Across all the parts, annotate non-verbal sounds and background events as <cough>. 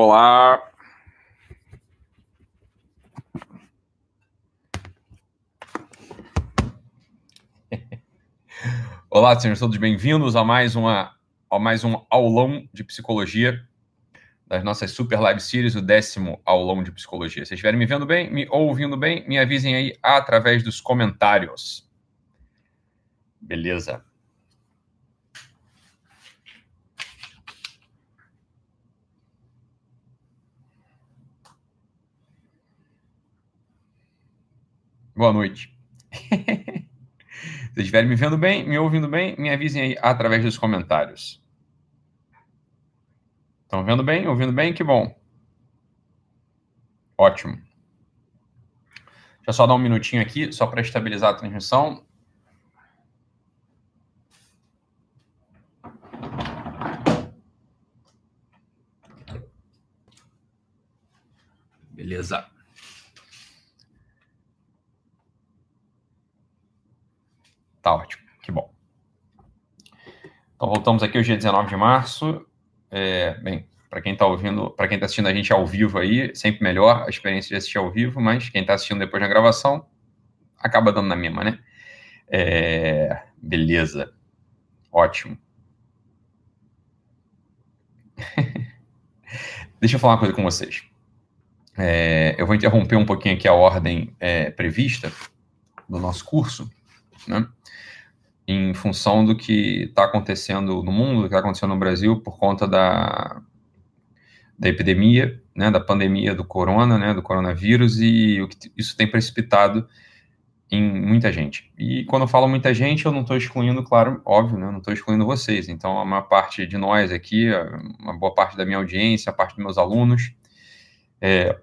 Olá. <laughs> Olá, senhores todos bem-vindos a mais uma a mais um aulão de psicologia das nossas super live series, o décimo aulão de psicologia. Se estiverem me vendo bem, me ouvindo bem, me avisem aí através dos comentários. Beleza. Boa noite. <laughs> Se estiverem me vendo bem, me ouvindo bem, me avisem aí através dos comentários. Estão vendo bem? Ouvindo bem? Que bom. Ótimo. Deixa eu só dar um minutinho aqui, só para estabilizar a transmissão. Beleza. Tá ótimo, que bom. Então voltamos aqui hoje, dia 19 de março. É, bem, para quem está ouvindo, para quem está assistindo a gente ao vivo aí, sempre melhor a experiência de assistir ao vivo, mas quem está assistindo depois na gravação acaba dando na mesma, né? É, beleza, ótimo. <laughs> Deixa eu falar uma coisa com vocês. É, eu vou interromper um pouquinho aqui a ordem é, prevista do nosso curso, né? Em função do que está acontecendo no mundo, do que está acontecendo no Brasil por conta da, da epidemia, né, da pandemia do corona, né, do coronavírus, e o que isso tem precipitado em muita gente. E quando eu falo muita gente, eu não estou excluindo, claro, óbvio, né, não estou excluindo vocês. Então, a maior parte de nós aqui, uma boa parte da minha audiência, a parte dos meus alunos, é,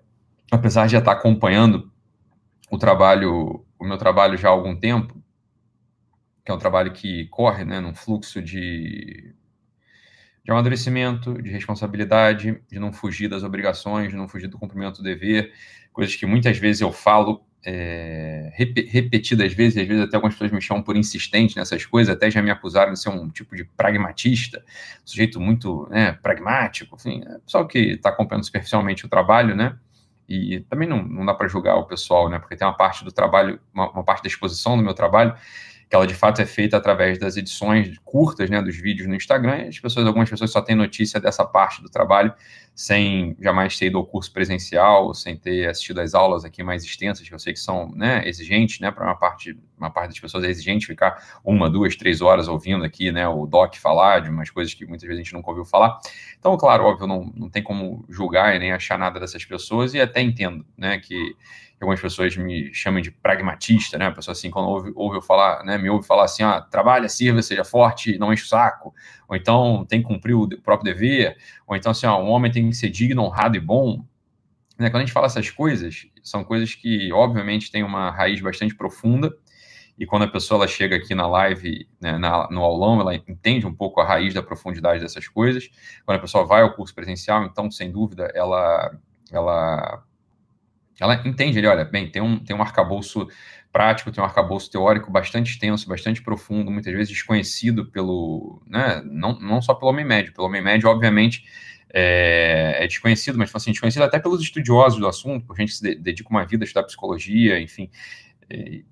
apesar de já estar acompanhando o trabalho, o meu trabalho já há algum tempo, que é um trabalho que corre né, num fluxo de, de amadurecimento, de responsabilidade, de não fugir das obrigações, de não fugir do cumprimento do dever, coisas que muitas vezes eu falo é, rep, repetidas vezes, às vezes até algumas pessoas me chamam por insistente nessas coisas, até já me acusaram de ser um tipo de pragmatista, sujeito muito né, pragmático, enfim, é que está acompanhando superficialmente o trabalho, né? E também não, não dá para julgar o pessoal, né? Porque tem uma parte do trabalho, uma, uma parte da exposição do meu trabalho que ela de fato é feita através das edições curtas, né, dos vídeos no Instagram, as pessoas, algumas pessoas só têm notícia dessa parte do trabalho, sem jamais ter ido ao curso presencial, sem ter assistido às aulas aqui mais extensas, que eu sei que são, né, exigentes, né, para uma parte, uma parte das pessoas é exigente ficar uma, duas, três horas ouvindo aqui, né, o doc falar de umas coisas que muitas vezes a gente nunca ouviu falar. Então, claro, óbvio, não, não tem como julgar e nem achar nada dessas pessoas, e até entendo, né, que algumas pessoas me chamam de pragmatista, né? A pessoa assim, quando ouve, ouve eu falar, né, me ouve falar assim, ah, trabalha, sirva, seja forte, não enche o saco, ou então tem que cumprir o próprio dever, ou então assim, ah, um homem tem que ser digno, honrado e bom. Né? Quando a gente fala essas coisas, são coisas que, obviamente, têm uma raiz bastante profunda, e quando a pessoa ela chega aqui na live, né, na, no aulão, ela entende um pouco a raiz da profundidade dessas coisas. Quando a pessoa vai ao curso presencial, então, sem dúvida, ela, ela ela entende ele, olha, bem, tem um, tem um arcabouço prático, tem um arcabouço teórico bastante extenso, bastante profundo, muitas vezes desconhecido pelo, né, não, não só pelo homem médio, pelo homem médio, obviamente, é, é desconhecido, mas assim, desconhecido até pelos estudiosos do assunto, por gente que se dedica uma vida a estudar psicologia, enfim. E,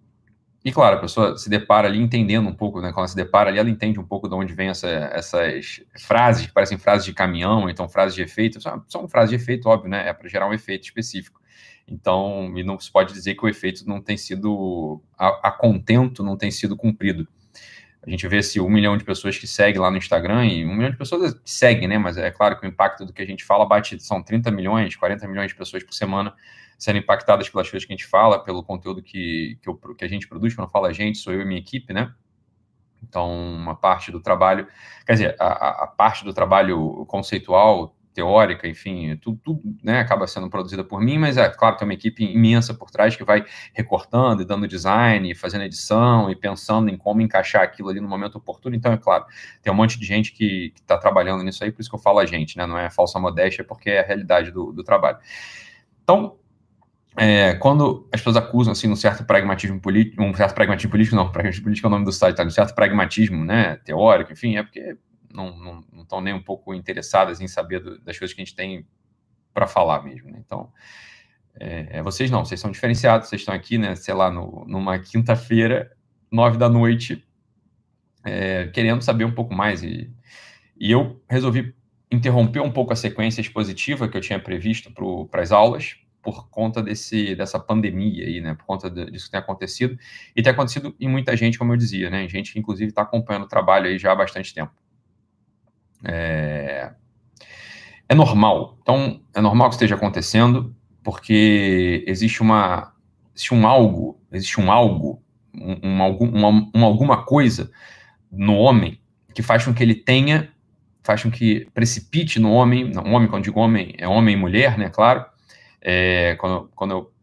e, claro, a pessoa se depara ali entendendo um pouco, né? Quando ela se depara ali, ela entende um pouco de onde vem essa, essas frases, que parecem frases de caminhão, então frases de efeito. São, são frases de efeito, óbvio, né? É para gerar um efeito específico. Então, e não se pode dizer que o efeito não tem sido, a, a contento não tem sido cumprido. A gente vê se um milhão de pessoas que seguem lá no Instagram, e um milhão de pessoas seguem, né? Mas é claro que o impacto do que a gente fala bate, são 30 milhões, 40 milhões de pessoas por semana sendo impactadas pelas coisas que a gente fala, pelo conteúdo que, que, eu, que a gente produz. Quando eu falo a gente, sou eu e minha equipe, né? Então, uma parte do trabalho, quer dizer, a, a parte do trabalho conceitual teórica, enfim, tudo, tudo né, acaba sendo produzida por mim, mas é claro, tem uma equipe imensa por trás que vai recortando e dando design, fazendo edição e pensando em como encaixar aquilo ali no momento oportuno. Então, é claro, tem um monte de gente que está trabalhando nisso aí, por isso que eu falo a gente, né? Não é falsa modéstia, porque é a realidade do, do trabalho. Então, é, quando as pessoas acusam assim um certo pragmatismo político, um certo pragmatismo político, não, pragmatismo político é o nome do site, tá? Um certo pragmatismo, né, teórico, enfim, é porque não estão nem um pouco interessadas em saber do, das coisas que a gente tem para falar mesmo. Né? Então, é, é, vocês não, vocês são diferenciados, vocês estão aqui, né, sei lá, no, numa quinta-feira, nove da noite, é, querendo saber um pouco mais. E, e eu resolvi interromper um pouco a sequência expositiva que eu tinha previsto para as aulas, por conta desse, dessa pandemia aí, né? Por conta disso que tem acontecido. E tem acontecido em muita gente, como eu dizia, né? Gente que, inclusive, está acompanhando o trabalho aí já há bastante tempo. É... é normal. Então, é normal que esteja acontecendo, porque existe uma. Existe um algo, existe um algo, um, um, uma, uma, alguma coisa no homem que faz com que ele tenha, faz com que precipite no homem, não, homem, quando digo homem, é homem e mulher, né, claro, é, quando, quando eu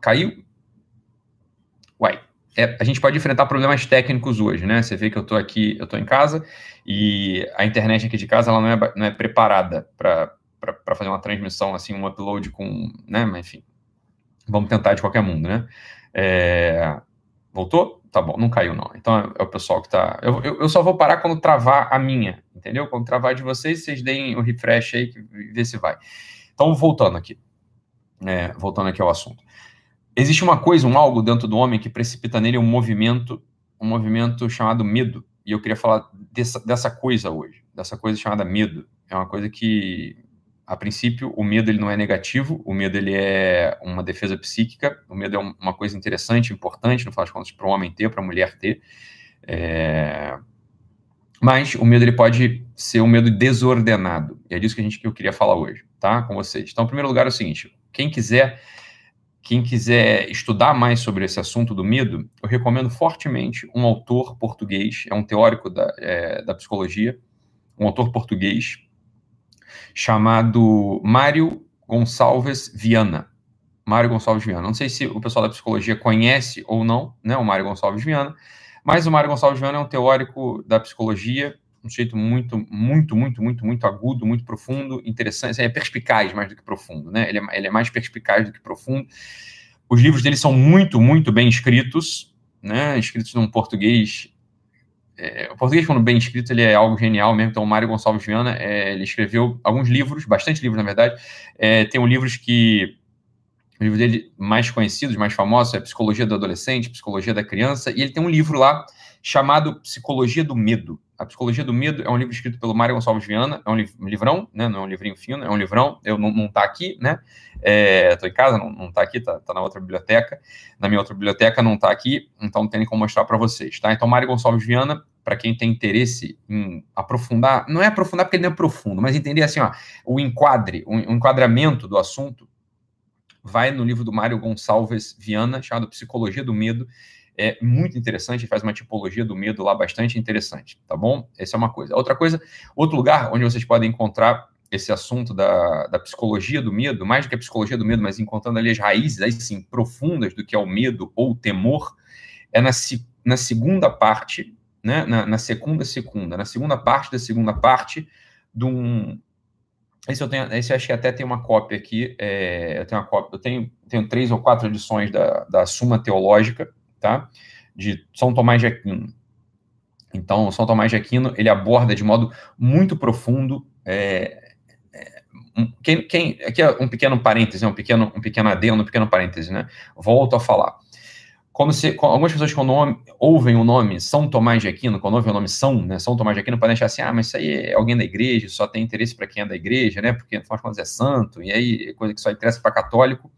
caiu, uai, é, a gente pode enfrentar problemas técnicos hoje, né? Você vê que eu estou aqui, eu estou em casa e a internet aqui de casa ela não é, não é preparada para fazer uma transmissão assim, um upload com, né? Mas enfim, vamos tentar de qualquer mundo, né? É, voltou? Tá bom, não caiu não. Então é, o pessoal que está. Eu, eu, eu, só vou parar quando travar a minha, entendeu? Quando travar de vocês, vocês deem o um refresh aí, e vê se vai. Então voltando aqui é, voltando aqui ao assunto. Existe uma coisa, um algo dentro do homem que precipita nele um movimento, um movimento chamado medo. E eu queria falar dessa, dessa coisa hoje, dessa coisa chamada medo. É uma coisa que, a princípio, o medo ele não é negativo, o medo ele é uma defesa psíquica, o medo é uma coisa interessante, importante, no final contas, para o homem ter, para a mulher ter. É... Mas o medo ele pode ser um medo desordenado. E é disso que, a gente, que eu queria falar hoje, tá? Com vocês. Então, em primeiro lugar, é o seguinte: quem quiser, quem quiser estudar mais sobre esse assunto do medo, eu recomendo fortemente um autor português, é um teórico da, é, da psicologia, um autor português chamado Mário Gonçalves Viana. Mário Gonçalves Viana. Não sei se o pessoal da psicologia conhece ou não, né, o Mário Gonçalves Viana, mas o Mário Gonçalves Viana é um teórico da psicologia um jeito muito, muito, muito, muito, muito agudo, muito profundo, interessante, é perspicaz mais do que profundo, né? Ele é, ele é mais perspicaz do que profundo. Os livros dele são muito, muito bem escritos, né? Escritos num português. É, o português, quando bem escrito, ele é algo genial mesmo. Então, o Mário Gonçalves Viana, é, ele escreveu alguns livros, bastante livros, na verdade. É, tem um livros que o livro dele mais conhecidos, mais famosos, é Psicologia do Adolescente, Psicologia da Criança, e ele tem um livro lá chamado Psicologia do Medo. A Psicologia do Medo é um livro escrito pelo Mário Gonçalves Viana, é um, livrão, né? Não é um livrinho fino, é um livrão. Eu não, não tá aqui, né? É, em casa, não, não tá aqui, tá, tá, na outra biblioteca. Na minha outra biblioteca não tá aqui, então não tem como mostrar para vocês, tá? Então, Mário Gonçalves Viana, para quem tem interesse em aprofundar, não é aprofundar porque ele não é profundo, mas entender assim, ó, o enquadre, o enquadramento do assunto, vai no livro do Mário Gonçalves Viana, chamado Psicologia do Medo é muito interessante, faz uma tipologia do medo lá bastante interessante, tá bom? Essa é uma coisa. Outra coisa, outro lugar onde vocês podem encontrar esse assunto da, da psicologia do medo, mais do que a psicologia do medo, mas encontrando ali as raízes, aí sim, profundas do que é o medo ou o temor, é na, na segunda parte, né, na, na segunda segunda, na segunda parte da segunda parte de um, esse eu tenho, esse eu acho que até tem uma cópia aqui. É, eu tenho uma cópia, eu tenho, tenho três ou quatro edições da, da Suma Teológica, tá? De São Tomás de Aquino. Então, São Tomás de Aquino, ele aborda de modo muito profundo é, é, quem, quem, aqui é um pequeno parêntese, um pequeno, um pequeno adendo, um pequeno parêntese, né? Volto a falar. Quando você, algumas pessoas, quando ouvem o nome São Tomás de Aquino, quando ouvem o nome São, né, São Tomás de Aquino, podem achar assim, ah, mas isso aí é alguém da igreja, só tem interesse para quem é da igreja, né? Porque, afinal de contas, é santo, e aí é coisa que só interessa para católico.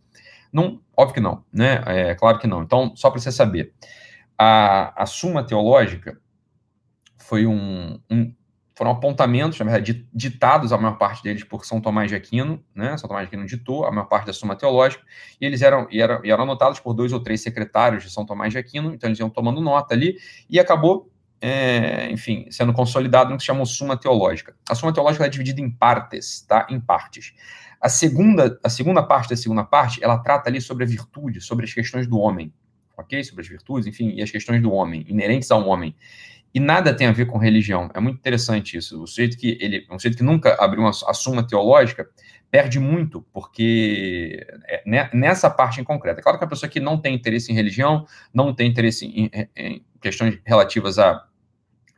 Não, óbvio que não, né? É claro que não. Então, só para você saber, a, a Suma Teológica foi um, um, foram apontamentos, na verdade, ditados, a maior parte deles, por São Tomás de Aquino, né? São Tomás de Aquino ditou a maior parte da Suma Teológica, e eles eram, e eram, e eram anotados por dois ou três secretários de São Tomás de Aquino, então eles iam tomando nota ali, e acabou, é, enfim, sendo consolidado no que se chamou Suma Teológica. A Suma Teológica é dividida em partes, tá? Em partes. A segunda, a segunda parte da segunda parte, ela trata ali sobre a virtude, sobre as questões do homem, ok? Sobre as virtudes, enfim, e as questões do homem, inerentes ao homem. E nada tem a ver com religião. É muito interessante isso. O sujeito que ele, um sujeito que nunca abriu uma a suma teológica perde muito, porque é, né, nessa parte em concreto. É claro que a pessoa que não tem interesse em religião, não tem interesse em, em questões relativas a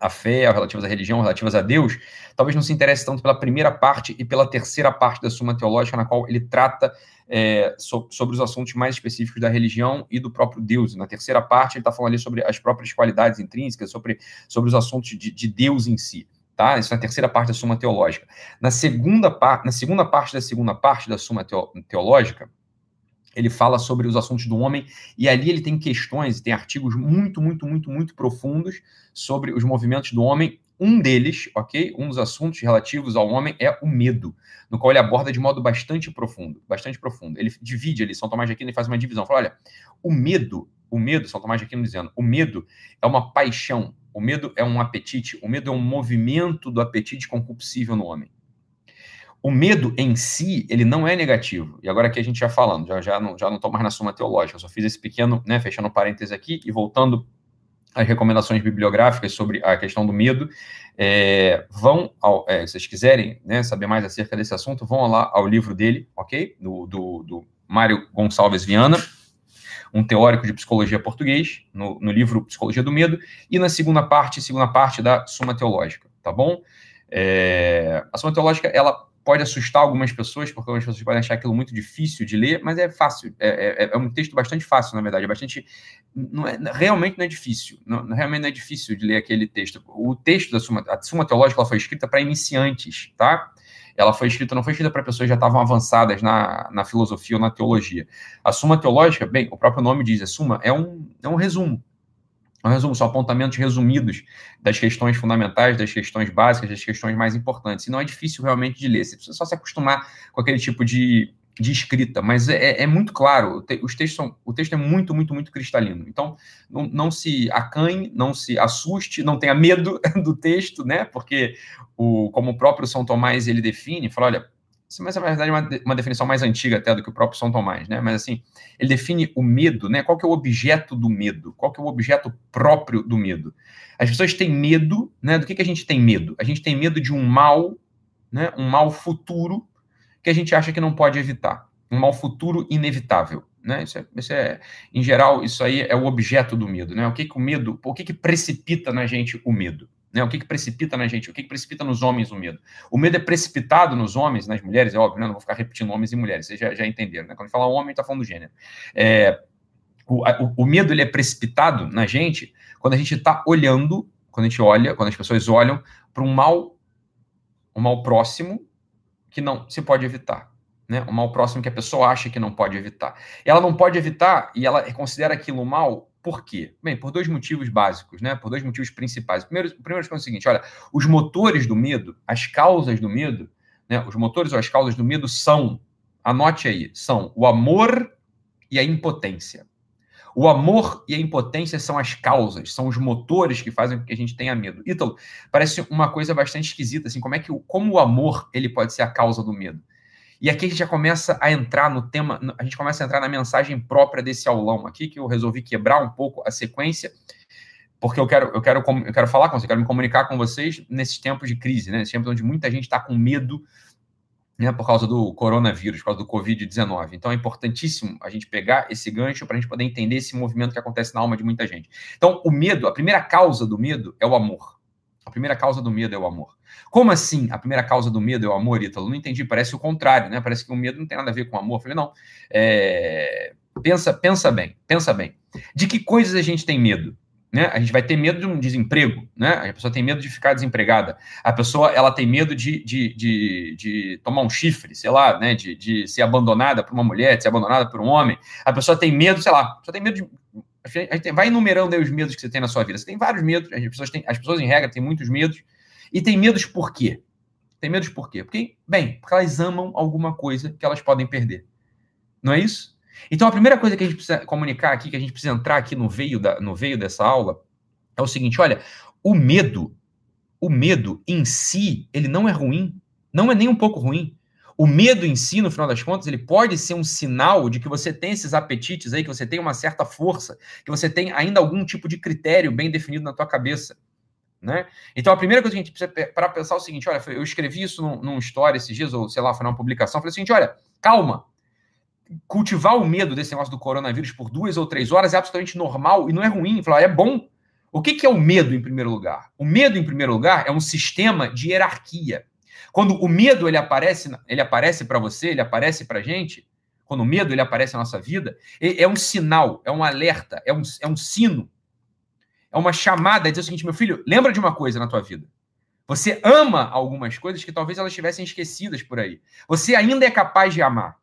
à fé, relativas à religião, relativas a Deus, talvez não se interesse tanto pela primeira parte e pela terceira parte da Suma Teológica, na qual ele trata é, so, sobre os assuntos mais específicos da religião e do próprio Deus. Na terceira parte, ele está falando ali sobre as próprias qualidades intrínsecas, sobre, sobre os assuntos de, de Deus em si. Tá? Isso na terceira parte da Suma Teológica. Na segunda, par, na segunda parte da segunda parte da Suma Teológica, ele fala sobre os assuntos do homem, e ali ele tem questões, tem artigos muito, muito, muito, muito profundos sobre os movimentos do homem. Um deles, ok? Um dos assuntos relativos ao homem é o medo, no qual ele aborda de modo bastante profundo, bastante profundo. Ele divide ali, São Tomás de Aquino, ele faz uma divisão. Fala, olha, o medo, o medo, São Tomás de Aquino dizendo, o medo é uma paixão, o medo é um apetite, o medo é um movimento do apetite concupiscível no homem. O medo em si, ele não é negativo. E agora aqui a gente já falando, já, já não já não estou mais na suma teológica, eu só fiz esse pequeno, né, fechando parênteses aqui e voltando às recomendações bibliográficas sobre a questão do medo. É, vão, ao, é, se vocês quiserem né, saber mais acerca desse assunto, vão lá ao livro dele, ok? Do, do, do Mário Gonçalves Viana, um teórico de psicologia português, no, no, livro Psicologia do Medo, e na segunda parte, segunda parte da Suma Teológica, tá bom? É, a Suma Teológica, ela pode assustar algumas pessoas, porque algumas pessoas podem achar aquilo muito difícil de ler, mas é fácil. É, é, é um texto bastante fácil, na verdade. É bastante. Não é, realmente não é difícil. Não, realmente não é difícil de ler aquele texto. O texto da Suma, a Suma Teológica ela foi escrita para iniciantes, tá? Ela foi escrita, não foi escrita para pessoas que já estavam avançadas na, na filosofia ou na teologia. A Suma Teológica, bem, o próprio nome diz, a Suma é um, é um resumo um resumo, são apontamentos resumidos das questões fundamentais, das questões básicas, das questões mais importantes. E não é difícil realmente de ler, você precisa só se acostumar com aquele tipo de, de escrita, mas é, é muito claro, os textos são, o texto é muito, muito, muito cristalino. Então, não, não se acanhe, não se assuste, não tenha medo <laughs> do texto, né? Porque, o, como o próprio São Tomás ele define, fala, olha, mas na verdade é uma, uma definição mais antiga até do que o próprio São Tomás, né? Mas assim, ele define o medo, né? Qual que é o objeto do medo? Qual que é o objeto próprio do medo? As pessoas têm medo, né? Do que, que a gente tem medo? A gente tem medo de um mal, né? Um mal futuro que a gente acha que não pode evitar. Um mal futuro inevitável, né? Isso é, isso é em geral, isso aí é o objeto do medo, né? O que que o medo, o que que precipita na gente o medo? Né? O que, que precipita na gente? O que, que precipita nos homens o medo? O medo é precipitado nos homens, nas mulheres, é óbvio, né? não vou ficar repetindo homens e mulheres, vocês já, já entenderam. Né? Quando fala homem, está falando do gênero. É, o, o, o, medo ele é precipitado na gente quando a gente está olhando, quando a gente olha, quando as pessoas olham para um mal, um mal próximo que não se pode evitar. Né? Um mal próximo que a pessoa acha que não pode evitar. Ela não pode evitar e ela considera aquilo mal por quê? Bem, por dois motivos básicos, né? Por dois motivos principais. Primeiro, o primeiro é o seguinte: olha, os motores do medo, as causas do medo, né? Os motores ou as causas do medo são, anote aí, são o amor e a impotência. O amor e a impotência são as causas, são os motores que fazem com que a gente tenha medo. Ítalo, parece uma coisa bastante esquisita, assim, como é que como o amor ele pode ser a causa do medo? E aqui a gente já começa a entrar no tema, a gente começa a entrar na mensagem própria desse aulão aqui, que eu resolvi quebrar um pouco a sequência, porque eu quero, eu quero, eu quero falar com vocês, quero me comunicar com vocês nesses tempos de crise, né? Nesses tempos onde muita gente está com medo né, por causa do coronavírus, por causa do Covid-19. Então é importantíssimo a gente pegar esse gancho para a gente poder entender esse movimento que acontece na alma de muita gente. Então, o medo, a primeira causa do medo é o amor. A primeira causa do medo é o amor. Como assim a primeira causa do medo é o amor, Ítalo? Não entendi, parece o contrário, né? Parece que o medo não tem nada a ver com o amor. Eu falei, não. É... Pensa, pensa bem, pensa bem. De que coisas a gente tem medo? Né? A gente vai ter medo de um desemprego, né? A pessoa tem medo de ficar desempregada. A pessoa ela tem medo de, de, de, de tomar um chifre, sei lá, né? De, de ser abandonada por uma mulher, de ser abandonada por um homem. A pessoa tem medo, sei lá, a pessoa tem medo de a gente vai enumerando aí os medos que você tem na sua vida. Você tem vários medos, as pessoas, têm, as pessoas em regra têm muitos medos. E tem medos por quê? Tem medos por quê? Porque, bem, porque elas amam alguma coisa que elas podem perder. Não é isso? Então, a primeira coisa que a gente precisa comunicar aqui, que a gente precisa entrar aqui no veio, da, no veio dessa aula, é o seguinte: olha, o medo, o medo em si, ele não é ruim. Não é nem um pouco ruim. O medo em si, no final das contas, ele pode ser um sinal de que você tem esses apetites aí, que você tem uma certa força, que você tem ainda algum tipo de critério bem definido na tua cabeça. Né? Então, a primeira coisa que a gente precisa para pensar é o seguinte: olha, eu escrevi isso num, num story esses dias, ou sei lá, foi numa publicação. Falei o seguinte: olha, calma. Cultivar o medo desse negócio do coronavírus por duas ou três horas é absolutamente normal e não é ruim. Falar, é bom. O que, que é o medo, em primeiro lugar? O medo, em primeiro lugar, é um sistema de hierarquia. Quando o medo ele aparece, ele aparece para você, ele aparece para gente, quando o medo ele aparece na nossa vida, é um sinal, é um alerta, é um, é um sino, é uma chamada, é dizer o seguinte, meu filho, lembra de uma coisa na tua vida. Você ama algumas coisas que talvez elas estivessem esquecidas por aí. Você ainda é capaz de amar.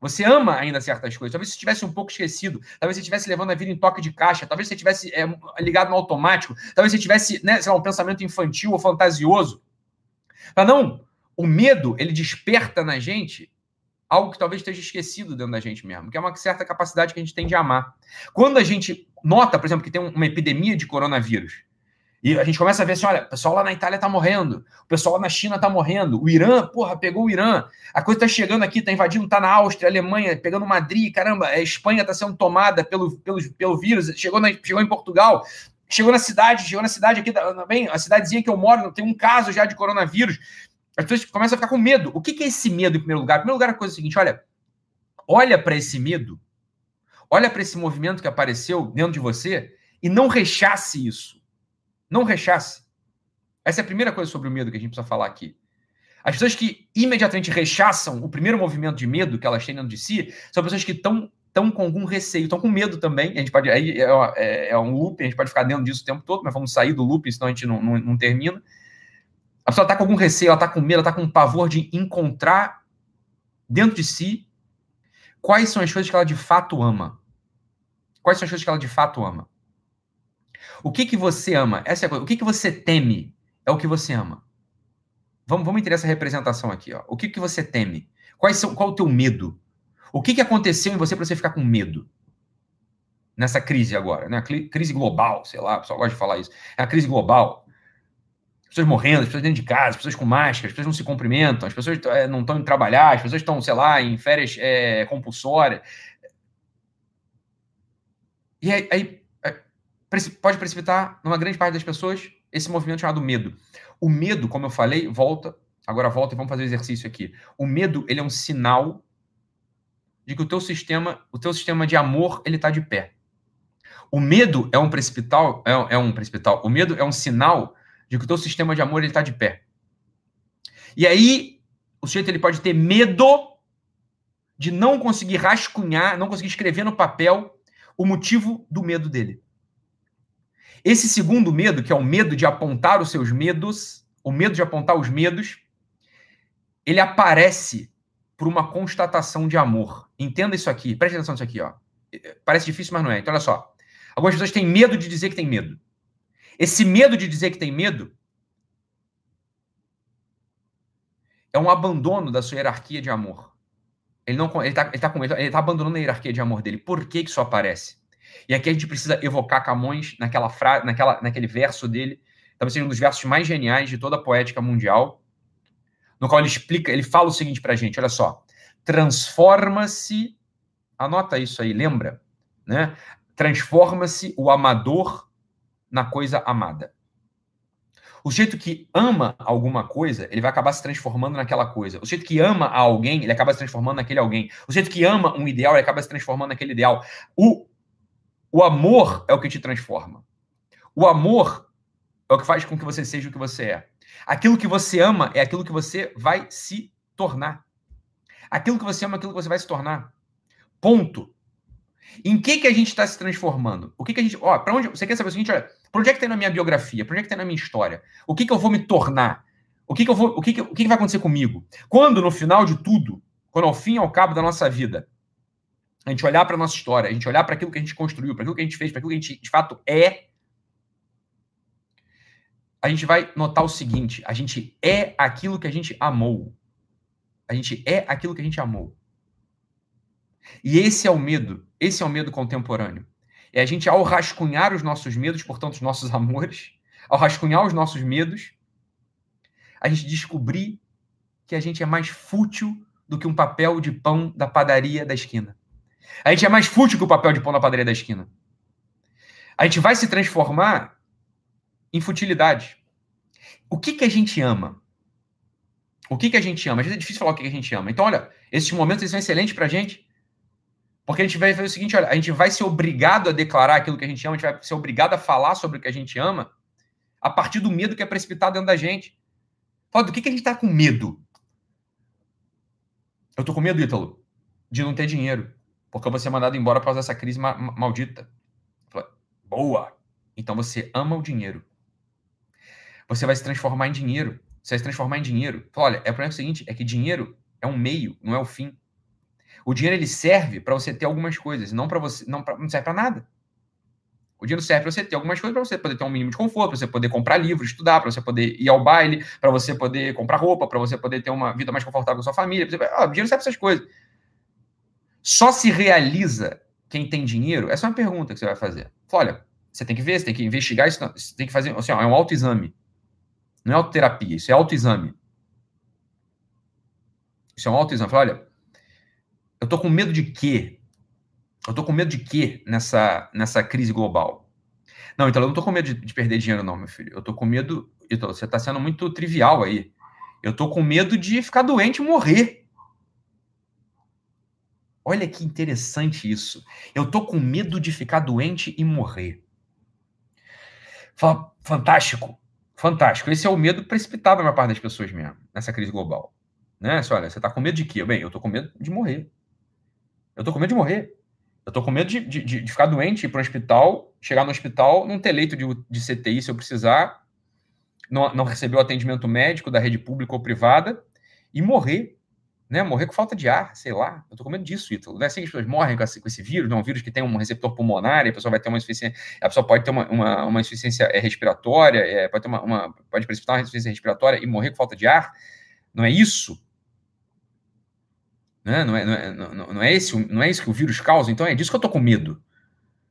Você ama ainda certas coisas. Talvez você estivesse um pouco esquecido. Talvez você estivesse levando a vida em toque de caixa. Talvez você estivesse é, ligado no automático. Talvez você tivesse, né, lá, um pensamento infantil ou fantasioso. Mas não, o medo, ele desperta na gente algo que talvez esteja esquecido dentro da gente mesmo, que é uma certa capacidade que a gente tem de amar. Quando a gente nota, por exemplo, que tem uma epidemia de coronavírus, e a gente começa a ver assim: olha, o pessoal lá na Itália tá morrendo, o pessoal lá na China tá morrendo, o Irã, porra, pegou o Irã, a coisa tá chegando aqui, tá invadindo, tá na Áustria, Alemanha, pegando Madrid, caramba, a Espanha tá sendo tomada pelo, pelo, pelo vírus, chegou, na, chegou em Portugal, chegou na cidade, chegou na cidade aqui, bem, a cidadezinha que eu moro, tem um caso já de coronavírus. As pessoas começam a ficar com medo. O que, é esse medo, em primeiro lugar? Em primeiro lugar, a coisa é a seguinte: olha, olha para esse medo, olha para esse movimento que apareceu dentro de você e não rechace isso não rechace. Essa é a primeira coisa sobre o medo que a gente precisa falar aqui. As pessoas que imediatamente rechaçam o primeiro movimento de medo que elas têm dentro de si são pessoas que estão estão com algum receio, estão com medo também. A gente pode aí é, é, é, um loop, a gente pode ficar dentro disso o tempo todo, mas vamos sair do loop, senão a gente não, não, não termina. A pessoa está com algum receio, ela está com medo, ela está com pavor de encontrar dentro de si quais são as coisas que ela de fato ama. Quais são as coisas que ela de fato ama? O que que você ama? Essa é a coisa. O que que você teme? É o que você ama. Vamos, vamos entender essa representação aqui. Ó. O que que você teme? Quais são, qual o teu medo? O que que aconteceu em você para você ficar com medo? Nessa crise agora, né? Crise global, sei lá, o pessoal gosta de falar isso. É a crise global. As pessoas morrendo, as pessoas dentro de casa, as pessoas com máscara, as pessoas não se cumprimentam, as pessoas é, não estão indo trabalhar, as pessoas estão, sei lá, em férias é, compulsórias. E aí, aí pode precipitar numa grande parte das pessoas esse movimento chamado medo. O medo, como eu falei, volta, agora volta e vamos fazer o exercício aqui. O medo, ele é um sinal de que o teu sistema, o teu sistema de amor, ele está de pé. O medo é um precipital, é, é, um precipital. O medo é um sinal de que o teu sistema de amor ele está de pé. E aí o sujeito ele pode ter medo de não conseguir rascunhar, não conseguir escrever no papel o motivo do medo dele. Esse segundo medo, que é o medo de apontar os seus medos, o medo de apontar os medos, ele aparece por uma constatação de amor. Entenda isso aqui, preste atenção nisso aqui, ó. Parece difícil, mas não é. Então, olha só. Algumas pessoas têm medo de dizer que tem medo. Esse medo de dizer que tem medo é um abandono da sua hierarquia de amor. Ele não ele está ele tá ele tá abandonando a hierarquia de amor dele. Por que, que isso aparece? E aqui a gente precisa evocar Camões naquela frase, naquela, naquele verso dele, talvez seja um dos versos mais geniais de toda a poética mundial, no qual ele explica, ele fala o seguinte para a gente, olha só, transforma-se, anota isso aí, lembra, né? Transforma-se o amador na coisa amada. O jeito que ama alguma coisa, ele vai acabar se transformando naquela coisa. O jeito que ama alguém, ele acaba se transformando naquele alguém. O jeito que ama um ideal, ele acaba se transformando naquele ideal. O o amor é o que te transforma. O amor é o que faz com que você seja o que você é. Aquilo que você ama é aquilo que você vai se tornar. Aquilo que você ama é aquilo que você vai se tornar. Ponto. Em que que a gente está se transformando? O que que a gente, ó, para onde você quer saber o seguinte, olha, para onde é que tem na minha biografia? Para onde é que tem na minha história? O que que eu vou me tornar? O que que eu vou, o que que, o que que vai acontecer comigo? Quando no final de tudo, quando ao fim e ao cabo da nossa vida, a gente olhar para a nossa história, a gente olhar para aquilo que a gente construiu, para aquilo que a gente fez, para aquilo que a gente de fato é, a gente vai notar o seguinte: a gente é aquilo que a gente amou. A gente é aquilo que a gente amou. E esse é o medo, esse é o medo contemporâneo. É a gente, ao rascunhar os nossos medos, portanto, os nossos <laughs> amores, ao rascunhar os nossos medos, a gente descobrir que a gente é mais fútil do que um papel de pão da padaria da esquina. A gente é mais fútil que o papel de pão na padaria da esquina. A gente vai se transformar em futilidade. O que, que a gente ama? O que, que a gente ama? Às vezes é difícil falar o que, que a gente ama. Então, olha, esses momentos são excelentes para a gente. Porque a gente vai fazer o seguinte: olha, a gente vai ser obrigado a declarar aquilo que a gente ama, a gente vai ser obrigado a falar sobre o que a gente ama a partir do medo que é precipitado dentro da gente. Fala, do que, que a gente está com medo? Eu tô com medo, Ítalo, de não ter dinheiro, porque eu vou ser mandado embora por causa dessa crise ma maldita. Fala, Boa! Então você ama o dinheiro. Você vai se transformar em dinheiro. Você vai se transformar em dinheiro. Fala, olha, é o problema seguinte, é que dinheiro é um meio, não é o fim. O dinheiro ele serve para você ter algumas coisas, não para você, não, pra, não serve para nada. O dinheiro serve para você ter algumas coisas, para você poder ter um mínimo de conforto, para você poder comprar livros, estudar, para você poder ir ao baile, para você poder comprar roupa, para você poder ter uma vida mais confortável com sua família. Você... Ah, o dinheiro serve para essas coisas. Só se realiza quem tem dinheiro? Essa é uma pergunta que você vai fazer. Olha, você tem que ver, você tem que investigar isso, você tem que fazer, assim, ó, é um autoexame. Não é autoterapia, isso é autoexame. Isso é um autoexame. Olha, eu tô com medo de quê? Eu tô com medo de quê nessa, nessa crise global? Não, então eu não tô com medo de, de perder dinheiro, não, meu filho. Eu tô com medo. Então, você tá sendo muito trivial aí. Eu tô com medo de ficar doente e morrer. Olha que interessante isso. Eu tô com medo de ficar doente e morrer. Fantástico. Fantástico. Esse é o medo precipitado na maior parte das pessoas mesmo, nessa crise global. Né? Você, olha, você tá com medo de quê? Bem, eu tô com medo de morrer. Eu tô com medo de morrer. Eu tô com medo de, de, de ficar doente, ir para um hospital, chegar no hospital, não ter leito de, de CTI se eu precisar, não, não receber o atendimento médico da rede pública ou privada e morrer. Né? Morrer com falta de ar, sei lá. Eu tô com medo disso, Ítalo. Não é assim que as pessoas morrem com esse, com esse vírus, não é um vírus que tem um receptor pulmonar e a pessoa vai ter uma insuficiência, a pessoa pode ter uma, uma, uma insuficiência é, respiratória, é, pode ter uma, uma, pode precipitar uma insuficiência respiratória e morrer com falta de ar. Não é isso? Né? Não, é, não, é, não, é esse, não é isso que o vírus causa, então é disso que eu estou com medo.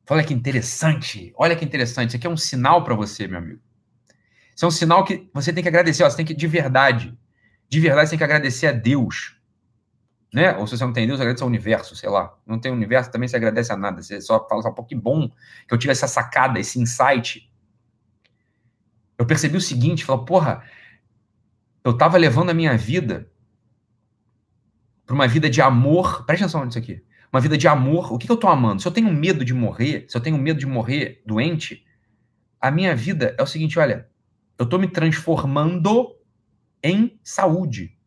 Olha que interessante, olha que interessante. Isso aqui é um sinal para você, meu amigo. Isso é um sinal que você tem que agradecer. Ó, você tem que, de verdade, de verdade, você tem que agradecer a Deus. Né? Ou se você não tem Deus, agradece ao universo, sei lá. Não tem universo, também você agradece a nada. Você só fala só, pô, que bom que eu tive essa sacada, esse insight. Eu percebi o seguinte, falou, porra, eu tava levando a minha vida para uma vida de amor. Presta atenção nisso aqui. Uma vida de amor. O que, que eu estou amando? Se eu tenho medo de morrer, se eu tenho medo de morrer doente, a minha vida é o seguinte: olha, eu estou me transformando em saúde.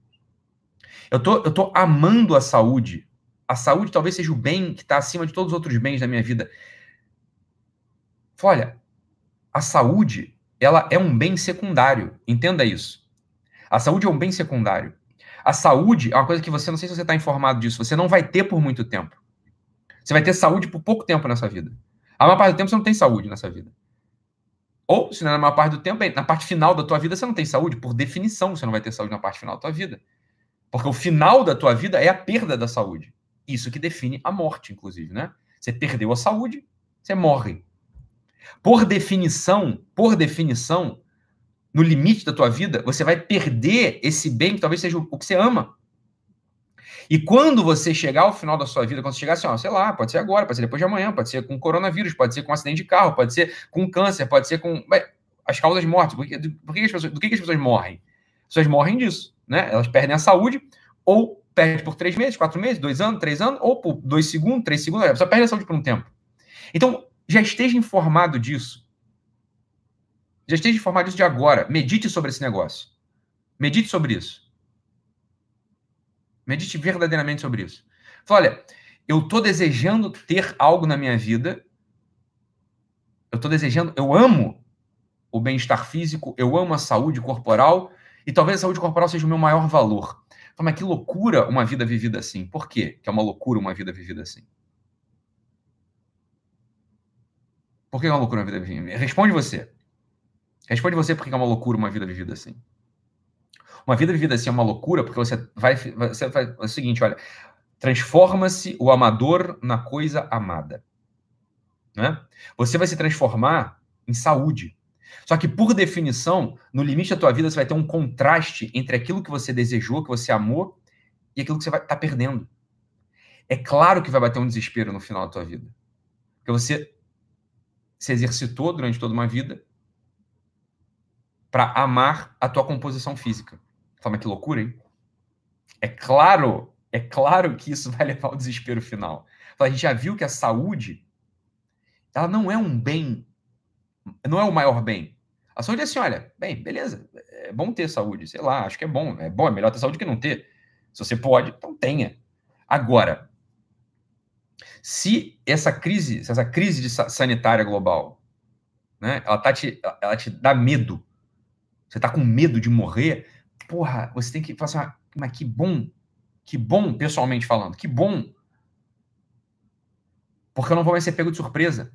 Eu tô, eu tô amando a saúde. A saúde talvez seja o bem que está acima de todos os outros bens da minha vida. Olha, a saúde, ela é um bem secundário. Entenda isso. A saúde é um bem secundário. A saúde é uma coisa que você, não sei se você está informado disso, você não vai ter por muito tempo. Você vai ter saúde por pouco tempo nessa vida. A maior parte do tempo você não tem saúde nessa vida. Ou, se não é na maior parte do tempo, na parte final da tua vida você não tem saúde. Por definição, você não vai ter saúde na parte final da tua vida. Porque o final da tua vida é a perda da saúde. Isso que define a morte, inclusive, né? Você perdeu a saúde, você morre. Por definição, por definição, no limite da tua vida, você vai perder esse bem que talvez seja o que você ama. E quando você chegar ao final da sua vida, quando você chegar assim, ó, sei lá, pode ser agora, pode ser depois de amanhã, pode ser com coronavírus, pode ser com um acidente de carro, pode ser com câncer, pode ser com. as causas de morte. Por que, por que as pessoas, do que as pessoas morrem? As pessoas morrem disso, né? Elas perdem a saúde, ou perde por três meses, quatro meses, dois anos, três anos, ou por dois segundos, três segundos, a pessoa perde a saúde por um tempo. Então, já esteja informado disso. Já esteja informado disso de agora. Medite sobre esse negócio. Medite sobre isso. Medite verdadeiramente sobre isso. Fala, olha, eu estou desejando ter algo na minha vida. Eu estou desejando, eu amo o bem-estar físico, eu amo a saúde corporal, e talvez a saúde corporal seja o meu maior valor. Fala, mas que loucura uma vida vivida assim. Por quê que é uma loucura uma vida vivida assim? Por que é uma loucura uma vida vivida? Responde você. Responde você por que é uma loucura uma vida vivida assim. Uma vida vivida assim é uma loucura porque você vai, você vai é o seguinte, olha, transforma-se o amador na coisa amada. Né? Você vai se transformar em saúde. Só que, por definição, no limite da tua vida, você vai ter um contraste entre aquilo que você desejou, que você amou, e aquilo que você vai estar tá perdendo. É claro que vai bater um desespero no final da tua vida. Porque você se exercitou durante toda uma vida, para amar a tua composição física. Fala, que loucura, hein? É claro, é claro que isso vai levar ao desespero final. A gente já viu que a saúde ela não é um bem, não é o maior bem. A saúde é assim, olha, bem, beleza, é bom ter saúde, sei lá, acho que é bom, é bom, é melhor ter saúde que não ter. Se você pode, então tenha. Agora, se essa crise, se essa crise sanitária global, né, ela, tá te, ela te dá medo, você tá com medo de morrer, porra, você tem que assim, ah, mas que bom, que bom, pessoalmente falando, que bom. Porque eu não vou mais ser pego de surpresa.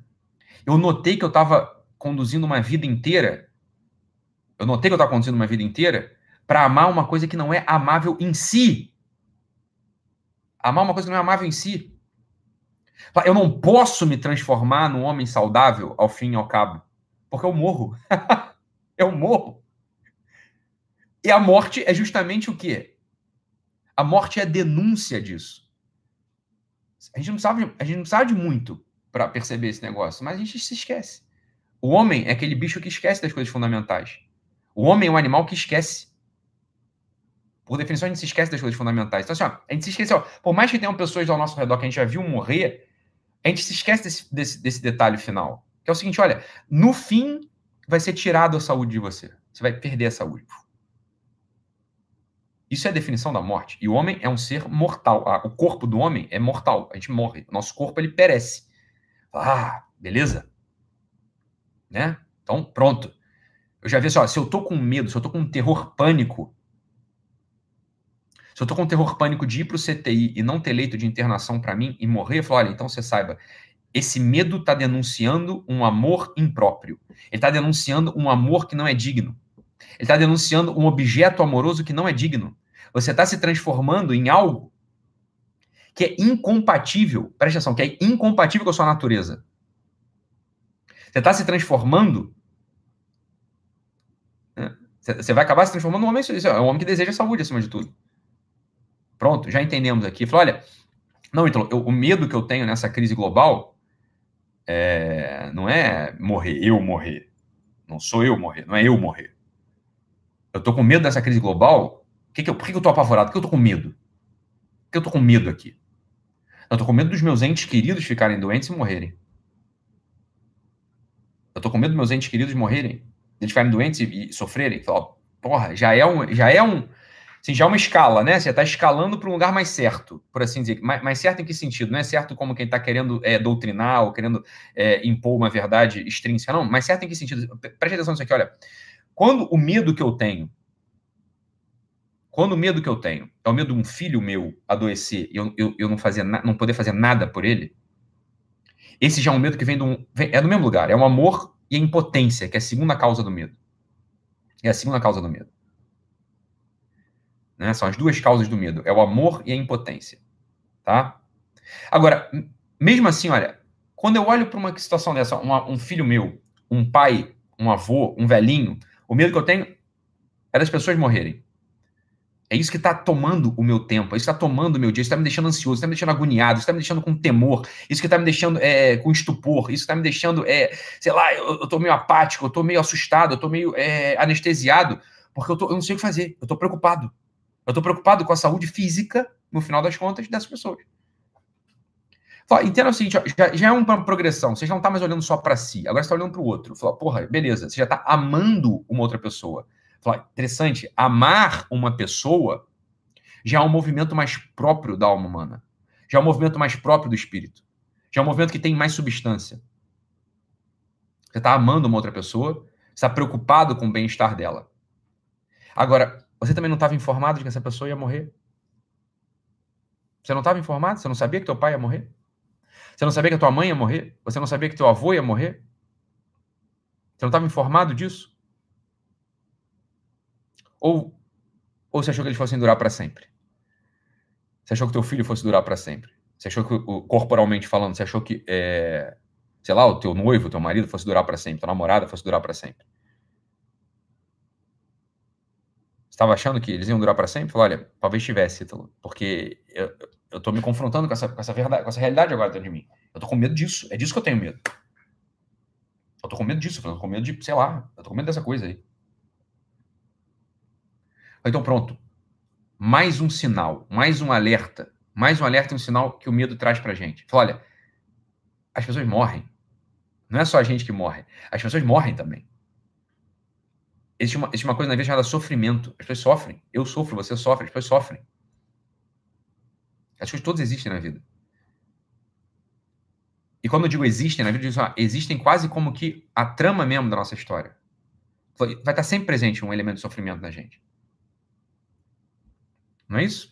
Eu notei que eu estava conduzindo uma vida inteira. Eu notei que eu estava conduzindo uma vida inteira para amar uma coisa que não é amável em si. Amar uma coisa que não é amável em si. Eu não posso me transformar num homem saudável ao fim e ao cabo, porque eu morro. <laughs> eu morro. E a morte é justamente o quê? A morte é a denúncia disso. A gente não sabe, a gente não sabe muito para perceber esse negócio, mas a gente se esquece. O homem é aquele bicho que esquece das coisas fundamentais. O homem é um animal que esquece. Por definição, a gente se esquece das coisas fundamentais. Então, assim, ó, a gente se esquece, ó, por mais que tenham pessoas ao nosso redor que a gente já viu morrer, a gente se esquece desse, desse, desse detalhe final. Que é o seguinte: olha, no fim vai ser tirado a saúde de você. Você vai perder a saúde. Isso é a definição da morte. E o homem é um ser mortal. O corpo do homem é mortal. A gente morre. O nosso corpo ele perece. Ah, beleza? Né? Então, pronto. Eu já vi assim, ó, se eu tô com medo, se eu tô com um terror pânico, se eu tô com um terror pânico de ir pro CTI e não ter leito de internação para mim e morrer, eu falo, olha, então você saiba, esse medo tá denunciando um amor impróprio. Ele tá denunciando um amor que não é digno. Ele está denunciando um objeto amoroso que não é digno. Você está se transformando em algo que é incompatível, presta atenção, que é incompatível com a sua natureza. Você está se transformando. Né? Você vai acabar se transformando num homem. É um homem que deseja saúde acima de tudo. Pronto, já entendemos aqui. Falou, olha, não, então, eu, o medo que eu tenho nessa crise global é, não é morrer, eu morrer. Não sou eu morrer, não é eu morrer eu tô com medo dessa crise global, que que eu, por que, que eu tô apavorado? Por que eu tô com medo? Por que eu tô com medo aqui? Eu tô com medo dos meus entes queridos ficarem doentes e morrerem. Eu tô com medo dos meus entes queridos morrerem, eles ficarem doentes e, e sofrerem. porra, já é um, já é um, assim, já é uma escala, né? Você está escalando para um lugar mais certo, por assim dizer. Mais, mais, certo em que sentido? Não é certo como quem está querendo é, doutrinar ou querendo é, impor uma verdade extrínseca, não. Mas certo em que sentido? Preste atenção nisso aqui, olha. Quando o medo que eu tenho, quando o medo que eu tenho é o medo de um filho meu adoecer e eu, eu, eu não, fazer não poder fazer nada por ele, esse já é um medo que vem, um, vem é do mesmo lugar, é o amor e a impotência, que é a segunda causa do medo. É a segunda causa do medo. Né? São as duas causas do medo, é o amor e a impotência. Tá? Agora, mesmo assim, olha, quando eu olho para uma situação dessa, uma, um filho meu, um pai, um avô, um velhinho, o medo que eu tenho é das pessoas morrerem. É isso que está tomando o meu tempo, é isso que está tomando o meu dia, isso está me deixando ansioso, está me deixando agoniado, está me deixando com temor, isso que está me deixando é, com estupor, isso está me deixando, é, sei lá, eu estou meio apático, eu estou meio assustado, eu estou meio é, anestesiado, porque eu, tô, eu não sei o que fazer, eu estou preocupado. Eu estou preocupado com a saúde física, no final das contas, dessas pessoas. Fala, entenda o seguinte, ó, já, já, é uma progressão. Você já não está mais olhando só para si, agora você está olhando para o outro. Fala, porra, beleza, você já está amando uma outra pessoa. Fala, interessante, amar uma pessoa já é um movimento mais próprio da alma humana. Já é um movimento mais próprio do espírito. Já é um movimento que tem mais substância. Você está amando uma outra pessoa, está preocupado com o bem-estar dela. Agora, você também não estava informado de que essa pessoa ia morrer? Você não estava informado? Você não sabia que teu pai ia morrer? Você não sabia que a tua mãe ia morrer? Você não sabia que teu avô ia morrer? Você não estava informado disso? Ou, ou você achou que eles fossem durar para sempre? Você achou que teu filho fosse durar para sempre? Você achou que, corporalmente falando, você achou que, é, sei lá, o teu noivo, o teu marido fosse durar para sempre, tua namorada fosse durar para sempre? estava achando que eles iam durar para sempre? Falei, olha, talvez tivesse, porque eu tô me confrontando com essa, com essa verdade, com essa realidade agora dentro de mim. Eu tô com medo disso. É disso que eu tenho medo. Eu tô com medo disso, eu tô com medo de, sei lá, eu tô com medo dessa coisa aí. Então pronto. Mais um sinal, mais um alerta, mais um alerta e um sinal que o medo traz pra gente. Fala, olha, as pessoas morrem. Não é só a gente que morre. As pessoas morrem também. Existe uma, existe uma coisa na vida chamada sofrimento. As pessoas sofrem. Eu sofro, você sofre, as pessoas sofrem. As coisas todas existem na vida. E quando eu digo existem na vida, eu digo assim, existem quase como que a trama mesmo da nossa história. Vai estar sempre presente um elemento de sofrimento na gente. Não é isso?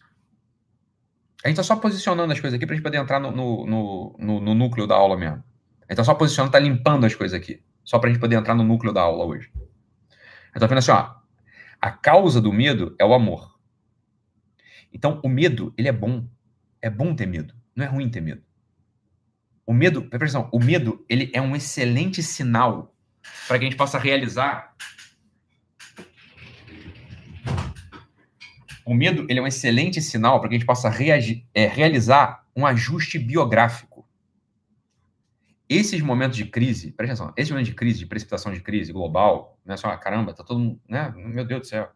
A gente está só posicionando as coisas aqui para a gente poder entrar no, no, no, no, núcleo da aula mesmo. A gente está só posicionando, está limpando as coisas aqui. Só para a gente poder entrar no núcleo da aula hoje. Eu estou vendo assim, ó. A causa do medo é o amor. Então, o medo, ele é bom. É bom ter medo. Não é ruim ter medo. O medo, presta atenção, o medo, ele é um excelente sinal para que a gente possa realizar O medo ele é um excelente sinal para que a gente possa reagir, é, realizar um ajuste biográfico. Esses momentos de crise, presta atenção, esses momentos de crise, de precipitação de crise global, não é só, caramba, tá todo mundo, né? Meu Deus do céu,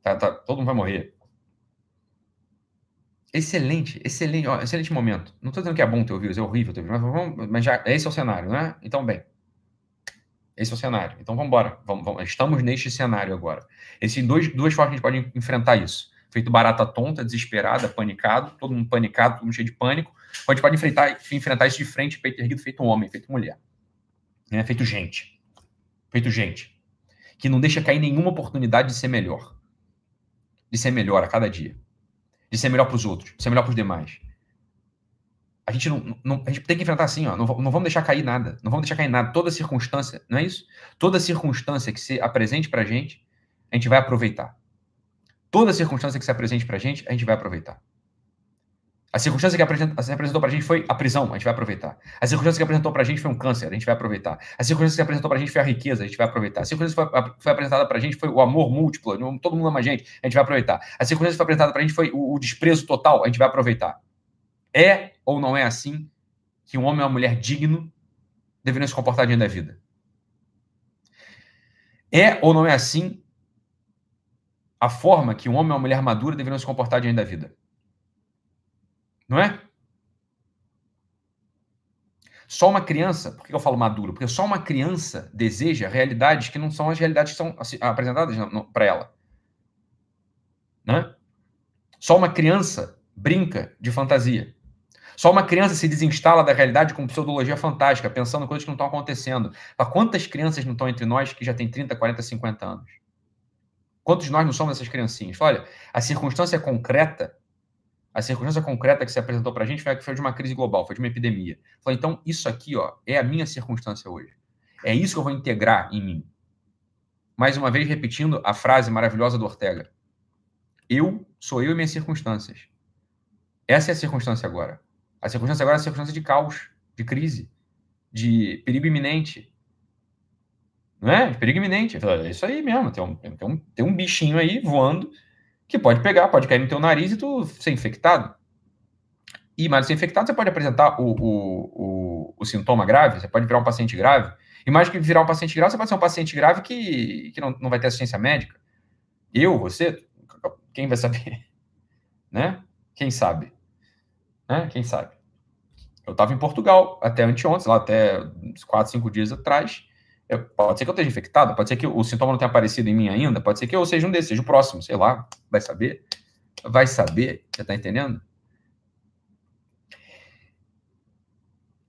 tá, tá, todo mundo vai morrer. Excelente, excelente, ó, excelente momento. Não estou dizendo que é bom ter o vírus, é horrível ter o vírus, mas, vamos, mas já, esse é o cenário, né? Então, bem, esse é o cenário. Então vamos embora. Vamos, vamos, estamos neste cenário agora. Existem dois, duas formas que a gente pode enfrentar isso. Feito barata tonta, desesperada, panicado, todo mundo panicado, todo mundo cheio de pânico. Ou a gente pode enfrentar, enfrentar isso de frente, peito erguido, feito homem, feito mulher. Né? Feito gente. Feito gente. Que não deixa cair nenhuma oportunidade de ser melhor. De ser melhor a cada dia. De ser melhor para os outros, de ser melhor para os demais a gente não, não, a gente tem que enfrentar assim, ó, não, não vamos deixar cair nada, não vamos deixar cair nada, toda circunstância, não é isso? Toda circunstância que se apresente para a gente, a gente vai aproveitar. Toda circunstância que se apresente para a gente, a gente vai aproveitar. A circunstância que apresentou, se apresentou para a gente foi a prisão, a gente vai aproveitar. A circunstância que apresentou para a gente foi um câncer, a gente vai aproveitar. A circunstância que apresentou para a gente foi a riqueza, a gente vai aproveitar. A circunstância que foi, foi apresentada para a gente foi o amor múltiplo, todo mundo ama a gente, a gente vai aproveitar. A circunstância que foi apresentada para a gente foi o, o desprezo total, a gente vai aproveitar. É ou não é assim que um homem ou uma mulher digno deveriam se comportar diante da vida? É ou não é assim a forma que um homem ou uma mulher madura deveriam se comportar diante da vida? Não é? Só uma criança, por que eu falo maduro? Porque só uma criança deseja realidades que não são as realidades que são apresentadas para ela. Né? Só uma criança brinca de fantasia. Só uma criança se desinstala da realidade com pseudologia fantástica, pensando coisas que não estão acontecendo. Mas quantas crianças não estão entre nós que já têm 30, 40, 50 anos? Quantos de nós não somos essas criancinhas? Olha, a circunstância concreta, a circunstância concreta que se apresentou para a gente foi, foi de uma crise global, foi de uma epidemia. Falei, então, isso aqui ó, é a minha circunstância hoje. É isso que eu vou integrar em mim. Mais uma vez, repetindo a frase maravilhosa do Ortega. Eu sou eu e minhas circunstâncias. Essa é a circunstância agora. A circunstância agora é a circunstância de caos, de crise, de perigo iminente. Não é? De perigo iminente. É isso aí mesmo. Tem um, tem, um, tem um bichinho aí voando que pode pegar, pode cair no teu nariz e tu ser infectado. E, mais ser infectado, você pode apresentar o, o, o, o, sintoma grave, você pode virar um paciente grave. E mais que virar um paciente grave, você pode ser um paciente grave que, que não, não vai ter assistência médica. Eu, você, quem vai saber? <laughs> Né? Quem sabe? Né? Quem sabe? Eu estava em Portugal até anteontem, lá até uns 4, 5 dias atrás. Eu, pode ser que eu esteja infectado, pode ser que o sintoma não tenha aparecido em mim ainda, pode ser que eu seja um desses, seja o próximo, sei lá, vai saber. Vai saber, você está entendendo?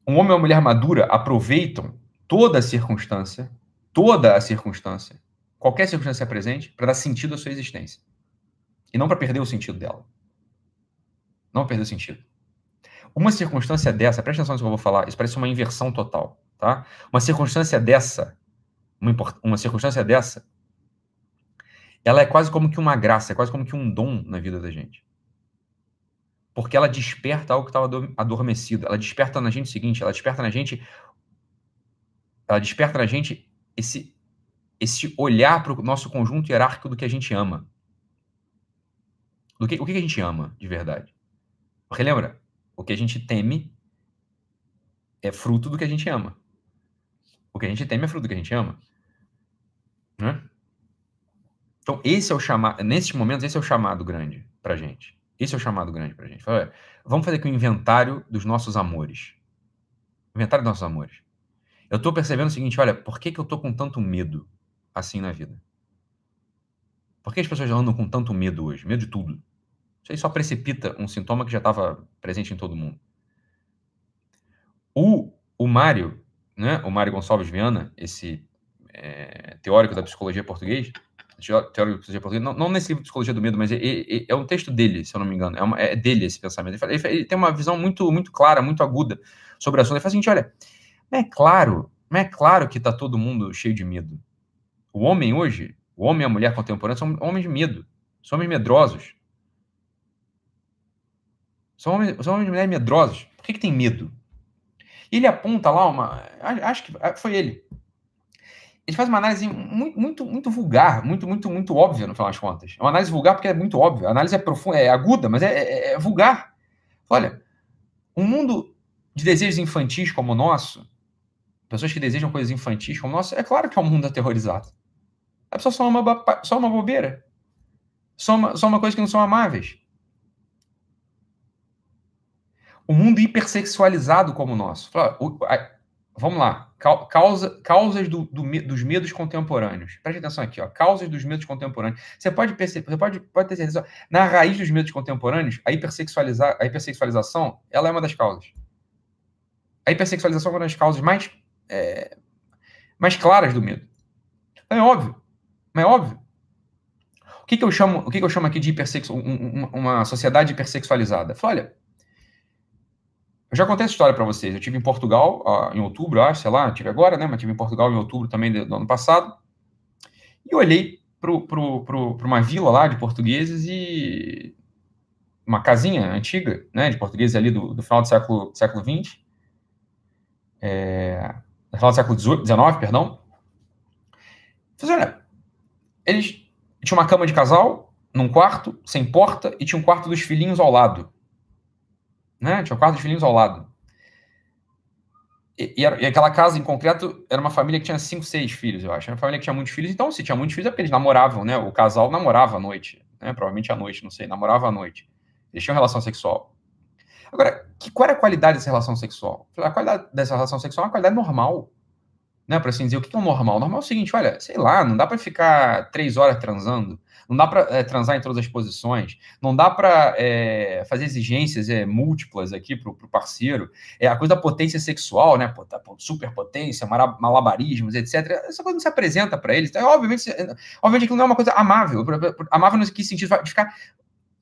Um homem ou uma mulher madura aproveitam toda a circunstância, toda a circunstância, qualquer circunstância presente, para dar sentido à sua existência. E não para perder o sentido dela. Não perder o sentido. Uma circunstância dessa, presta atenção no que eu vou falar, isso parece uma inversão total, tá? Uma circunstância dessa, uma, uma circunstância dessa, ela é quase como que uma graça, é quase como que um dom na vida da gente. Porque ela desperta algo que estava adormecido. Ela desperta na gente o seguinte, ela desperta na gente ela desperta na gente esse esse olhar para o nosso conjunto hierárquico do que a gente ama. Do que, o que a gente ama de verdade? Porque lembra, o que a gente teme é fruto do que a gente ama. O que a gente teme é fruto do que a gente ama. Né? Então, esse é o chamado, nesses momentos, esse é o chamado grande pra gente. Esse é o chamado grande pra gente. Fala, vamos fazer aqui um inventário dos nossos amores. Inventário dos nossos amores. Eu tô percebendo o seguinte, olha, por que, que eu tô com tanto medo assim na vida? Por que as pessoas andam com tanto medo hoje? Medo de tudo. Isso aí só precipita um sintoma que já estava presente em todo mundo. O, o Mário, né, o Mário Gonçalves Viana, esse é, teórico da psicologia portuguesa, teórico da psicologia portuguesa, não, não, nesse livro Psicologia do Medo, mas é, é, é, um texto dele, se eu não me engano, é, uma, é dele esse pensamento. Ele, fala, ele, ele, tem uma visão muito, muito clara, muito aguda sobre o assunto. Ele fala o seguinte, olha, não é claro, não é claro que está todo mundo cheio de medo. O homem hoje, o homem e a mulher contemporânea são homens de medo, são homens medrosos. São homens, são homens e mulheres medrosos. Por que, que tem medo? E ele aponta lá uma. Acho que foi ele. Ele faz uma análise muito, muito, muito vulgar, muito, muito, muito óbvia, no final das contas. É uma análise vulgar porque é muito óbvia. A análise é profunda, é aguda, mas é, é, é vulgar. Olha, um mundo de desejos infantis como o nosso, pessoas que desejam coisas infantis como o nosso, é claro que é um mundo aterrorizado. É só uma, só uma bobeira. Só uma, só uma coisa que não são amáveis o mundo hipersexualizado como o nosso. Vamos lá. Causa, causas do, do, dos medos contemporâneos. Preste atenção aqui, ó. Causas dos medos contemporâneos. Você pode perceber, você pode, pode ter certeza. Na raiz dos medos contemporâneos, a, hipersexualiza, a hipersexualização ela é uma das causas. A hipersexualização é uma das causas mais, é, mais claras do medo. É óbvio. É óbvio. O que, que eu chamo, o que, que eu chamo aqui de uma sociedade hipersexualizada? Fala, olha, eu já contei essa história para vocês. Eu tive em Portugal ó, em outubro, acho, sei lá, tive agora, né? Mas tive em Portugal em outubro também do, ano passado. E olhei para uma vila lá de portugueses e uma casinha antiga, né? De portugueses ali do, do final do século, século. É, final do século XIX, perdão. Fiz, olha, eles tinham uma cama de casal num quarto, sem porta, e tinha um quarto dos filhinhos ao lado né? Tinha quatro filhinhos ao lado. E, e, era, e, aquela casa, em concreto, era uma família que tinha cinco, seis filhos, eu acho. Era uma família que tinha muitos filhos. Então, se tinha muitos filhos, é porque eles namoravam, né? O casal namorava à noite, né? Provavelmente à noite, não sei. Namorava à noite. Eles tinham relação sexual. Agora, que, qual era a qualidade dessa relação sexual? A qualidade dessa relação sexual é uma qualidade normal. Né, para assim dizer, o que é o normal? O normal é o seguinte, olha, sei lá, não dá para ficar três horas transando, não dá para é, transar em todas as posições, não dá para é, fazer exigências é, múltiplas aqui para o parceiro. É a coisa da potência sexual, né? Tá, superpotência, malabarismos, etc. Essa coisa não se apresenta para eles. Então, obviamente, obviamente aquilo não é uma coisa amável. Amável no que sentido de ficar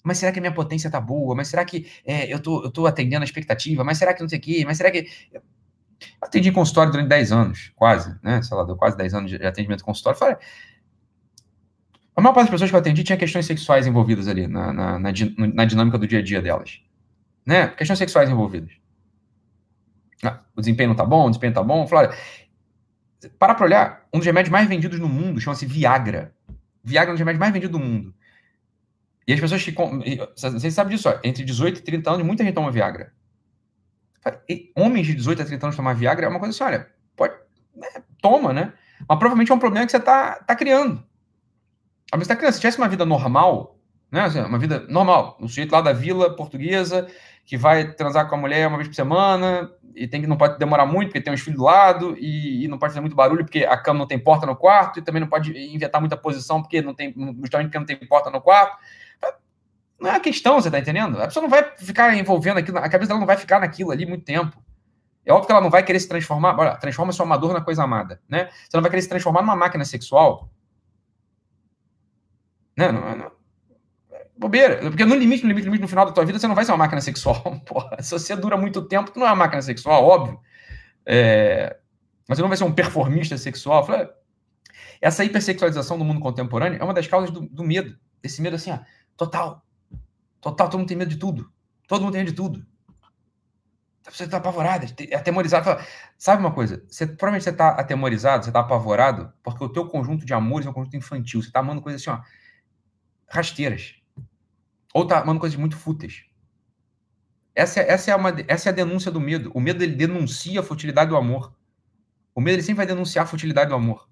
mas será que a minha potência tá boa? Mas será que é, eu, tô, eu tô atendendo a expectativa? Mas será que não sei o quê? Mas será que. Atendi consultório durante 10 anos, quase, né? Sei lá, deu quase 10 anos de atendimento consultório. Falei, a maior parte das pessoas que eu atendi tinha questões sexuais envolvidas ali na, na, na, na dinâmica do dia a dia delas. Né? Questões sexuais envolvidas. Ah, o desempenho não tá bom, o desempenho tá bom. Fala, olha, para pra olhar, um dos remédios mais vendidos no mundo chama-se Viagra. Viagra é um dos remédios mais vendidos do mundo. E as pessoas que. Vocês sabem disso, ó, entre 18 e 30 anos, muita gente toma Viagra. Homens de 18 a 30 anos tomar Viagra é uma coisa assim, olha, pode. Né, toma, né? Mas provavelmente é um problema que você tá, tá criando. A vez tá criança, se tivesse uma vida normal, né? Assim, uma vida normal, o sujeito lá da vila portuguesa que vai transar com a mulher uma vez por semana e tem que não pode demorar muito porque tem uns filhos do lado e, e, não pode fazer muito barulho porque a cama não tem porta no quarto e também não pode inventar muita posição porque não tem justamente porque não tem porta no quarto. Não é a questão, você tá entendendo? A pessoa não vai ficar envolvendo aquilo, a cabeça dela não vai ficar naquilo ali muito tempo. É óbvio que ela não vai querer se transformar. Olha, transforma seu amador na coisa amada, né? Você não vai querer se transformar numa máquina sexual né? Não, não, bobeira. Porque no limite, no limite, no limite, no final da tua vida, você não vai ser uma máquina sexual. <laughs> Porra, se você dura muito tempo, tu não é uma máquina sexual, óbvio. É... Mas você não vai ser um performista sexual. Essa hipersexualização do mundo contemporâneo é uma das causas do, do medo. Desse medo assim, ó, total. Total, todo mundo tem medo de tudo. Todo mundo tem medo de tudo. Você está apavorado, atemorizado. Sabe uma coisa? Você, provavelmente você está atemorizado, você está apavorado, porque o teu conjunto de amores é um conjunto infantil. Você está amando coisas assim, ó, rasteiras. Ou tá amando coisas muito fúteis. Essa, é, essa, é uma, essa é a denúncia do medo. O medo ele denuncia a futilidade do amor. O medo ele sempre vai denunciar a futilidade do amor.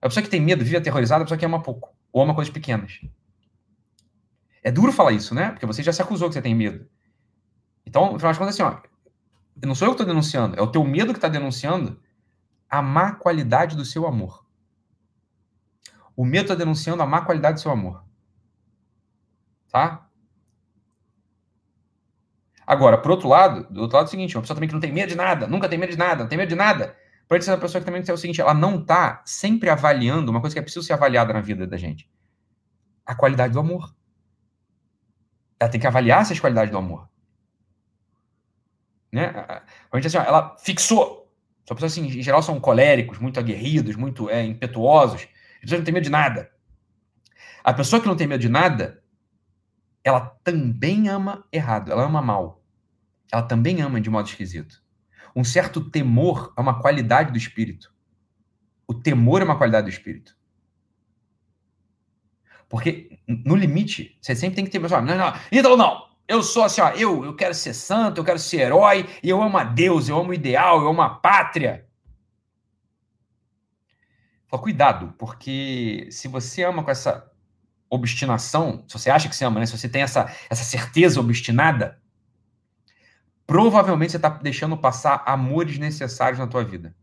A pessoa que tem medo, vive aterrorizada, a pessoa que ama pouco. Ou ama coisas pequenas. É duro falar isso, né? Porque você já se acusou que você tem medo. Então, no final das contas, assim, ó, não sou eu que estou denunciando, é o teu medo que está denunciando a má qualidade do seu amor. O medo está denunciando a má qualidade do seu amor. Tá? Agora, por outro lado, do outro lado é o seguinte, uma pessoa também que não tem medo de nada, nunca tem medo de nada, não tem medo de nada, pode ser uma pessoa que também tem o seguinte, ela não está sempre avaliando uma coisa que é preciso ser avaliada na vida da gente. A qualidade do amor. Ela tem que avaliar essas qualidades do amor. Né? A gente, assim, ela fixou. São pessoas, assim, em geral, são coléricos, muito aguerridos, muito é, impetuosos. As pessoas não têm medo de nada. A pessoa que não tem medo de nada, ela também ama errado, ela ama mal. Ela também ama de modo esquisito. Um certo temor é uma qualidade do espírito. O temor é uma qualidade do espírito. Porque, no limite, você sempre tem que ter. Não, não, Ítalo, não. Eu sou assim, ó, eu, eu quero ser santo, eu quero ser herói, e eu amo a Deus, eu amo o ideal, eu amo a pátria. Fala, cuidado, porque se você ama com essa obstinação, se você acha que você ama, né? Se você tem essa, essa certeza obstinada, provavelmente você está deixando passar amores necessários na tua vida.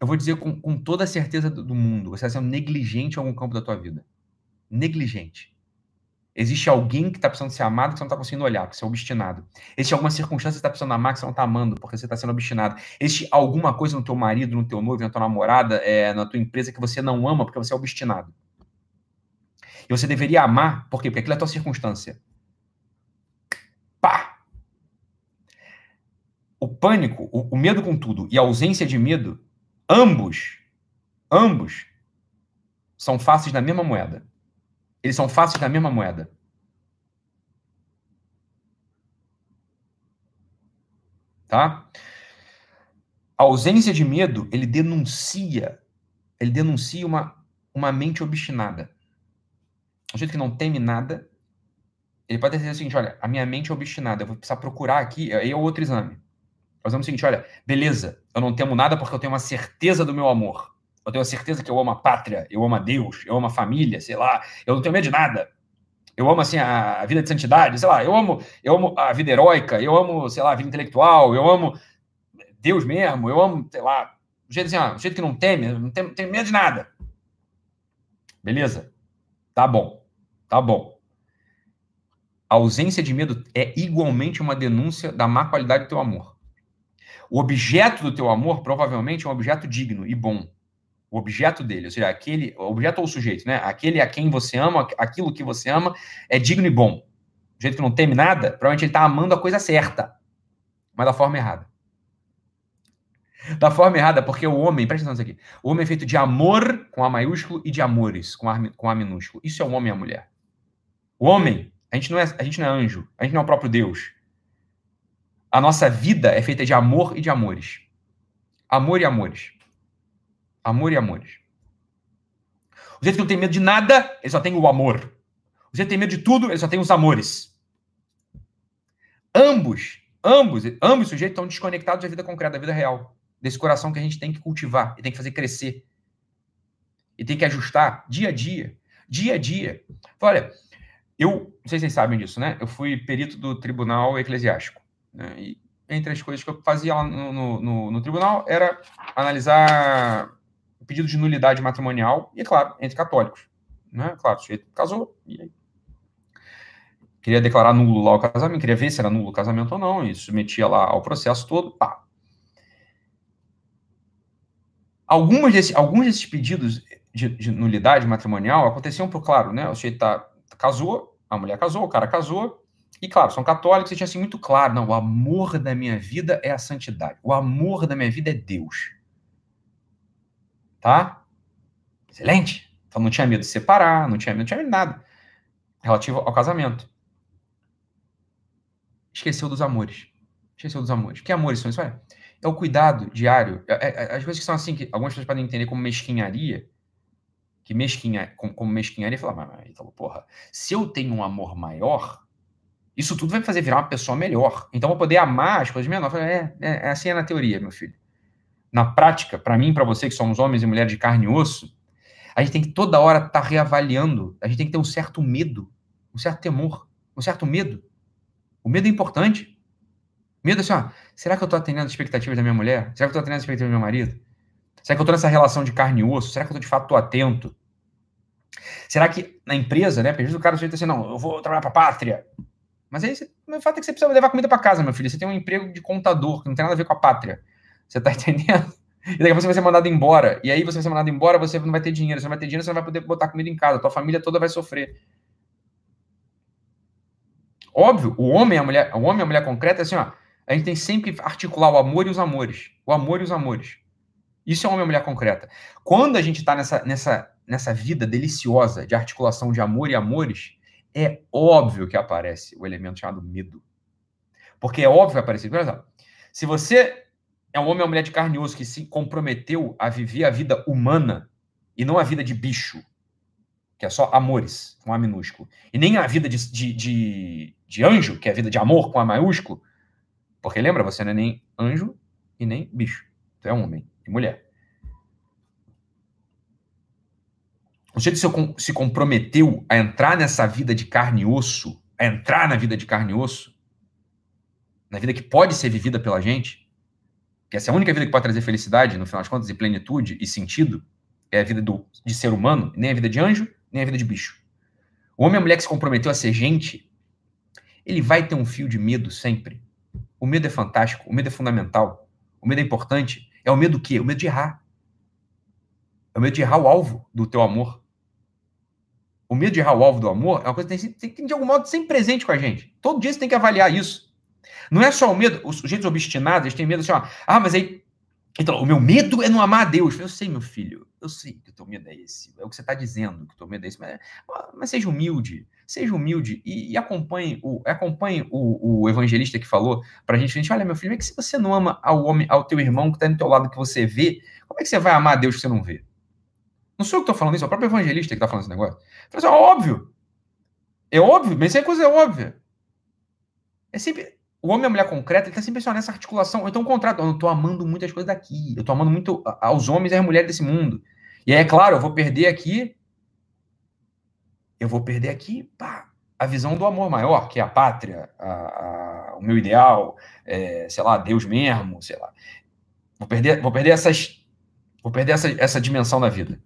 Eu vou dizer com, com toda a certeza do mundo, você está sendo negligente em algum campo da tua vida. Negligente. Existe alguém que está precisando ser amado que você não está conseguindo olhar, porque você é obstinado. Existe alguma circunstância que está precisando amar que você não está amando, porque você está sendo obstinado. Existe alguma coisa no teu marido, no teu noivo, na tua namorada, é, na tua empresa que você não ama porque você é obstinado. E você deveria amar, por quê? Porque aquilo é a tua circunstância. Pá! O pânico, o, o medo com tudo e a ausência de medo, ambos, ambos, são faces da mesma moeda. Eles são faces da mesma moeda. Tá? A ausência de medo, ele denuncia, ele denuncia uma, uma mente obstinada. O jeito que não teme nada, ele pode dizer o seguinte, olha, a minha mente é obstinada, eu vou precisar procurar aqui, aí é outro exame. Fazemos o seguinte, olha, beleza, eu não temo nada porque eu tenho uma certeza do meu amor. Eu tenho a certeza que eu amo a pátria, eu amo a Deus, eu amo a família, sei lá. Eu não tenho medo de nada. Eu amo, assim, a, vida de santidade, sei lá. Eu amo, eu amo a vida heróica, eu amo, sei lá, a vida intelectual, eu amo Deus mesmo, eu amo, sei lá, o jeito, assim, ó, jeito que não teme, não tem, tem medo de nada. Beleza? Tá bom. Tá bom. A ausência de medo é igualmente uma denúncia da má qualidade do teu amor. O objeto do teu amor provavelmente é um objeto digno e bom o objeto dele, ou seja, aquele, objeto ou sujeito, né? Aquele a quem você ama, aquilo que você ama é digno e bom. O jeito que não teme nada, provavelmente ele está amando a coisa certa, mas da forma errada. Da forma errada, porque o homem, presta atenção nisso aqui, o homem é feito de amor com A maiúsculo e de amores com A, com a minúsculo. Isso é o homem e a mulher. O homem, a gente, não é, a gente não é anjo, a gente não é o próprio Deus. A nossa vida é feita de amor e de amores. Amor e amores. Amor e amores. O jeito que não tem medo de nada, ele só tem o amor. O jeito que tem medo de tudo, ele só tem os amores. Ambos, ambos, ambos sujeitos estão desconectados da vida concreta, da vida real. Desse coração que a gente tem que cultivar e tem que fazer crescer. E tem que ajustar dia a dia. Dia a dia. Olha, eu, não sei se vocês sabem disso, né? Eu fui perito do Tribunal Eclesiástico. Né? E entre as coisas que eu fazia lá no, no, no, no tribunal era analisar pedido de nulidade matrimonial, e, é claro, entre católicos. Né? Claro, o sujeito casou, e aí. Queria declarar nulo lá o casamento, queria ver se era nulo o casamento ou não, e submetia lá ao processo todo, pá. Algumas desse, alguns desses pedidos de, de, nulidade matrimonial aconteciam por, claro, né? O sujeito tá, casou, a mulher casou, o cara casou, e claro, são católicos e tinha assim muito claro, não, o amor da minha vida é a santidade, o amor da minha vida é Deus tá? Excelente. Então não tinha medo de separar, não tinha medo, não tinha medo de nada relativo ao casamento. Esqueceu dos amores. Esqueceu dos amores. Que amores são isso? É, é o cuidado diário. É, é, é, as coisas que são assim, que algumas pessoas podem entender como mesquinharia, que mesquinha, como, como mesquinharia, falar, mas, então, porra, se eu tenho um amor maior, isso tudo vai me fazer virar uma pessoa melhor. Então, eu vou poder amar as coisas menores. É, é, é assim é na teoria, meu filho na prática, para mim, para você que somos homens e mulheres de carne e osso, a gente tem que toda hora estar tá reavaliando, a gente tem que ter um certo medo um certo temor, um certo medo. O medo é importante. Medo assim, ó, será que eu estou atendendo as expectativas da minha mulher? Será que eu estou atendendo as expectativas do meu marido? Será que eu estou nessa relação de carne e osso? Será que eu tô, de fato estou atento? Será que na empresa, né? Porque às vezes o cara diz assim, não, eu vou trabalhar para a pátria. Mas aí o fato é que você precisa levar comida para casa, meu filho. Você tem um emprego de contador, que não tem nada a ver com a pátria. Você está <laughs> entendendo? E daqui a pouco você vai ser mandado embora. E aí você vai ser mandado embora, você não vai ter dinheiro. Você não vai ter dinheiro, você não vai poder botar comida em casa. Tua família toda vai sofrer. Óbvio, o homem e a mulher, o homem a mulher concreta é assim, ó. A gente tem sempre que articular o amor e os amores. O amor e os amores. Isso é homem e mulher concreta. Quando a gente está nessa, nessa, nessa vida deliciosa de articulação de amor e amores, é óbvio que aparece o elemento chamado medo. Porque é óbvio que aparece. Por exemplo, se você é um homem ou mulher de carne e osso que se comprometeu a viver a vida humana e não a vida de bicho, que é só amores, com A minúsculo, e nem a vida de, de, de, de anjo, que é a vida de amor, com A maiúsculo, porque lembra, você não é nem anjo e nem bicho. Tu é homem e mulher. Você se comprometeu a entrar nessa vida de carne e osso, a entrar na vida de carne e osso, na vida que pode ser vivida pela gente, que essa é a única vida que pode trazer felicidade, no final das contas, e plenitude e sentido, é a vida do, de ser humano, nem a vida de anjo, nem a vida de bicho. O homem e a mulher que se comprometeu a ser gente, ele vai ter um fio de medo sempre. O medo é fantástico, o medo é fundamental, o medo é importante. É o medo do quê? O medo de errar. É o medo de errar o alvo do teu amor. O medo de errar o alvo do amor é uma coisa que tem, tem, tem de algum modo sempre presente com a gente. Todo dia você tem que avaliar isso. Não é só o medo, os sujeitos obstinados, eles têm medo assim, ó, ah, mas aí, então, o meu medo é não amar a Deus. Eu sei, meu filho, eu sei que o teu medo é esse, é o que você está dizendo, que o teu medo é esse, mas, mas seja humilde, seja humilde e, e acompanhe, o, acompanhe o, o evangelista que falou para a gente, olha, meu filho, é que se você não ama ao homem, ao teu irmão que está do teu lado, que você vê, como é que você vai amar a Deus que você não vê? Não sou eu que estou falando isso, é o próprio evangelista que está falando esse negócio. Fala assim, é óbvio, é óbvio, mas isso é coisa óbvia. É sempre, o homem e a mulher concreta, ele tá sempre nessa articulação. Então, o contrato, eu tô amando muitas coisas daqui. Eu tô amando muito aos homens e às mulheres desse mundo. E aí, é claro, eu vou perder aqui. Eu vou perder aqui, pá, a visão do amor maior, que é a pátria, a, a, o meu ideal, é, sei lá, Deus mesmo, sei lá. Vou perder, vou perder essas. Vou perder essa, essa dimensão da vida.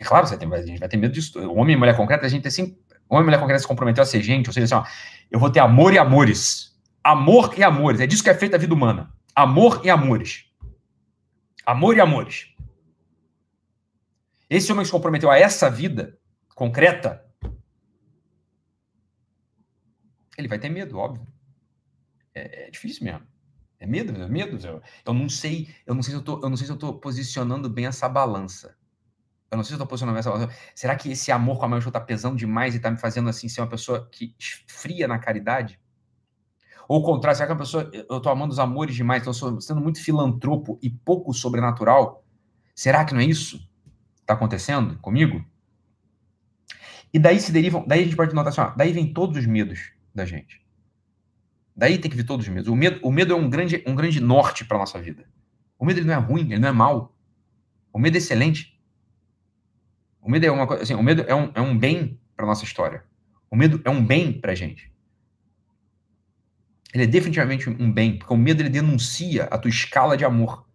E claro, você tem, a gente vai ter medo disso. O homem e mulher concreta, a gente tem assim. O homem e mulher concreta se comprometeu a ser gente, ou seja, assim, ó, eu vou ter amor e amores Amor e amores. É disso que é feita a vida humana. Amor e amores. Amor e amores. Esse homem se comprometeu a essa vida concreta, ele vai ter medo, óbvio. É, é difícil mesmo. É medo, é medo. Eu não sei, eu não sei se eu tô, eu não sei se eu tô posicionando bem essa balança. Eu não sei se eu tô posicionando essa balança. Será que esse amor com a mãe está pesando demais e tá me fazendo assim ser uma pessoa que fria na caridade? Ou o contrário, será que a pessoa, eu estou amando os amores demais, estou sendo muito filantropo e pouco sobrenatural? Será que não é isso está acontecendo comigo? E daí se derivam, daí a gente pode notar assim, ó, daí vem todos os medos da gente. Daí tem que vir todos os medos. O medo, o medo é um grande, um grande norte para nossa vida. O medo ele não é ruim, ele não é mal. O medo é excelente. O medo é uma coisa, assim, o medo é um, é um bem para nossa história. O medo é um bem para gente ele é definitivamente um bem, porque o medo ele denuncia a tua escala de amor.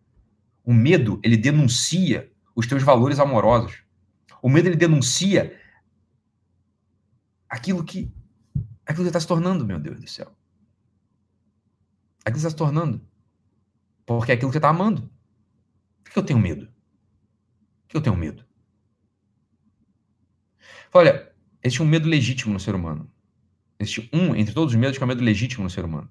O medo ele denuncia os teus valores amorosos. O medo ele denuncia aquilo que aquilo que está se tornando, meu Deus do céu. Aquilo que está se tornando. Porque é aquilo que você está amando. Por que eu tenho medo? Por que eu tenho medo? Olha, existe um medo legítimo no ser humano. Existe um entre todos os medos que é o medo legítimo no ser humano.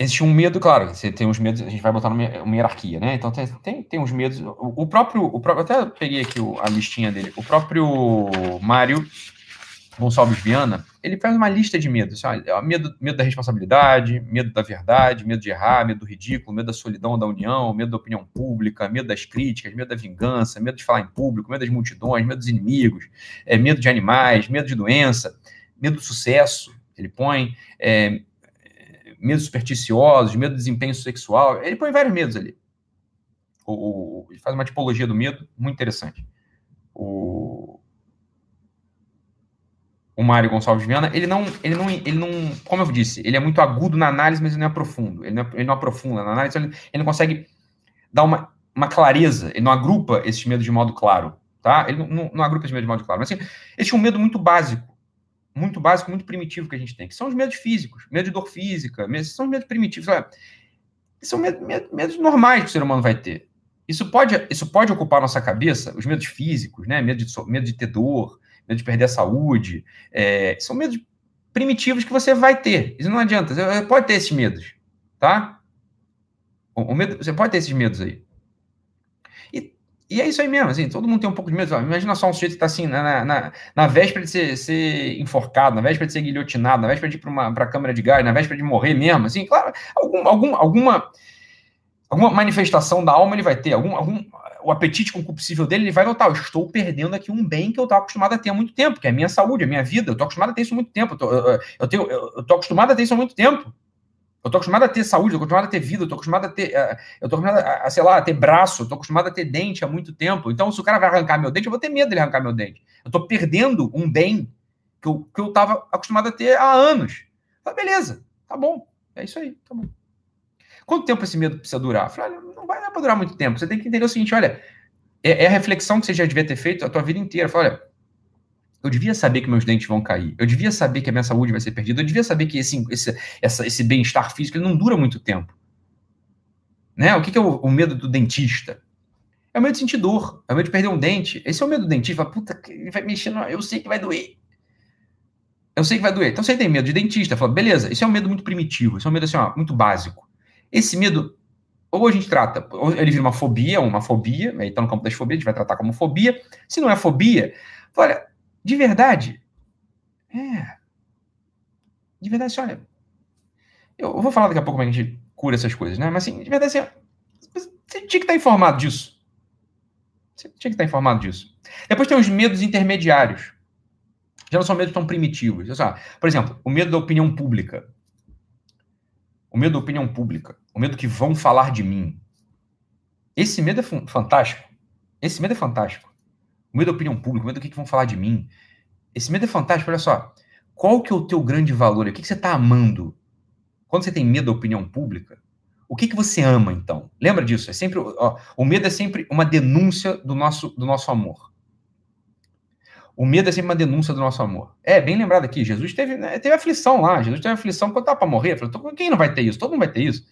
Existe um medo, claro, você tem uns medos, a gente vai botar numa uma hierarquia, né? Então tem, tem, tem uns medos. O, o próprio, o próprio. Até peguei aqui o, a listinha dele. O próprio Mário Gonçalves Viana, ele faz uma lista de medos. Assim, medo, medo da responsabilidade, medo da verdade, medo de errar, medo do ridículo, medo da solidão da união, medo da opinião pública, medo das críticas, medo da vingança, medo de falar em público, medo das multidões, medo dos inimigos, é, medo de animais, medo de doença, medo do sucesso, ele põe, é, medos supersticiosos, medo do desempenho sexual, ele põe vários medos ali. O, o, ele faz uma tipologia do medo muito interessante. o, o Mário Gonçalves Viana, ele não, ele não, ele não, como eu disse, ele é muito agudo na análise, mas ele não é profundo. Ele não, ele não aprofunda na análise, ele, ele não consegue dar uma, uma clareza, ele não agrupa esses medos de modo claro, tá? Ele não, não, não agrupa esses medos de modo claro. Mas assim, esse é um medo muito básico, muito básico, muito primitivo que a gente tem, que são os medos físicos, medo de dor física, medos, são os medos primitivos. Olha, são medos, medos, medos normais que o ser humano vai ter. Isso pode, isso pode ocupar nossa cabeça, os medos físicos, né? Medo de, medo de ter dor, medo de perder a saúde. É, são medos primitivos que você vai ter. Isso não adianta. Você pode ter esses medos, tá? O medo, você pode ter esses medos aí. E, e, é isso aí mesmo, assim, todo mundo tem um pouco de medo. Imagina só um sujeito que está assim, na, na, na, véspera de ser, ser, enforcado, na véspera de ser guilhotinado, na véspera de ir para a câmara de gás, na véspera de morrer mesmo, assim, claro, algum, algum, alguma, alguma manifestação da alma ele vai ter, algum, algum, o apetite concupiscível dele, ele vai notar, eu estou perdendo aqui um bem que eu estava acostumado a ter há muito tempo, que é a minha saúde, a minha vida, eu estou acostumado a ter isso há muito tempo, eu, tô, eu, eu, tenho, eu, acostumado a ter isso há muito tempo. Eu tô acostumado a ter saúde, eu tô acostumado a ter vida, eu tô acostumado a ter, uh, eu tô acostumado a, a, sei lá, a ter braço, eu tô acostumado a ter dente há muito tempo. Então, se o cara vai arrancar meu dente, eu vou ter medo dele arrancar meu dente. Eu tô perdendo um bem que eu, que eu tava acostumado a ter há anos. Tá, beleza, tá bom, é isso aí, tá bom. Quanto tempo esse medo precisa durar? Eu falei, não vai dar pra durar muito tempo. Você tem que entender o seguinte, olha, é, é, a reflexão que você já devia ter feito a tua vida inteira. Fala, olha, eu devia saber que meus dentes vão cair, eu devia saber que a minha saúde vai ser perdida, eu devia saber que esse, esse, essa, esse bem-estar físico não dura muito tempo. Né? O que, que é o, o, medo do dentista? É o medo de sentir dor, é o medo de perder um dente. Esse é o medo do dentista. Fala, puta, ele vai mexer, no... eu sei que vai doer. Eu sei que vai doer. Então você tem medo de dentista. Fala, beleza, esse é um medo muito primitivo, esse é um medo assim, ó, muito básico. Esse medo ou a gente trata, ou ele vira uma fobia, uma fobia, aí está no campo das fobias, a gente vai tratar como fobia. Se não é fobia, olha, de verdade, é. De verdade, assim, olha, eu vou falar daqui a pouco como a gente cura essas coisas, né? Mas assim, de verdade, assim, você tinha que estar informado disso. Você tinha que estar informado disso. Depois tem os medos intermediários. Já não são medos tão primitivos. Por exemplo, o medo da opinião pública. O medo da opinião pública. O medo que vão falar de mim. Esse medo é fantástico. Esse medo é fantástico. O medo da opinião pública, o medo do que, que vão falar de mim. Esse medo é fantástico. Olha só. Qual que é o teu grande valor? O que, que você está amando? Quando você tem medo da opinião pública, o que, que você ama, então? Lembra disso? É sempre ó, O medo é sempre uma denúncia do nosso, do nosso amor. O medo é sempre uma denúncia do nosso amor. É, bem lembrado aqui, Jesus teve, né, teve aflição lá, Jesus teve aflição quando estava para morrer. Falei, então, quem não vai ter isso? Todo mundo vai ter isso.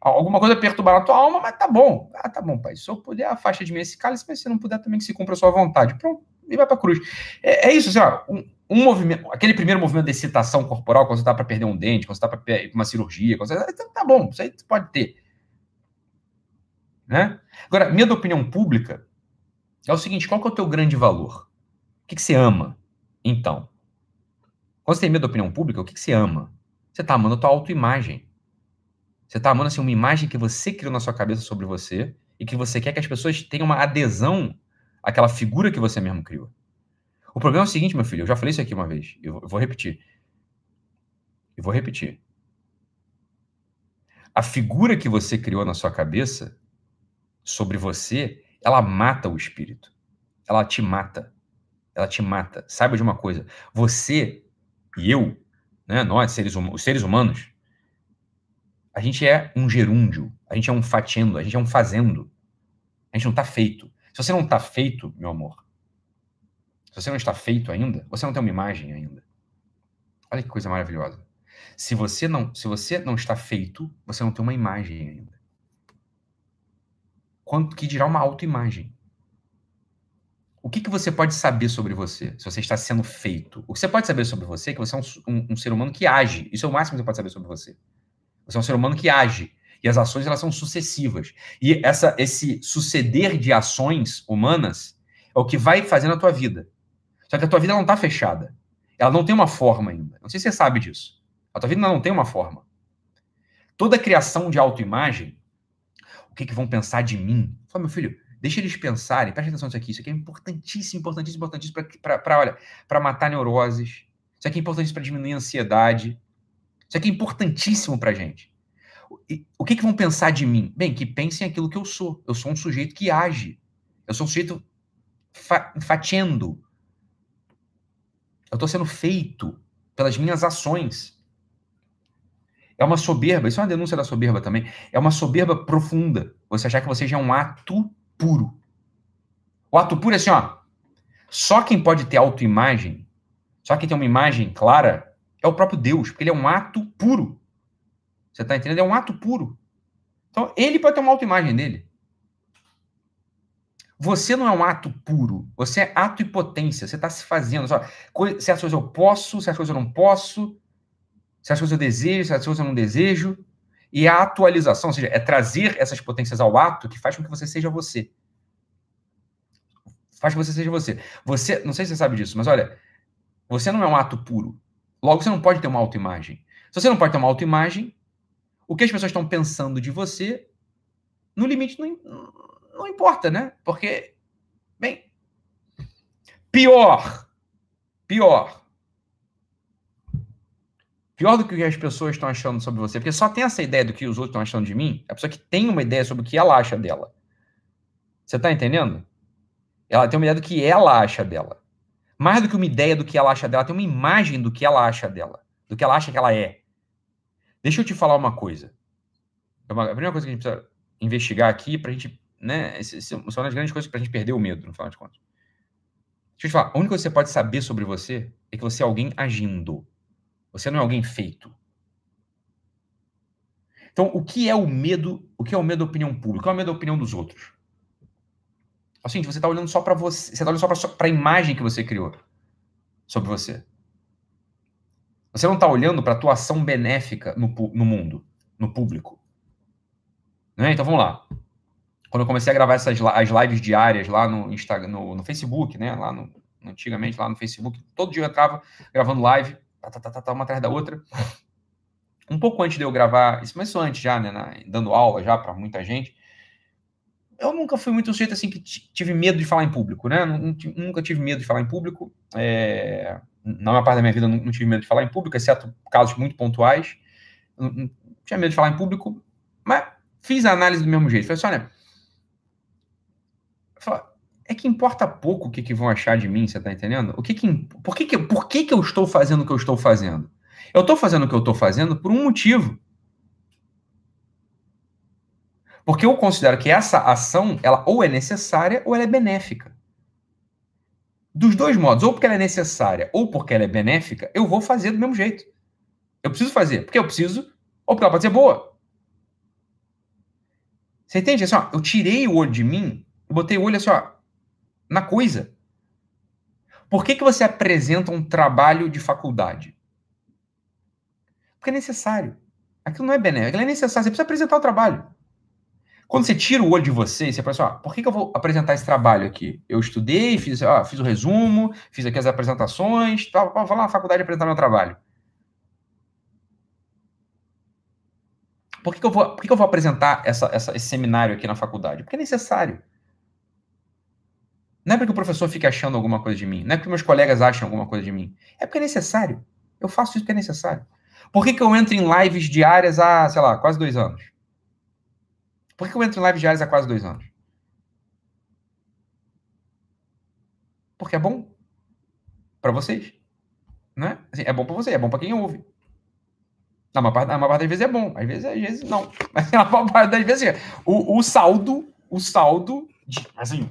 Alguma coisa perturbar na tua alma, mas tá bom. Ah, tá bom, pai. Se eu puder, afasta de mim esse cálice, mas se não puder, também que se cumpra a sua vontade. Pronto, e vai para a cruz. É, é, isso, ó, um, um, movimento, aquele primeiro movimento de excitação corporal, quando você tá para perder um dente, quando você tá para uma cirurgia, quando você, tá, tá bom, isso aí pode ter. Né? Agora, minha opinião pública é o seguinte: qual que é o teu grande valor? O que, que você ama? Então, quando você tem medo da opinião pública, o que, que você ama? Você está amando a tua autoimagem. Você está amando assim, uma imagem que você criou na sua cabeça sobre você e que você quer que as pessoas tenham uma adesão àquela figura que você mesmo criou. O problema é o seguinte, meu filho, eu já falei isso aqui uma vez, eu vou repetir. Eu vou repetir. A figura que você criou na sua cabeça sobre você, ela mata o espírito. Ela te mata ela te mata. Saiba de uma coisa: você e eu, né, nós, seres hum os seres humanos, a gente é um gerúndio, a gente é um fatiendo, a gente é um fazendo. A gente não está feito. Se você não está feito, meu amor, se você não está feito ainda, você não tem uma imagem ainda. Olha que coisa maravilhosa. Se você não, se você não está feito, você não tem uma imagem ainda. Quanto que dirá uma autoimagem? O que, que você pode saber sobre você, se você está sendo feito? O que você pode saber sobre você é que você é um, um, um, ser humano que age. Isso é o máximo que você pode saber sobre você. Você é um ser humano que age. E as ações, elas são sucessivas. E essa, esse suceder de ações humanas é o que vai fazendo a tua vida. Só que a tua vida não está fechada. Ela não tem uma forma ainda. Não sei se você sabe disso. A tua vida não tem uma forma. Toda criação de autoimagem, o que, que vão pensar de mim? Fala, meu filho, Deixa eles pensarem, preste atenção nisso aqui, isso aqui é importantíssimo, importantíssimo, importantíssimo para, olha, para matar neuroses. Isso aqui é importantíssimo para diminuir a ansiedade. Isso aqui é importantíssimo para gente. O que, que vão pensar de mim? Bem, que pensem aquilo que eu sou. Eu sou um sujeito que age. Eu sou um sujeito fatiando. Eu estou sendo feito pelas minhas ações. É uma soberba, isso é uma denúncia da soberba também. É uma soberba profunda. Você achar que você já é um ato puro. O ato puro é assim, ó. Só quem pode ter autoimagem, só quem tem uma imagem clara, é o próprio Deus, porque ele é um ato puro. Você está entendendo? É um ato puro. Então, ele pode ter uma autoimagem dele. Você não é um ato puro, você é ato e potência. Você está se fazendo. Só, certas coisas eu posso, certas coisas eu não posso, certas coisas eu desejo, certas coisas eu não desejo. E a atualização, ou seja, é trazer essas potências ao ato que faz com que você seja você. Faz com que você seja você. Você, não sei se você sabe disso, mas olha, você não é um ato puro. Logo, você não pode ter uma autoimagem. Se você não pode ter uma autoimagem, o que as pessoas estão pensando de você, no limite, não, não importa, né? Porque, bem, pior, pior. Pior do que as pessoas estão achando sobre você, porque só tem essa ideia do que os outros estão achando de mim, a pessoa que tem uma ideia sobre o que ela acha dela. Você tá entendendo? Ela tem uma ideia do que ela acha dela. Mais do que uma ideia do que ela acha dela, tem uma imagem do que ela acha dela, do que ela acha que ela é. Deixa eu te falar uma coisa. É uma, a primeira coisa que a gente precisa investigar aqui para a gente né? São as grandes coisas para a gente perder o medo, no final de contas. Deixa eu te falar, a única coisa que você pode saber sobre você é que você é alguém agindo. Você não é alguém feito. Então, o que é o medo? O que é o medo da opinião pública? O que é o medo da opinião dos outros? É o seguinte, você está olhando só para você, você está olhando só para a imagem que você criou sobre você. Você não está olhando para a tua ação benéfica no, no mundo, no público. Né? Então vamos lá quando eu comecei a gravar essas as lives diárias lá no Instagram, no, no Facebook, né? Lá no, antigamente lá no Facebook, todo dia eu entrava gravando live, tá, tá, tá, tá, tá uma atrás da outra. Um pouco antes de eu gravar, isso mas antes já, né? Na, dando aula já para muita gente. Eu nunca fui muito sujeito assim que tive medo de falar em público, né? Nunca tive medo de falar em público. É, na maior parte da minha vida não tive medo de falar em público, exceto casos muito pontuais. Não, não tinha medo de falar em público, mas fiz a análise do mesmo jeito. Falei assim, olha, é que importa pouco o que, que vão achar de mim, você tá entendendo? O que que, por que, que, por que, que eu estou fazendo o que eu estou fazendo? Eu estou fazendo o que eu estou fazendo por um motivo. Porque eu considero que essa ação, ela ou é necessária ou ela é benéfica. Dos dois modos, ou porque ela é necessária ou porque ela é benéfica, eu vou fazer do mesmo jeito. Eu preciso fazer, porque eu preciso, ou porque ela pode ser boa. Você entende? Assim, ó, eu tirei o olho de mim botei o olho assim, ó, na coisa. Por que, que você apresenta um trabalho de faculdade? Porque é necessário. Aquilo não é benéfico, aquilo é necessário. Você precisa apresentar o trabalho. Quando você tira o olho de você, você pensa, ó, por que, que eu vou apresentar esse trabalho aqui? Eu estudei, fiz, ó, fiz o resumo, fiz aqui as apresentações, tá, vou lá na faculdade apresentar meu trabalho. Por que, que, eu, vou, por que, que eu vou apresentar essa, essa, esse seminário aqui na faculdade? Porque é necessário. Não é porque o professor fica achando alguma coisa de mim. Não é porque meus colegas acham alguma coisa de mim. É porque é necessário. Eu faço isso porque é necessário. Por que, que eu entro em lives diárias há, sei lá, quase dois anos? Por que, que eu entro em lives diárias há quase dois anos? Porque é bom para vocês. Né? Assim, é bom para você, é bom para quem ouve. Na maior, parte, na maior parte das vezes é bom, às vezes, às vezes não. <laughs> Mas na maior parte das vezes é. O, o saldo, o saldo, de, assim,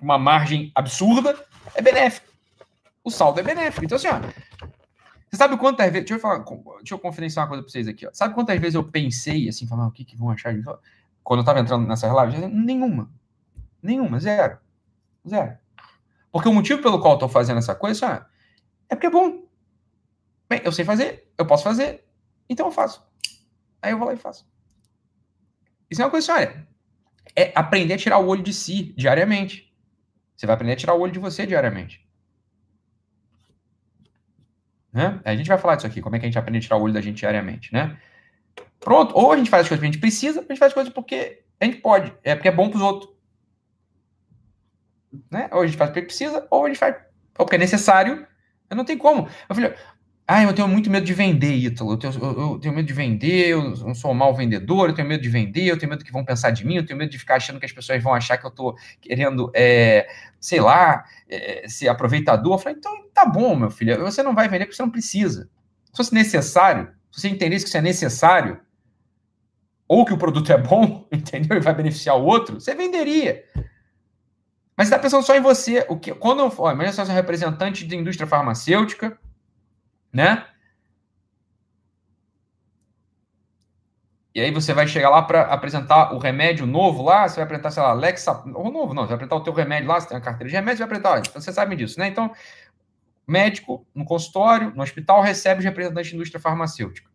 uma margem absurda, é benéfico. O saldo é benéfico. Então, assim, ó, você sabe quantas vezes. Deixa eu, falar, deixa eu confidenciar uma coisa pra vocês aqui. Ó. Sabe quantas vezes eu pensei assim, falar, ah, o que, que vão achar de? Quando eu tava entrando nessa live? Nenhuma. Nenhuma, zero. Zero. Porque o motivo pelo qual eu tô fazendo essa coisa assim, ó, é porque é bom. Bem, eu sei fazer, eu posso fazer, então eu faço. Aí eu vou lá e faço. Isso é uma coisa assim, olha, é aprender a tirar o olho de si diariamente. Você vai aprender a tirar o olho de você diariamente. Né? A gente vai falar disso aqui, como é que a gente aprende a tirar o olho da gente diariamente, né? Pronto, ou a gente faz as coisas porque a gente precisa, ou a gente faz as coisas porque a gente pode, é porque é bom para os outros. Né? Ou a gente faz porque precisa, ou a gente faz ou porque é necessário. Não tem como. Meu filho, Ah, eu tenho muito medo de vender, Ítalo. Eu tenho, eu, eu tenho medo de vender, eu não sou um mau vendedor, eu tenho medo de vender, eu tenho medo que vão pensar de mim, eu tenho medo de ficar achando que as pessoas vão achar que eu estou querendo, é, sei lá, é, ser aproveitador. Eu falei, então tá bom, meu filho, você não vai vender porque você não precisa. Se fosse necessário, se você entendesse que isso é necessário, ou que o produto é bom, <laughs> entendeu? E vai beneficiar o outro, você venderia. Mas você está pensando só em você. O que, quando eu imagina se você é representante de indústria farmacêutica, né? E aí você vai chegar lá para apresentar o remédio novo lá, você vai apresentar, sei lá, Lexa, ou novo não, você vai apresentar o teu remédio lá, você tem uma carteira de remédio, você vai apresentar, então você sabe disso, né? Então, médico no consultório, no hospital, recebe os representantes de indústria farmacêutica.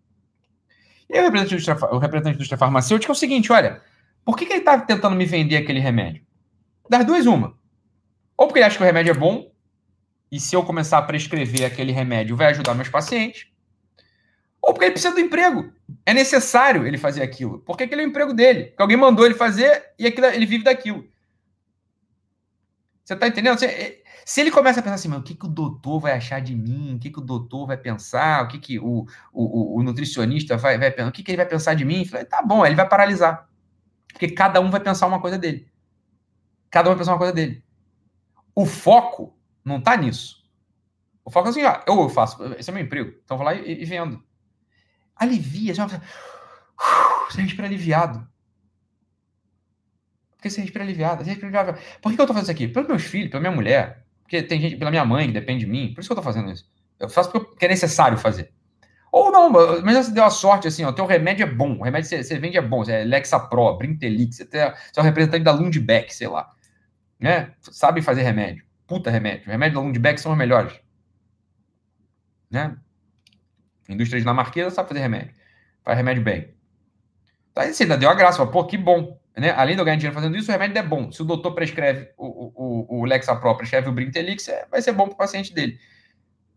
E aí o representante indústria, o representante de indústria farmacêutica é o seguinte, olha, por que, que ele está tentando me vender aquele remédio? Das duas, uma. Ou porque ele acha que o remédio é bom, e se eu começar a prescrever aquele remédio, vai ajudar meus pacientes. Ou porque ele precisa do emprego. É necessário ele fazer aquilo. Porque aquele é o emprego dele. Porque alguém mandou ele fazer e aquilo, ele vive daquilo. Você está entendendo? Se, se, ele começa a pensar assim, o que, que o doutor vai achar de mim? O que, que o doutor vai pensar? O que, que o, o, o nutricionista vai, vai pensar? O que, que ele vai pensar de mim? Falei, tá bom, ele vai paralisar. Porque cada um vai pensar uma coisa dele. Cada um vai pensar uma coisa dele. O foco não está nisso. O foco é assim, ó, eu faço, esse é meu emprego, então vou lá e, e vendo. Alivia, você, você respira aliviado. Por que você respira aliviado? Você respira aliviado. Por que, eu estou fazendo isso aqui? Pelos meus filhos, pela minha mulher, porque tem gente, pela minha mãe que depende de mim. Por isso que eu estou fazendo isso. Eu faço porque é necessário fazer. Ou não, mas você deu a sorte assim, ó, teu remédio é bom, o remédio que você, você vende é bom, é Lexapro, Brintelix, você, você é o representante da Lundbeck, sei lá, né? Sabe fazer remédio puta remédio. Remédio da Lundbeck são os melhores. Né? Indústria dinamarquesa sabe fazer remédio. Faz remédio bem. Tá você ainda deu a graça. Pô, que bom. Né? Além de eu ganhar dinheiro fazendo isso, o remédio é bom. Se o doutor prescreve o, o, o Lexapro, prescreve o Brintelix, é, vai ser bom para o paciente dele.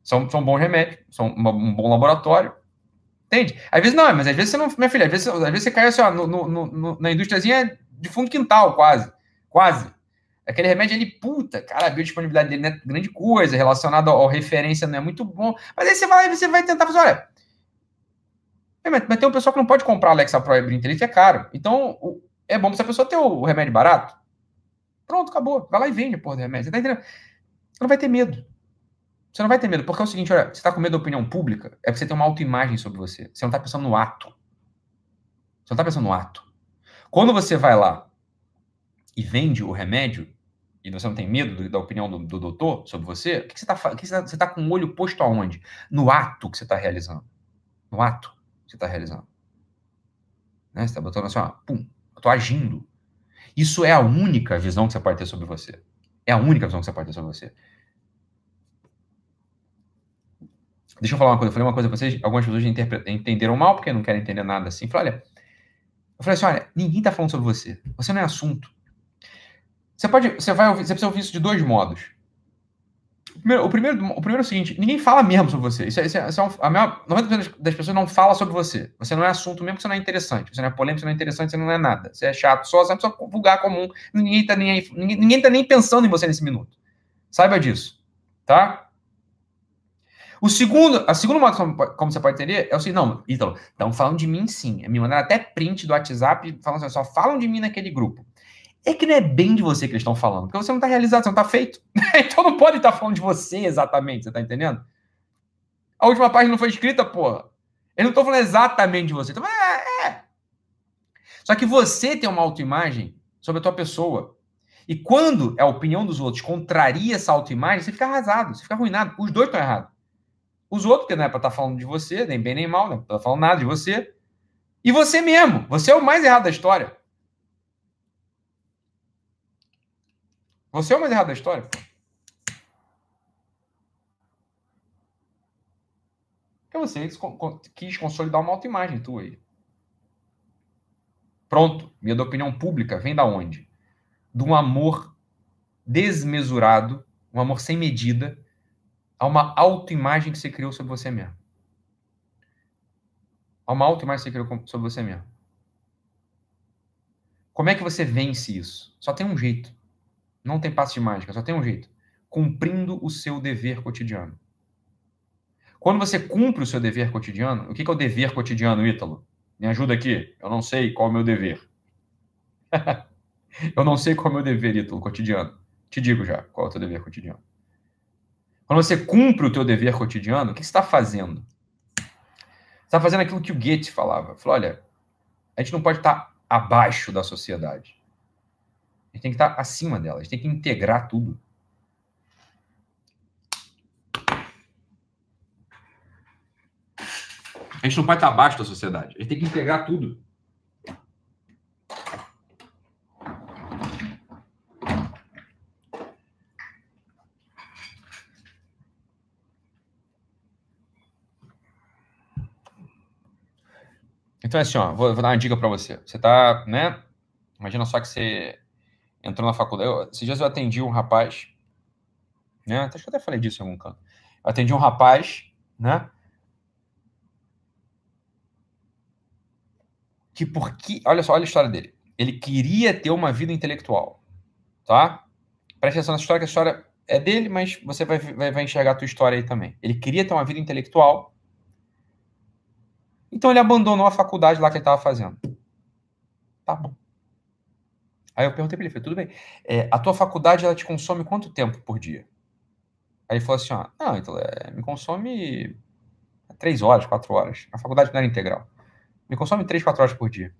São, são bons remédios, são um bom laboratório. Entende? Às vezes não, mas às vezes você não. Minha filha, às vezes, às vezes você cai assim, ó, no, no, no, na indústriazinha de fundo quintal, quase. Quase. Aquele remédio, ele, puta, cara, a biodisponibilidade dele não é grande coisa, relacionado à referência não é muito bom. Mas aí você vai, você vai tentar fazer, olha. Mas, mas tem um pessoal que não pode comprar Alexa Pro e Brintelite, é caro. Então, o, é bom essa pessoa ter o, o, remédio barato. Pronto, acabou. Vai lá e vende, porra, do remédio. Você tá entendendo? Você não vai ter medo. Você não vai ter medo, porque é o seguinte, olha, você tá com medo da opinião pública, é porque você tem uma autoimagem sobre você. Você não tá pensando no ato. Você não tá pensando no ato. Quando você vai lá e vende o remédio, e você não tem medo do, da opinião do, do, doutor sobre você, o que, você está que você tá com o olho posto aonde? No ato que você está realizando. No ato que você está realizando. Né? Você está botando assim, ó, pum, eu estou agindo. Isso é a única visão que você pode ter sobre você. É a única visão que você pode ter sobre você. Deixa eu falar uma coisa. Eu falei uma coisa para vocês. Algumas pessoas entenderam mal, porque não querem entender nada assim. Eu falei, olha, eu falei assim: olha, ninguém está falando sobre você. Você não é assunto. Você pode, você vai você precisa ouvir isso de dois modos. O primeiro, o primeiro, o primeiro é o seguinte: ninguém fala mesmo sobre você. Isso é, isso é, isso é um, a maior, 90% das pessoas não fala sobre você. Você não é assunto mesmo, você não é interessante. Você não é polêmico, você não é interessante, você não é nada. Você é chato, só, você é uma pessoa vulgar comum. Ninguém está nem, ninguém, ninguém tá nem pensando em você nesse minuto. Saiba disso. Tá? O segundo, a segunda modo como, como, você pode entender é o seguinte: não, Ítalo, estão falando de mim sim. Me mandaram até print do WhatsApp falando assim, só falam de mim naquele grupo é que não é bem de você que eles estão falando, porque você não está realizado, você não está feito. <laughs> então não pode estar tá falando de você exatamente, você está entendendo? A última página não foi escrita, porra. Eles não estão falando exatamente de você. Então, é, é. Só que você tem uma autoimagem sobre a tua pessoa. E quando a opinião dos outros contraria essa autoimagem, você fica arrasado, você fica arruinado. Os dois estão errados. Os outros, porque não é para estar tá falando de você, nem bem nem mal, não é para estar tá falando nada de você. E você mesmo. Você é o mais errado da história. Você é o mais errado da história. Porque você quis consolidar uma autoimagem tua aí. Pronto. Minha da opinião pública vem da onde? De um amor desmesurado, um amor sem medida, a uma autoimagem que você criou sobre você mesmo. A uma autoimagem que você criou sobre você mesmo. Como é que você vence isso? Só tem um jeito. Não tem passe de mágica, só tem um jeito. Cumprindo o seu dever cotidiano. Quando você cumpre o seu dever cotidiano, o que é o dever cotidiano, Ítalo? Me ajuda aqui. Eu não sei qual é o meu dever. <laughs> eu não sei qual é o meu dever, Ítalo, cotidiano. Te digo já qual é o teu dever cotidiano. Quando você cumpre o teu dever cotidiano, o que você está fazendo? Você está fazendo aquilo que o Goethe falava. Falou, olha, a gente não pode estar abaixo da sociedade. A gente tem que estar acima dela. A gente tem que integrar tudo. A gente não pode estar abaixo da sociedade. A gente tem que integrar tudo. Então, assim, ó, vou, vou dar uma dica para você. Você tá, né? Imagina só que você entrou na faculdade. Esses dias eu atendi um rapaz, né? Acho que até falei disso em algum canto. Eu atendi um rapaz, né? Que porque. Olha só, olha a história dele. Ele queria ter uma vida intelectual, tá? Presta atenção nessa história, que a história é dele, mas você vai, vai, vai enxergar a tua história aí também. Ele queria ter uma vida intelectual então ele abandonou a faculdade lá que ele estava fazendo. Tá bom. Aí eu perguntei para ele, falei, tudo bem, é, a tua faculdade ela te consome quanto tempo por dia? Aí ele falou assim, ó, não, então, é, me consome três horas, quatro horas. A faculdade não era integral. Me consome três, quatro horas por dia.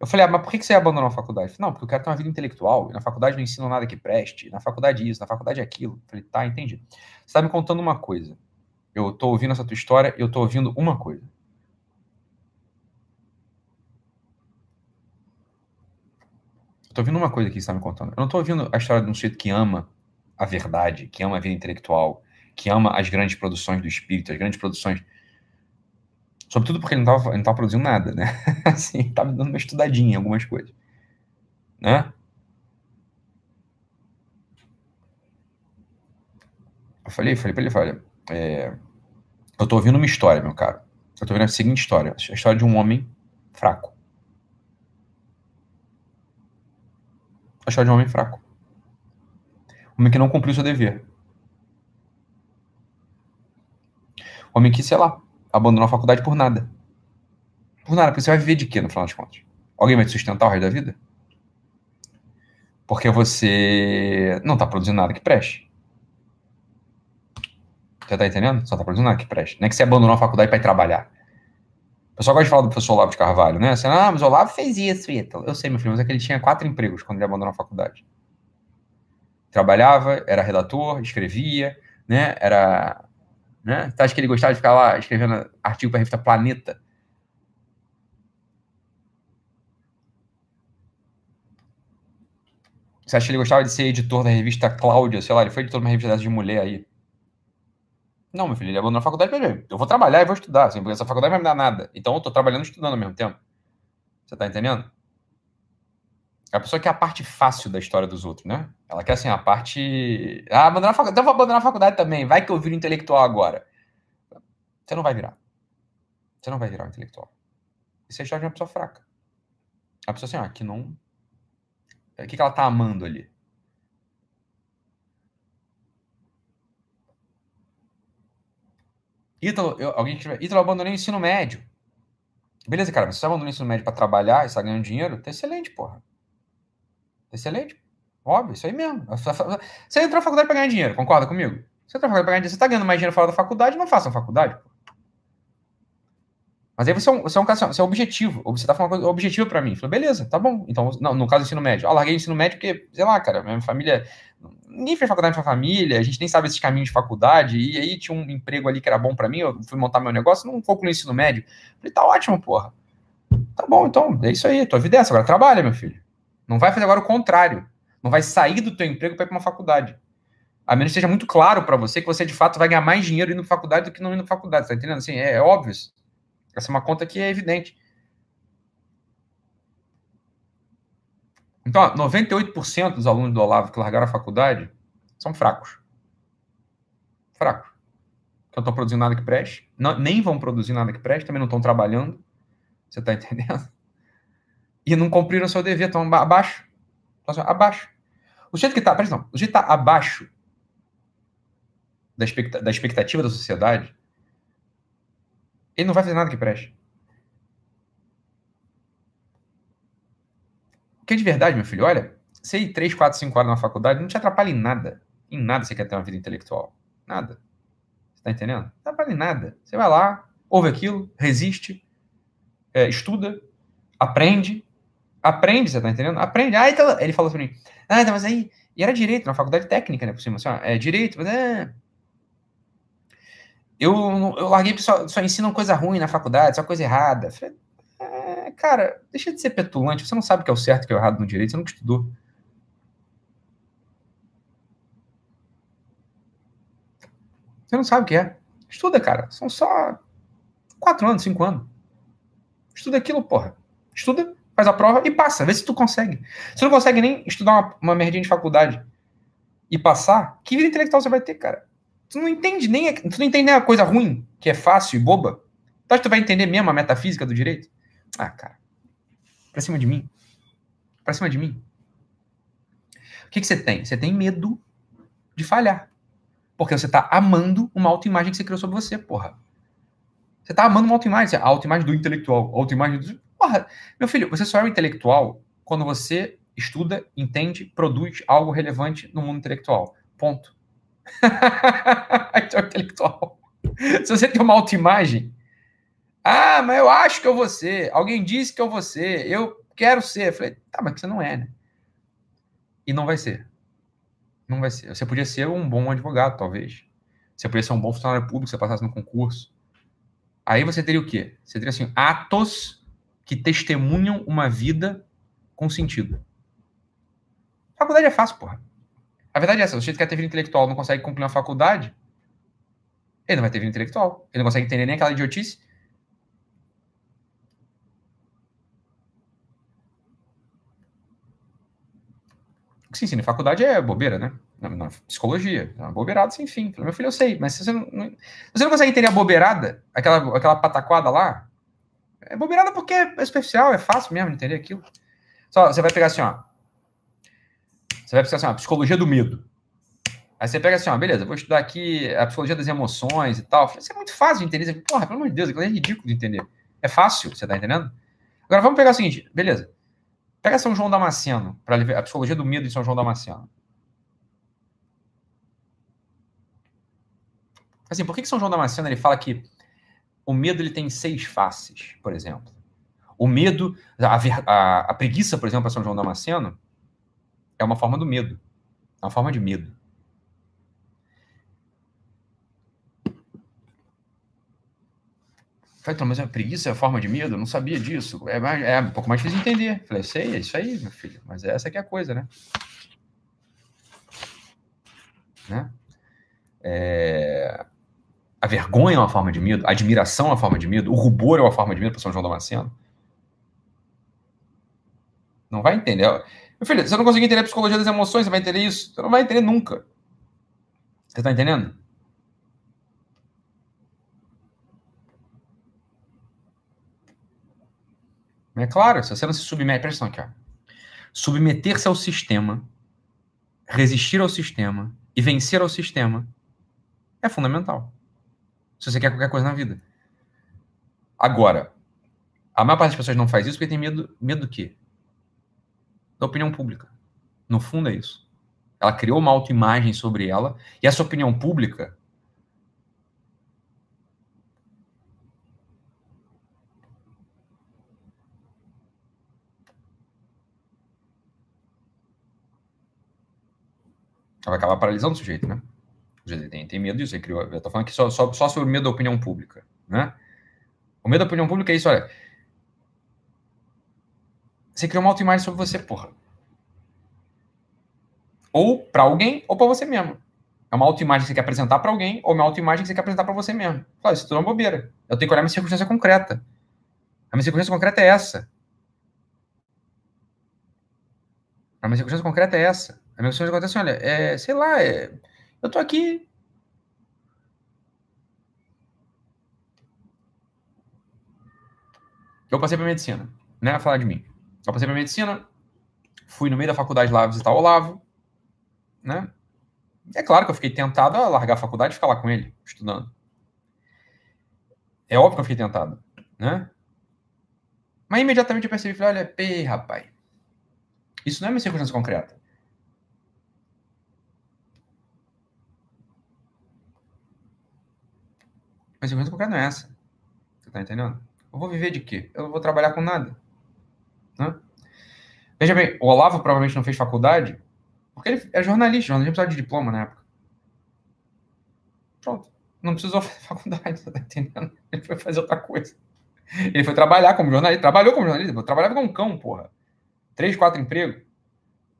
Eu falei, ah, mas por que você abandonou a faculdade? Falei, não, porque eu quero ter uma vida intelectual. Na faculdade não ensino nada que preste. Na faculdade isso, na faculdade aquilo. Eu falei, tá, entendi. Você está me contando uma coisa. Eu estou ouvindo essa tua história eu estou ouvindo uma coisa. Eu tô ouvindo uma coisa que você está me contando. Eu não estou ouvindo a história de um sujeito que ama a verdade, que ama a vida intelectual, que ama as grandes produções do espírito, as grandes produções. Sobretudo porque ele não estava não produzindo nada, né? <laughs> assim, estava dando uma estudadinha em algumas coisas. Né? Eu falei, falei para ele, olha, é, eu estou ouvindo uma história, meu caro. Eu estou ouvindo a seguinte história, a história de um homem fraco. A história de um homem fraco. Um homem que não cumpriu seu dever. Um homem que, sei lá, abandonou a faculdade por nada. Por nada, porque você vai viver de quê, no final das contas? Alguém vai te sustentar o resto da vida? Porque você não está produzindo nada que preste. Você tá entendendo? Só tá produzindo nada que preste. Não é que você abandonou a faculdade para ir trabalhar. O pessoal gosta de falar do professor Olavo de Carvalho, né? Assim, ah, mas o Olavo fez isso, Ítalo. Eu sei, meu filho, mas é que ele tinha quatro empregos quando ele abandonou a faculdade. Trabalhava, era redator, escrevia, né? Era. Né? Você acha que ele gostava de ficar lá escrevendo artigo para a revista Planeta? Você acha que ele gostava de ser editor da revista Cláudia? Sei lá, ele foi editor de uma revista de mulher aí. Não, meu filho, ele abandonou a faculdade para Eu vou trabalhar e vou estudar, assim, porque essa faculdade não vai me dar nada. Então eu tô trabalhando e estudando ao mesmo tempo. Você tá entendendo? A pessoa quer a parte fácil da história dos outros, né? Ela quer, assim, a parte... Ah, abandonar a faculdade. Então eu vou abandonar a faculdade também. Vai que eu viro intelectual agora. Você não vai virar. Você não vai virar um intelectual. Isso é a história de uma pessoa fraca. A pessoa assim, ah, que não... O que, que ela tá amando ali? Ítalo, eu, alguém que Ítalo, eu abandonei o ensino médio. Beleza, cara, mas você abandonou o ensino médio para trabalhar e está ganhando dinheiro, tá excelente, porra. Tá excelente. Óbvio, isso aí mesmo. Você entrou na faculdade para ganhar dinheiro, concorda comigo? Você entrou na faculdade para ganhar dinheiro, você está ganhando mais dinheiro fora da faculdade, não faça faculdade, porra. Mas aí você é um, você é um você é objetivo. Você tá falando uma coisa objetiva para mim. Falei, beleza, tá bom. Então, não, no caso do ensino médio. Ah, larguei o ensino médio porque, sei lá, cara, minha família. Ninguém fez faculdade pra família, a gente nem sabe esses caminhos de faculdade. E aí tinha um emprego ali que era bom para mim, eu fui montar meu negócio, não concluí o ensino médio. Falei, tá ótimo, porra. Tá bom, então, é isso aí, tua vida é essa. Agora trabalha, meu filho. Não vai fazer agora o contrário. Não vai sair do teu emprego para ir pra uma faculdade. A menos que seja muito claro para você que você de fato vai ganhar mais dinheiro indo pra faculdade do que não indo pra faculdade, tá entendendo? Assim, é, é óbvio. Essa é uma conta que é evidente. Então, ó, 98% dos alunos do Olavo que largaram a faculdade são fracos. Fracos. Não estão produzindo nada que preste. Não, nem vão produzir nada que preste, também não estão trabalhando. Você está <laughs> entendendo? E não cumpriram o seu dever, estão abaixo. Estão abaixo. O jeito que está, presta não, o jeito que está abaixo da expectativa da sociedade, ele não vai fazer nada que preste. Porque de verdade, meu filho, olha, você ir 3, 4, 5 horas na faculdade não te atrapalha em nada. Em nada você quer ter uma vida intelectual. Nada. Você tá entendendo? Não atrapalha em nada. Você vai lá, ouve aquilo, resiste, é, estuda, aprende. Aprende, você tá entendendo? Aprende. Ah, então, ele falou pra mim, ah, então, mas aí, e era direito, na faculdade técnica, né, por cima, assim, ó, é direito, mas é... Eu, eu larguei, só, só ensinam coisa ruim na faculdade, só coisa errada. Falei, cara, deixa de ser petulante, você não sabe o que é o certo e o que é o errado no direito, você nunca estudou. Você não sabe o que é. Estuda, cara. São só quatro anos, cinco anos. Estuda aquilo, porra. Estuda, faz a prova e passa. Vê se tu consegue. Se não consegue nem estudar uma, uma merdinha de faculdade e passar, que vida intelectual você vai ter, cara? Tu não entende nem, tu não entende nem a coisa ruim, que é fácil e boba. Tu acha que tu vai entender mesmo a metafísica do direito? Ah, cara. Pra cima de mim. Pra cima de mim. O que, que você tem? Você tem medo de falhar. Porque você tá amando uma autoimagem que você criou sobre você, porra. Você tá amando uma autoimagem, a autoimagem do intelectual, a autoimagem do... Porra, meu filho, você só é um intelectual quando você estuda, entende, produz algo relevante no mundo intelectual. Ponto. <laughs> então, intelectual. Se você tem uma autoimagem, ah, mas eu acho que eu vou ser. Alguém disse que eu vou ser. Eu quero ser. Eu falei, tá, mas você não é, né? E não vai ser. Não vai ser. Você podia ser um bom advogado, talvez. Você podia ser um bom funcionário público se você passasse no concurso. Aí você teria o quê? Você teria assim, atos que testemunham uma vida com sentido. Faculdade é fácil, porra. A verdade é essa, sujeito que quer ter vida intelectual não consegue cumprir uma faculdade, ele não vai ter vida intelectual. Ele não consegue entender nem aquela idiotice. Que se ensina em faculdade é bobeira, né? Na, na psicologia, é uma bobeirada sem fim. Falei, meu filho, eu sei, mas você não, não, você não consegue entender a bobeirada, aquela, aquela pataquada lá, é bobeirada porque é superficial, é fácil mesmo entender aquilo. Só, você vai pegar assim, ó. Você vai pegar assim, ó, psicologia do medo. Aí você pega assim, ó, beleza, vou estudar aqui a psicologia das emoções e tal. Isso é muito fácil de entender. Porra, pelo amor de Deus, aquilo é ridículo de entender. É fácil, você tá entendendo? Agora vamos pegar o seguinte, beleza. Pega São João Damasceno, para a psicologia do medo de São João Damasceno. Assim, por que, que São João Damasceno ele fala que o medo ele tem seis faces, por exemplo? O medo, a, a, a preguiça, por exemplo, para São João Damasceno, é uma forma do medo. É uma forma de medo. Falei, então, mas a preguiça é forma de medo? Eu não sabia disso. É, mais, é um pouco mais difícil de entender. Falei, sei, é isso aí, meu filho. Mas essa que é a coisa, né? né? É... A vergonha é uma forma de medo, a admiração é uma forma de medo, o rubor é uma forma de medo para São João Damasceno. Não vai entender. Meu filho, você não conseguir entender a psicologia das emoções, você vai entender isso? Você não vai entender nunca. Você está entendendo? É claro, se você não se submete, presta atenção aqui, ó. Submeter-se ao sistema, resistir ao sistema e vencer ao sistema é fundamental. Se você quer qualquer coisa na vida. Agora, a maior parte das pessoas não faz isso porque tem medo, medo do quê? Da opinião pública. No fundo é isso. Ela criou uma autoimagem sobre ela e essa opinião pública vai acabar paralisando o sujeito, né? O sujeito tem, tem medo disso. Ele criou, eu tô falando aqui só, só, só sobre o medo da opinião pública, né? O medo da opinião pública é isso, olha. Você criou uma autoimagem sobre você, porra. Ou para alguém, ou para você mesmo. É uma autoimagem que você quer apresentar para alguém, ou uma autoimagem que você quer apresentar para você mesmo. Fala, isso tudo é uma bobeira. Eu tenho que olhar minha circunstância concreta. A minha circunstância concreta é essa. A minha circunstância concreta é essa. A minha circunstância concreta é assim, olha, é, sei lá, é, eu tô aqui. Eu passei para medicina, né? Falar de mim. Eu passei para medicina, fui no meio da faculdade lá visitar o Olavo, né? É claro que eu fiquei tentado a largar a faculdade e ficar lá com ele, estudando. É óbvio que eu fiquei tentado, né? Mas imediatamente eu percebi, falei, olha, pê, rapaz, isso não é uma circunstância concreta. Mas circunstância concreta não é essa. Você tá entendendo? Eu vou viver de quê? Eu não vou trabalhar com nada. Né? Veja bem, o Olavo provavelmente não fez faculdade porque ele é jornalista, jornalista precisava de diploma na época. Pronto. Não precisou <laughs> fazer faculdade, você tá entendendo? Ele foi fazer outra coisa. Ele foi trabalhar como jornalista, trabalhou como jornalista, trabalhava como um cão, porra. Três, quatro empregos.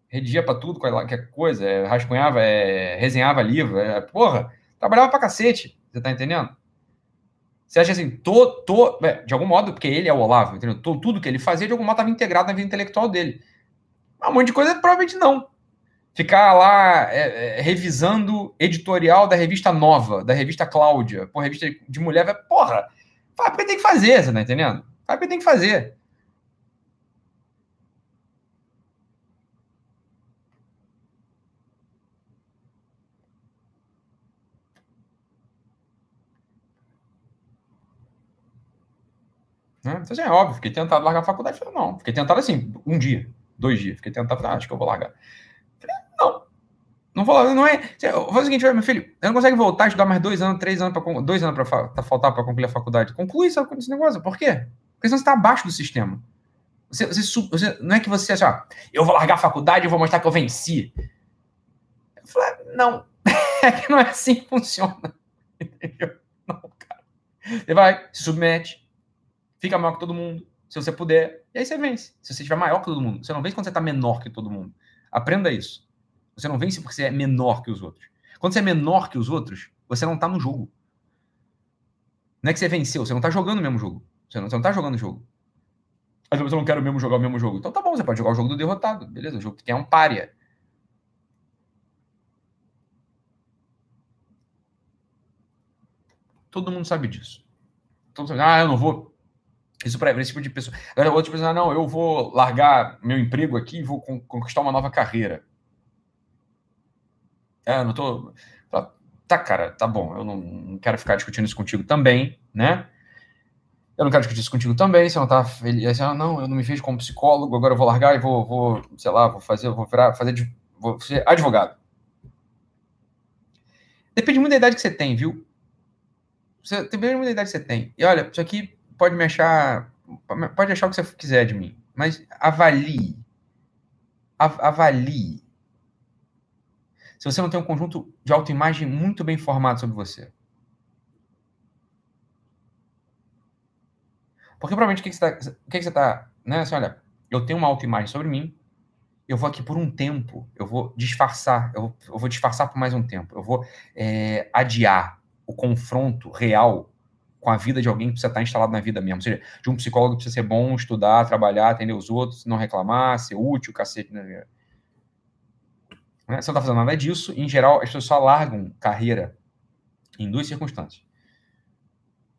Redigia pra tudo, qualquer coisa, é, rascunhava, é, resenhava livro, é, porra, trabalhava pra cacete, você tá entendendo? Você acha assim, tô, tô, é, de algum modo, porque ele é o Olavo, entendeu? Tô, tudo que ele fazia, de algum modo, estava integrado na vida intelectual dele. Um monte de coisa, provavelmente não. Ficar lá é, é, revisando editorial da revista Nova, da revista Cláudia, por revista de mulher, porra, faz porque tem que fazer, você tá entendendo? Faz porque tem que fazer. Né? Então, assim, é óbvio, fiquei tentado largar a faculdade. Falei, não, fiquei tentado assim, um dia, dois dias. Fiquei tentado, ah, acho que eu vou largar. Falei, não, não vou largar, não é. Faz o seguinte, meu filho, eu não consegue voltar a estudar mais dois anos, três anos, pra, dois anos para tá, faltar para concluir a faculdade. Conclui esse negócio, por quê? Porque senão você está abaixo do sistema. Você, você, você, não é que você, assim, ó, eu vou largar a faculdade e vou mostrar que eu venci. Eu falei, não, <laughs> é que não é assim que funciona. <laughs> Entendeu? Não, cara. Você vai, se submete, fica maior que todo mundo, se você puder, e aí você vence. Se você estiver maior que todo mundo, você não vence quando você está menor que todo mundo. Aprenda isso. Você não vence porque você é menor que os outros. Quando você é menor que os outros, você não está no jogo. Não é que você venceu, você não está jogando o mesmo jogo. Você não, está jogando o jogo. Mas eu não quero mesmo jogar o mesmo jogo. Então tá bom, você pode jogar o jogo do derrotado. Beleza, o jogo que é um párea. Todo mundo sabe disso. Todo mundo sabe. Ah, eu não vou isso para esse tipo de pessoa. Agora, outra pessoa, não, eu vou largar meu emprego aqui e vou conquistar uma nova carreira. É, não tô. Tá, cara, tá bom. Eu não, não quero ficar discutindo isso contigo também, né? Eu não quero discutir isso contigo também. Você não tá feliz. Você, não, eu não me vejo como psicólogo, agora eu vou largar e vou, vou sei lá, vou fazer, vou virar, fazer, vou ser advogado. Depende muito da idade que você tem, viu? Você, depende muito da idade que você tem. E olha, isso aqui pode me achar, pode achar o que você quiser de mim, mas avalie, avalie. Se você não tem um conjunto de autoimagem muito bem formado sobre você. Porque provavelmente o que, você está, que, está, né? Assim, olha, eu tenho uma autoimagem sobre mim, eu vou aqui por um tempo, eu vou disfarçar, eu vou, eu vou disfarçar por mais um tempo, eu vou é, adiar o confronto real com a vida de alguém que precisa estar instalado na vida mesmo. Ou seja, de um psicólogo que precisa ser bom, estudar, trabalhar, atender os outros, não reclamar, ser útil, cacete. Né? né? Você não está fazendo nada disso. Em geral, as pessoas só largam carreira em duas circunstâncias.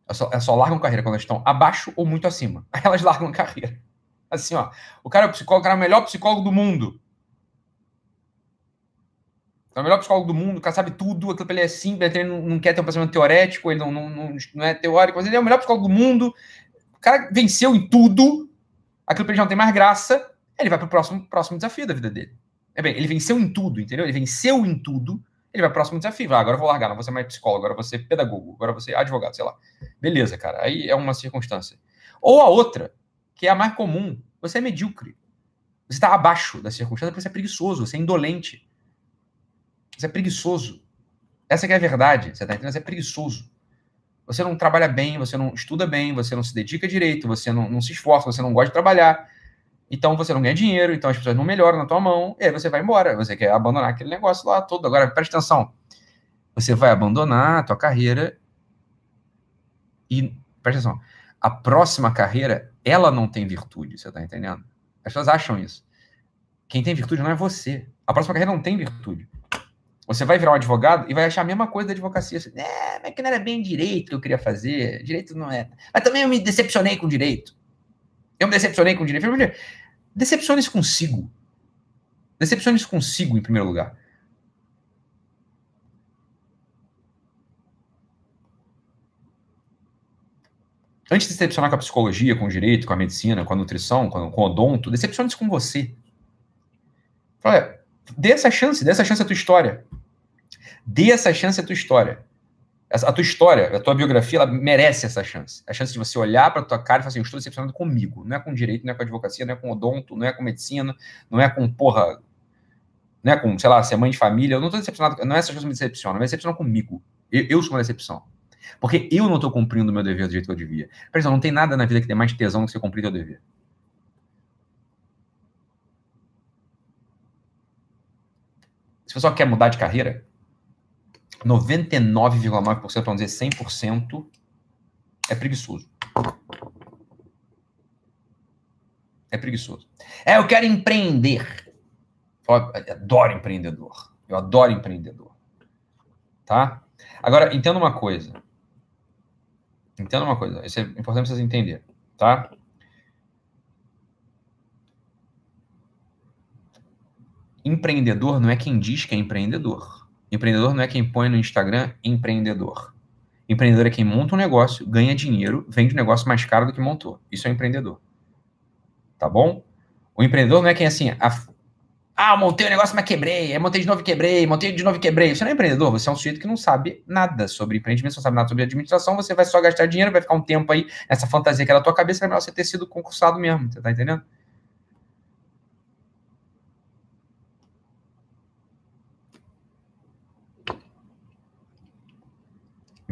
Elas só, elas só largam carreira quando elas estão abaixo ou muito acima. Aí <laughs> elas largam carreira. Assim, ó. O cara é o psicólogo, o cara é o melhor psicólogo do mundo. É o melhor psicólogo do mundo, o cara sabe tudo, aquilo ele é simples, ele não, quer ter um pensamento teorético, ele não, não, não, não é teórico, mas ele é o melhor psicólogo do mundo. O cara venceu em tudo, aquilo ele já não tem mais graça, ele vai para o próximo, próximo desafio da vida dele. É bem, ele venceu em tudo, entendeu? Ele venceu em tudo, ele vai para o próximo desafio. Ah, agora eu vou largar, não vou ser mais psicólogo, agora eu vou ser pedagogo, agora eu vou ser advogado, sei lá. Beleza, cara, aí é uma circunstância. Ou a outra, que é a mais comum, você é medíocre. Você está abaixo da circunstância porque você é preguiçoso, você é indolente. Você é preguiçoso. Essa é a verdade. Você tá entendendo? Você é preguiçoso. Você não trabalha bem, você não estuda bem, você não se dedica direito, você não, não se esforça, você não gosta de trabalhar. Então você não ganha dinheiro, então as pessoas não melhoram na tua mão, e aí você vai embora. Você quer abandonar aquele negócio lá todo. Agora, presta atenção. Você vai abandonar a tua carreira e, presta atenção, a próxima carreira, ela não tem virtude, você tá entendendo? As pessoas acham isso. Quem tem virtude não é você. A próxima carreira não tem virtude. Você vai virar um advogado e vai achar a mesma coisa da advocacia. Assim, é, mas que não era bem direito que eu queria fazer. Direito não é. Mas também eu me decepcionei com direito. Eu me decepcionei com direito. Decepcione-se consigo. Decepcione-se consigo, em primeiro lugar. Antes de decepcionar com a psicologia, com o direito, com a medicina, com a nutrição, com, o odonto, decepcione-se com você. Olha, dê essa chance, dê essa chance à tua história. Dê essa chance à tua história. A tua história, a tua biografia, ela merece essa chance. A chance de você olhar para tua cara e falar assim, eu estou decepcionado comigo. Não é com direito, não é com advocacia, não é com odonto, não é com medicina, não é com, porra, não é com, sei lá, ser mãe de família. Eu não estou decepcionado, não é essa chance que me decepciona, me decepciona comigo. Eu, eu sou uma decepção. Porque eu não estou cumprindo o meu dever do jeito que eu devia. Exemplo, não tem nada na vida que dê mais tesão do que você cumprir teu dever. Se você só quer mudar de carreira, 99,9%, vamos dizer 100%, é preguiçoso. É preguiçoso. É, eu quero empreender. Eu adoro empreendedor. Eu adoro empreendedor. Tá? Agora, entenda uma coisa. Entenda uma coisa. Isso é importante vocês entenderem. Tá? Empreendedor não é quem diz que é empreendedor. Empreendedor não é quem põe no Instagram empreendedor. Empreendedor é quem monta um negócio, ganha dinheiro, vende um negócio mais caro do que montou. Isso é um empreendedor. Tá bom? O empreendedor não é quem assim, a... ah, montei um negócio, mas quebrei, montei de novo e quebrei, montei de novo e quebrei. Você não é empreendedor, você é um sujeito que não sabe nada sobre empreendimento, não sabe nada sobre administração, você vai só gastar dinheiro, vai ficar um tempo aí nessa fantasia que era é da tua cabeça, é melhor você ter sido concursado mesmo, você tá entendendo?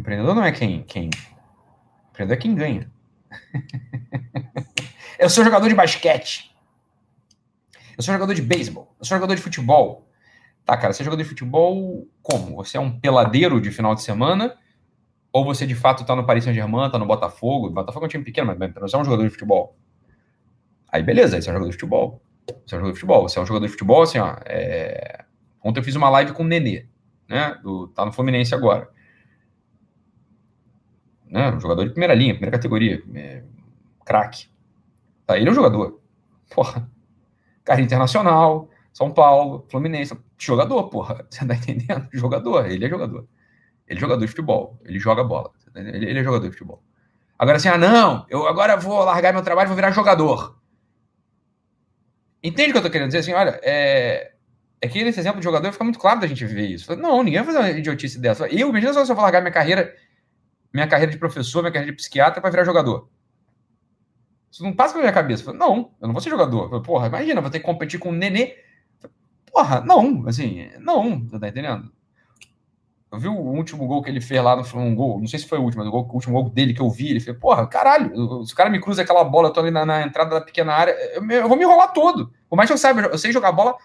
Empreendedor não é quem. quem... Empreendedor é quem ganha. <laughs> eu sou jogador de basquete. Eu sou jogador de beisebol. Eu sou jogador de futebol. Tá, cara, você é jogador de futebol como? Você é um peladeiro de final de semana? Ou você de fato tá no Paris Saint-Germain, tá no Botafogo? Botafogo é um time pequeno, mas você é um jogador de futebol. Aí beleza, aí você é um jogador de futebol. Você é um jogador de futebol. Você é um jogador de futebol, assim, ó. É... Ontem eu fiz uma live com o Nenê, né? Do... Tá no Fluminense agora né? Um jogador de primeira linha, primeira categoria, é, craque. Tá, ele é um jogador. Porra. Cara internacional, São Paulo, Fluminense. Jogador, porra. <laughs> Você tá entendendo? Jogador. Ele é jogador. Ele é jogador de futebol. Ele joga bola. Tá ele, ele é jogador de futebol. Agora assim, ah, não, eu agora vou largar meu trabalho e vou virar jogador. Entende o que eu tô querendo dizer? Assim, olha, é, é que nesse exemplo de jogador fica muito claro da gente ver isso. Não, ninguém vai fazer uma idiotice dessa. Eu, imagina só se eu vou largar minha carreira minha carreira de professor, minha carreira de psiquiatra para virar jogador. Isso não passa pela minha cabeça. Falei, não, eu não vou ser jogador. Falei, Porra, imagina, vou ter que competir com um nenê. Porra, não, assim, não, tá entendendo? Eu vi o último gol que ele fez lá, no, um gol, não sei se foi o último, mas o, gol, o último gol dele que eu vi, ele fez, porra, caralho, se o cara me cruza aquela bola, eu tô ali na, na entrada da pequena área, eu, eu, vou me enrolar todo. Por mais que eu saiba, eu sei jogar bola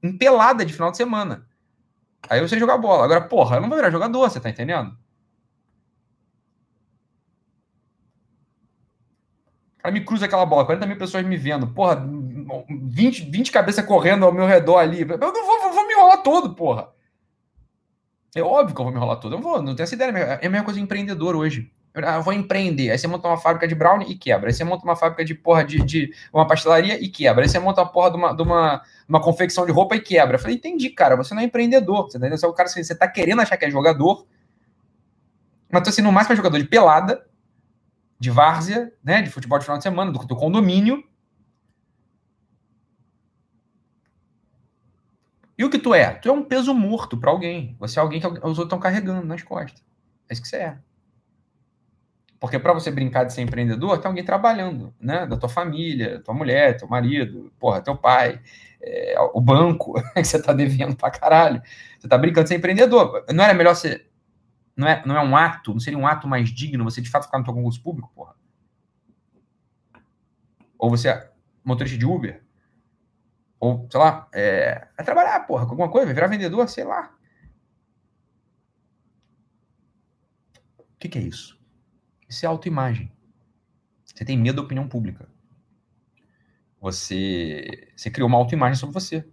em pelada de final de semana. Aí eu sei jogar bola. Agora, porra, eu não vou virar jogador, você tá entendendo? Cara me cruza aquela bola, 40 mil pessoas me vendo, porra, 20, 20 cabeças correndo ao meu redor ali. Eu não vou, vou, vou me enrolar todo, porra. É óbvio que eu vou me enrolar todo. Eu vou, não tenho essa ideia. É a mesma coisa empreendedor hoje. Eu vou empreender. Aí você monta uma fábrica de brownie e quebra. Aí você monta uma fábrica de porra de, de uma pastelaria e quebra. Aí você monta uma porra de uma, de uma, uma confecção de roupa e quebra. Eu falei, entendi, cara. Você não é empreendedor. Você, entendeu? você é o cara que você tá querendo achar que é jogador. Mas tô sendo mais para jogador de pelada de várzea, né, de futebol de final de semana, do, do condomínio. E o que tu é? Tu é um peso morto para alguém. Você é alguém que os outros estão carregando nas costas. É isso que você é. Porque para você brincar de ser empreendedor, tem alguém trabalhando, né? Da tua família, tua mulher, teu marido, porra, teu pai, é, o banco <laughs> que você tá devendo pra caralho. Você tá brincando de ser empreendedor. Não era melhor ser não é, não é um ato, não seria um ato mais digno você de fato ficar no teu concurso público, porra? Ou você é motorista de Uber? Ou, sei lá, é, é trabalhar, porra, com alguma coisa, vai virar vendedor, sei lá. O que, que é isso? Isso é autoimagem. Você tem medo da opinião pública. Você, você criou uma autoimagem sobre você.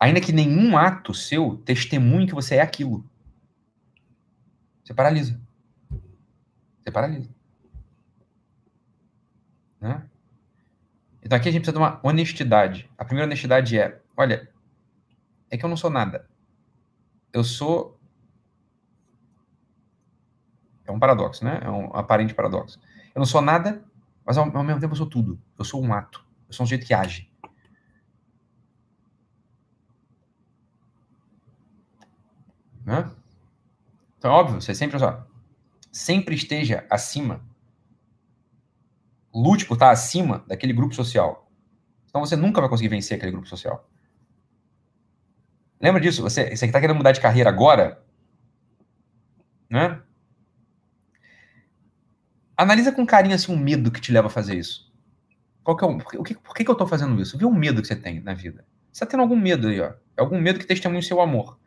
Ainda que nenhum ato seu testemunhe que você é aquilo. Você paralisa. Você paralisa. Né? Então aqui a gente precisa de uma honestidade. A primeira honestidade é: olha, é que eu não sou nada. Eu sou É um paradoxo, né? É um aparente paradoxo. Eu não sou nada, mas ao, mesmo tempo eu sou tudo. Eu sou um ato. Eu sou um jeito que age. Né? Então, óbvio, você sempre, sempre esteja acima. Lute por estar acima daquele grupo social. Então você nunca vai conseguir vencer aquele grupo social. Lembra disso? Você, você que está querendo mudar de carreira agora, né? Analisa com carinho assim um medo que te leva a fazer isso. Qual que é o, por, que, por que, que eu estou fazendo isso? Vê um medo que você tem na vida. Você está tendo algum medo aí, ó. É algum medo que testemunha o seu amor.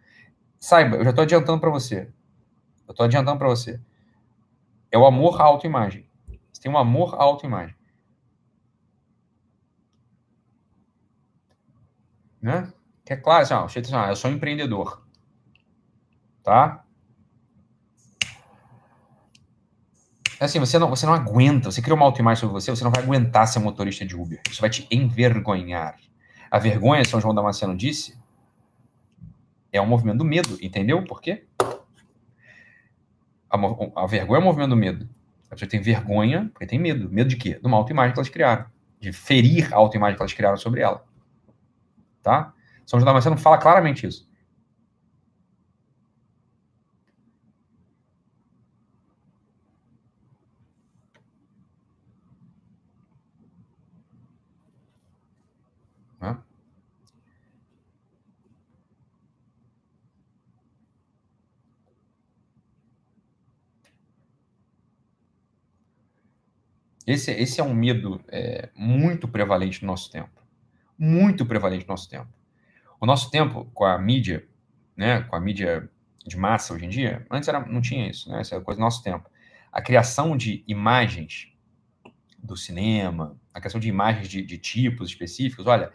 Saiba, eu já estou adiantando para você. Eu estou adiantando para você. É o amor à autoimagem. Você tem um amor à autoimagem. Né? Que é claro, assim, ó, eu sou um empreendedor. Tá? É assim, você não, você não aguenta, você cria uma autoimagem sobre você, você não vai aguentar ser motorista de Uber. Isso vai te envergonhar. A vergonha, São João Damasceno disse, é um movimento do medo, entendeu por quê? A, a vergonha é um movimento do medo. A pessoa tem vergonha porque tem medo. Medo de quê? De uma autoimagem que elas criaram. De ferir a autoimagem que elas criaram sobre ela. Tá? São João Damasceno fala claramente isso. Esse, esse é um medo é, muito prevalente no nosso tempo. Muito prevalente no nosso tempo. O nosso tempo, com a mídia, né, com a mídia de massa hoje em dia, antes era, não tinha isso, né? Essa é coisa do nosso tempo. A criação de imagens do cinema, a criação de imagens de, de tipos específicos, olha,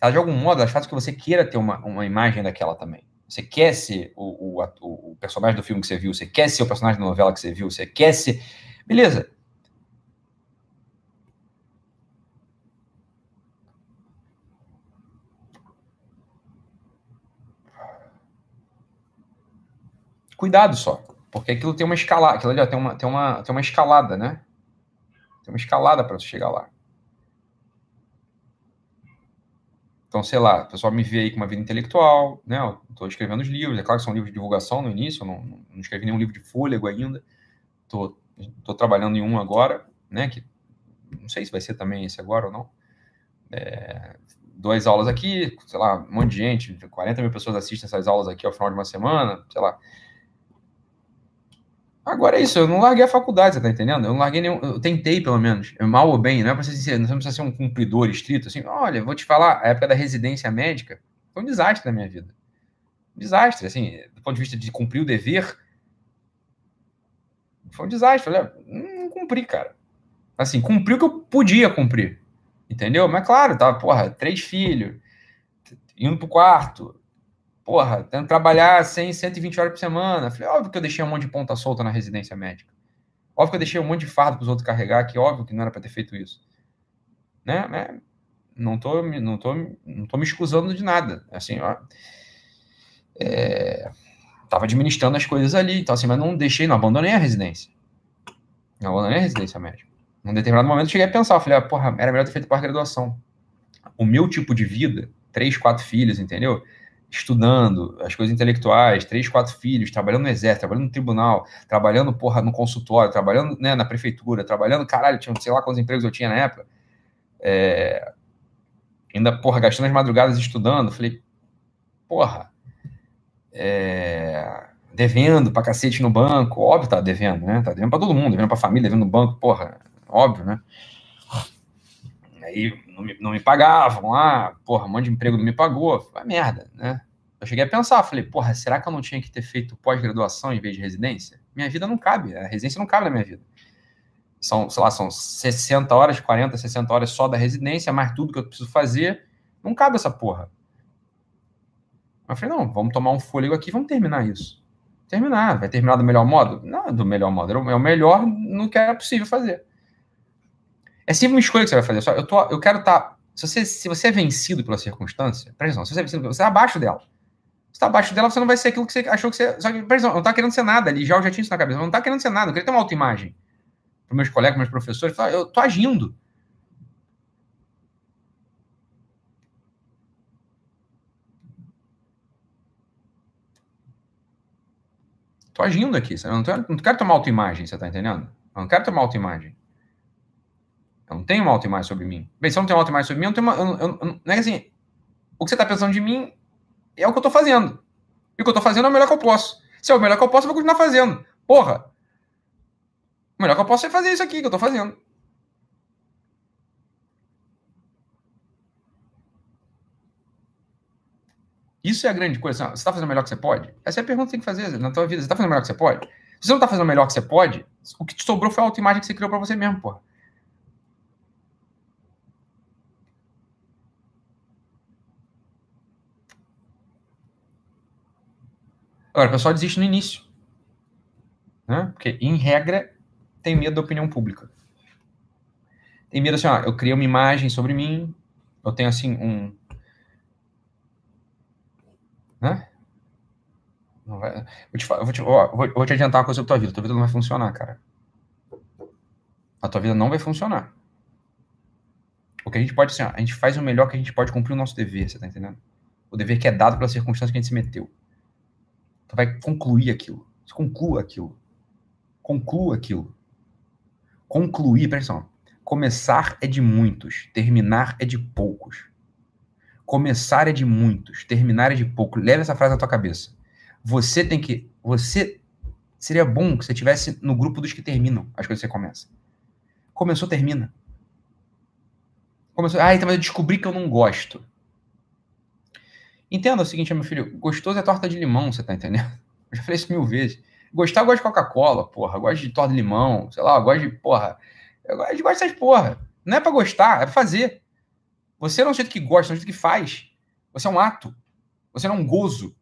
ela de algum modo elas fazem que você queira ter uma, uma imagem daquela também. Você quer ser o, o, o personagem do filme que você viu, você quer ser o personagem da novela que você viu, você quer ser. Beleza, Cuidado só, porque aquilo tem uma escalada, aquilo ali tem uma, tem uma, tem uma escalada, né? Tem uma escalada para você chegar lá. Então, sei lá, o pessoal me vê aí com uma vida intelectual, né? Estou escrevendo os livros, é claro que são livros de divulgação no início, eu não, não escrevi nenhum livro de fôlego ainda. Estou trabalhando em um agora, né? Que não sei se vai ser também esse agora ou não. É, duas aulas aqui, sei lá, um monte de gente, 40 mil pessoas assistem essas aulas aqui ao final de uma semana, sei lá. Agora é isso, eu não larguei a faculdade, você tá entendendo? Eu não larguei nenhum. Eu tentei, pelo menos. Mal ou bem, não é pra você ser, não precisa ser um cumpridor estrito, assim. Olha, vou te falar, a época da residência médica foi um desastre na minha vida. Um desastre, assim, do ponto de vista de cumprir o dever. Foi um desastre. Falei, não cumpri, cara. Assim, cumpri o que eu podia cumprir. Entendeu? Mas claro, tava, porra, três filhos, indo pro quarto, porra, tendo que trabalhar 100, 120 horas por semana. Falei, óbvio que eu deixei um monte de ponta solta na residência médica. Óbvio que eu deixei um monte de fardo para os outros carregar, que óbvio que não era para ter feito isso. Né? né? Não tô, não tô, não tô me excusando de nada. Assim, ó, é, tava administrando as coisas ali, então assim, mas não deixei, não abandonei a residência. Não abandonei a residência médica. Num determinado momento eu cheguei a pensar, falei, ah, porra, era melhor ter feito pós-graduação. O meu tipo de vida, três, quatro filhos, entendeu? Estudando as coisas intelectuais, três, quatro filhos, trabalhando no exército, trabalhando no tribunal, trabalhando, porra, no consultório, trabalhando né, na prefeitura, trabalhando, caralho, tinha, sei lá quantos empregos eu tinha na época. É, ainda, porra, gastando as madrugadas estudando, falei, porra, é, devendo pra cacete no banco, óbvio tá devendo, né? Tá devendo pra todo mundo, devendo pra família, devendo no banco, porra, óbvio, né? Aí não me, não me pagavam lá, porra, um monte de emprego não me pagou, foi merda, né? Eu cheguei a pensar, falei, porra, será que eu não tinha que ter feito pós-graduação em vez de residência? Minha vida não cabe, a residência não cabe na minha vida. São, sei lá, são 60 horas, 40, 60 horas só da residência, mais tudo que eu preciso fazer, não cabe essa porra. Eu falei, não, vamos tomar um fôlego aqui, vamos terminar isso. Terminar, vai terminar do melhor modo? Não, do melhor modo, é o melhor no que era possível fazer. É sempre uma escolha que você vai fazer. Só, eu, tô, eu quero estar. Tá, se, você, se você é vencido pela circunstância, presta atenção, se você é vencido, você é abaixo dela. Você está abaixo dela, você não vai ser aquilo que você achou que você. Só que, por exemplo, não está querendo ser nada ali, já, eu já tinha isso na cabeça. Não está querendo ser nada, eu queria ter uma autoimagem. Para meus colegas, meus professores, eu tô agindo. Tô agindo aqui. Eu não, tô, não quero tomar autoimagem, você tá entendendo? Eu não quero tomar autoimagem. Eu não tenho uma autoimagem sobre mim. Bem, se eu não tenho uma autoimagem sobre mim, eu não tenho uma. Eu, eu, eu, não é assim. O que você tá pensando de mim é o que eu tô fazendo. E o que eu tô fazendo é o melhor que eu posso. Se é o melhor que eu posso, eu vou continuar fazendo. Porra! O melhor que eu posso é fazer isso aqui que eu tô fazendo. Isso é a grande coisa. Você está fazendo o melhor que você pode? Essa é a pergunta que você tem que fazer na tua vida. Você está fazendo o melhor que você pode? Se você não está fazendo o melhor que você pode, o que te sobrou foi a autoimagem que você criou para você mesmo, porra. Agora, o pessoal desiste no início. Né? Porque, em regra, tem medo da opinião pública. Tem medo assim, ó, eu criei uma imagem sobre mim, eu tenho assim um. Né? Não vai, vou, te, vou, te, ó, vou, vou te adiantar uma coisa sobre tua vida. Tua vida não vai funcionar, cara. A tua vida não vai funcionar. O que a gente pode, assim, ó, a gente faz o melhor que a gente pode cumprir o nosso dever, você tá entendendo? O dever que é dado pela circunstância que a gente se meteu. Tu vai concluir aquilo. Você conclua aquilo. Conclua aquilo. Concluir, presta atenção. Começar é de muitos, terminar é de poucos. Começar é de muitos, terminar é de poucos. Leve essa frase na tua cabeça. Você tem que. Você. Seria bom que você estivesse no grupo dos que terminam as coisas que você começa. Começou, termina. Começou. Ah, então, mas eu descobri que eu não gosto. Entenda o seguinte, meu filho. Gostoso é torta de limão, você tá entendendo? <laughs> Eu já falei isso mil vezes. Gostar, eu gosto de Coca-Cola, porra. Eu gosto de torta de limão, sei lá, eu gosto de, porra. Eu gosto de dessas porra. Não é pra gostar, é pra fazer. Você não é um jeito que gosta, é um jeito que faz. Você é um ato. Você não é um gozo.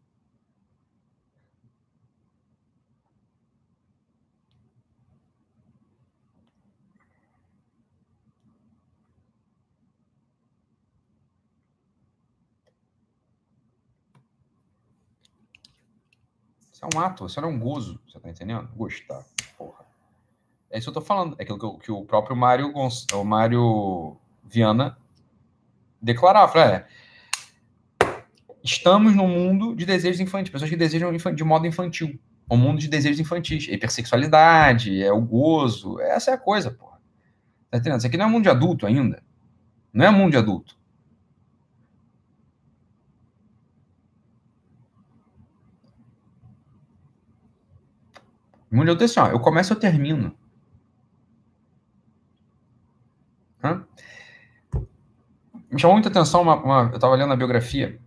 Isso é um ato, isso não é um gozo, você tá entendendo? Gostar, porra. É isso que eu tô falando. É aquilo que, que o próprio Mário, o Mário Viana declarava. É, estamos num mundo de desejos infantis, pessoas que desejam de modo infantil. Um mundo de desejos infantis. É hipersexualidade, é o gozo. Essa é a coisa, porra. Tá entendendo? Isso aqui não é mundo de adulto ainda. Não é mundo de adulto. Mundo de assim, ó, eu começo, eu termino. Hã? Me chamou muita atenção uma, uma eu estava lendo a biografia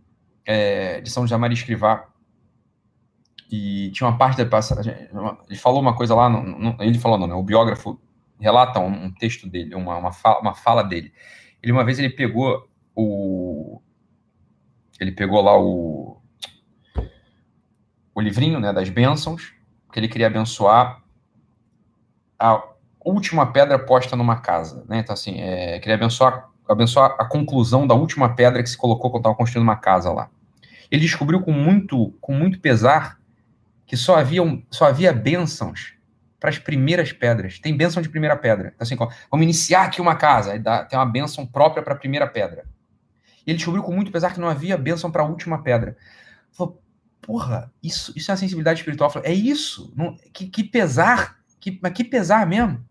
é, de São José Maria Escrivá e tinha uma parte da passagem, ele falou uma coisa lá, ele falou não, né, o biógrafo relata um, um texto dele, uma, uma, fala, uma fala dele. Ele uma vez ele pegou o ele pegou lá o o livrinho, né, das bênçãos porque ele queria abençoar a última pedra posta numa casa, né? Então, assim, é, queria abençoar, abençoar a conclusão da última pedra que se colocou quando estava construindo uma casa lá. Ele descobriu com muito, com muito pesar que só havia, só havia bênçãos para as primeiras pedras. Tem bênção de primeira pedra. Então, assim, vamos iniciar aqui uma casa, dá, tem uma bênção própria para a primeira pedra. E ele descobriu com muito pesar que não havia bênção para a última pedra. Falou, porra, isso, isso é a sensibilidade espiritual. É isso. Não, que, que pesar. Que, mas que pesar mesmo.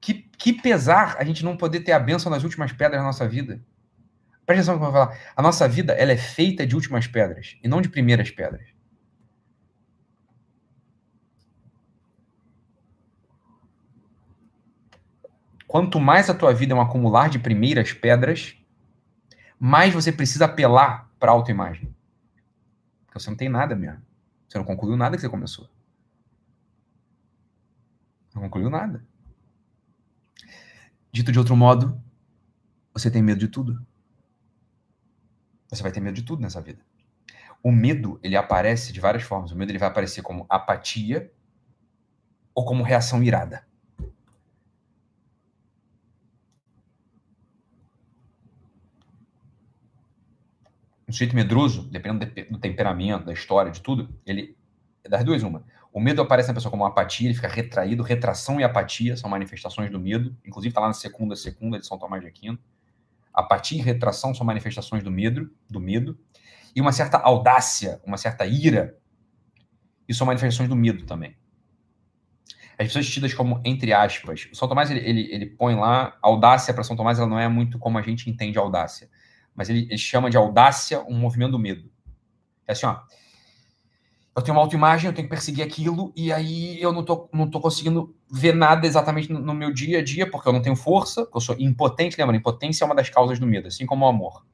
Que, que pesar a gente não poder ter a bênção nas últimas pedras da nossa vida. Presta atenção no que eu vou falar. A nossa vida ela é feita de últimas pedras e não de primeiras pedras. Quanto mais a tua vida é um acumular de primeiras pedras, mais você precisa apelar para a autoimagem. Você não tem nada mesmo. Você não concluiu nada que você começou. Não concluiu nada. Dito de outro modo, você tem medo de tudo. Você vai ter medo de tudo nessa vida. O medo, ele aparece de várias formas. O medo ele vai aparecer como apatia ou como reação irada. Um sujeito medroso, dependendo do temperamento, da história, de tudo, ele. Das duas, uma. O medo aparece na pessoa como apatia, ele fica retraído. Retração e apatia são manifestações do medo. Inclusive, está lá na segunda, segunda de São Tomás de Aquino. Apatia e retração são manifestações do medo, do medo. E uma certa audácia, uma certa ira, isso são manifestações do medo também. As pessoas tidas como, entre aspas, o São Tomás, ele, ele, ele põe lá, audácia para São Tomás, ela não é muito como a gente entende audácia mas ele, ele chama de audácia um movimento do medo. É assim, ó. Eu tenho uma autoimagem, eu tenho que perseguir aquilo, e aí eu não tô, não tô conseguindo ver nada exatamente no, no meu dia a dia, porque eu não tenho força, eu sou impotente. Lembra, impotência é uma das causas do medo, assim como o amor.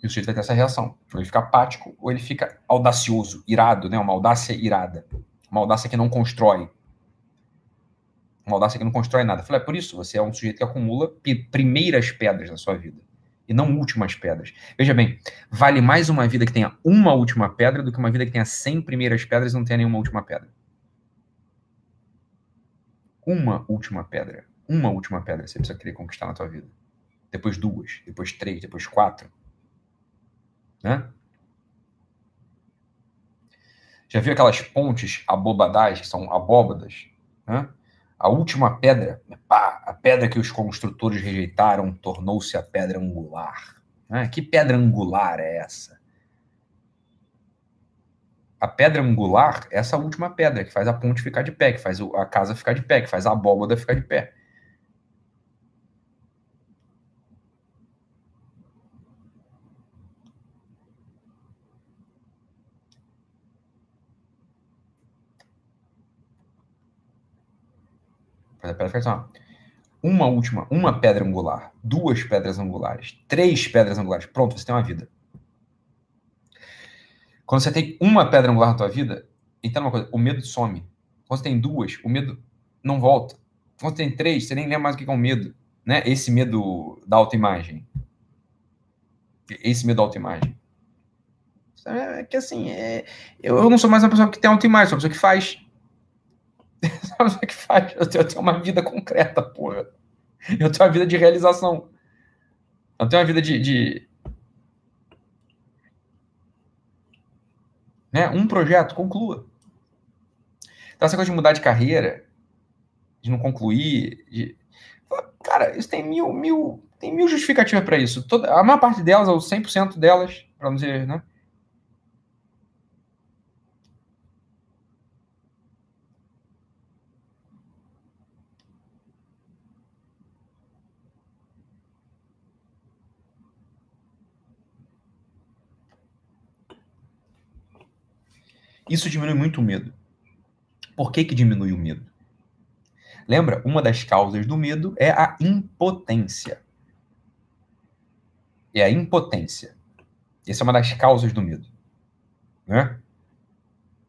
E o sujeito vai ter essa reação. Ou ele fica apático, ou ele fica audacioso, irado, né? Uma audácia irada. Uma audácia que não constrói. Uma audácia que não constrói nada. Eu falei, é por isso, você é um sujeito que acumula primeiras pedras na sua vida. E não últimas pedras. Veja bem, vale mais uma vida que tenha uma última pedra do que uma vida que tenha 100 primeiras pedras e não tenha nenhuma última pedra. Uma última pedra. Uma última pedra você precisa querer conquistar na tua vida. Depois duas, depois três, depois quatro. Né? Já viu aquelas pontes abobadais, que são abóbadas? Né? A última pedra, pá, a pedra que os construtores rejeitaram tornou-se a pedra angular. Né? Que pedra angular é essa? A pedra angular é essa última pedra que faz a ponte ficar de pé, que faz a casa ficar de pé, que faz a abóbada ficar de pé. Faz a pedra Uma última, uma pedra angular, duas pedras angulares, três pedras angulares. Pronto, você tem uma vida. Quando você tem uma pedra angular na tua vida, então uma coisa, o medo some. Quando você tem duas, o medo não volta. Quando você tem três, você nem lembra mais o que é um medo. Né? Esse medo da autoimagem. Esse medo da autoimagem. É que assim, é... eu não sou mais uma pessoa que tem autoimagem, sou uma pessoa que faz. O que faz? Eu tenho, eu tenho uma vida concreta, porra. Eu tenho uma vida de realização. Eu tenho uma vida de. de... Né? Um projeto, conclua. Então, essa coisa de mudar de carreira, de não concluir. De... Cara, isso tem mil, mil, tem mil justificativas para isso. Toda, a maior parte delas, ou 100% delas, para não dizer, né? Isso diminui muito o medo. Por que, que diminui o medo? Lembra? Uma das causas do medo é a impotência. É a impotência. Essa é uma das causas do medo. Né?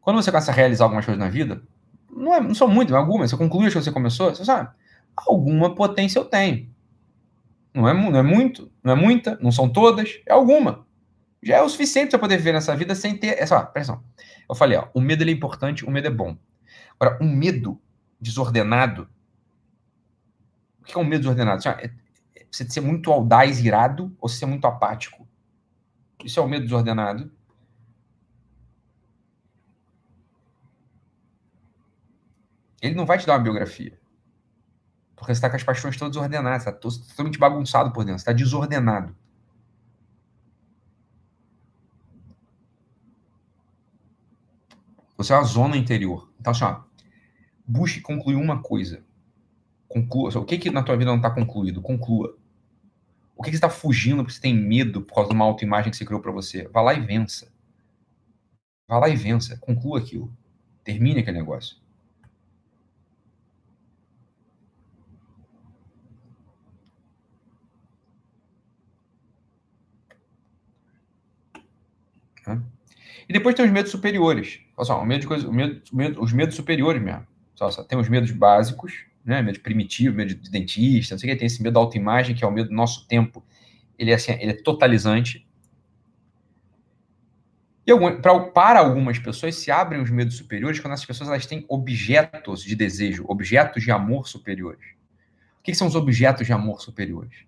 Quando você começa a realizar algumas coisas na vida, não, é, não são muitas, mas algumas, você conclui as que você começou, você sabe, alguma potência eu tenho. Não é, não é muito, não é muita, não são todas, é alguma. Já é o suficiente para poder viver nessa vida sem ter. Essa, pressão. Eu falei, ó, o medo é importante, o medo é bom. Agora, um medo desordenado. O que é um medo desordenado? Assim, é, é você ser muito audaz, irado, ou ser muito apático. Isso é o medo desordenado. Ele não vai te dar uma biografia. Porque você está com as paixões todas desordenadas, está totalmente bagunçado por dentro, está desordenado. Você é uma zona interior. Então, assim, ó, busque concluir uma coisa. Conclua. O que, que na tua vida não está concluído? Conclua. O que, que você está fugindo porque você tem medo por causa de uma autoimagem que você criou para você? Vá lá e vença. Vá lá e vença. Conclua aquilo. Termine aquele negócio. E depois tem os medos superiores. Só, o medo de coisa, o medo, o medo, os medos superiores mesmo. Só, só, tem os medos básicos, né? Medo primitivo, medo de dentista, não sei o que, tem esse medo da autoimagem, que é o medo do nosso tempo. Ele é, assim, ele é totalizante. E algum, pra, para algumas pessoas se abrem os medos superiores quando essas pessoas elas têm objetos de desejo, objetos de amor superiores. O que, que são os objetos de amor superiores?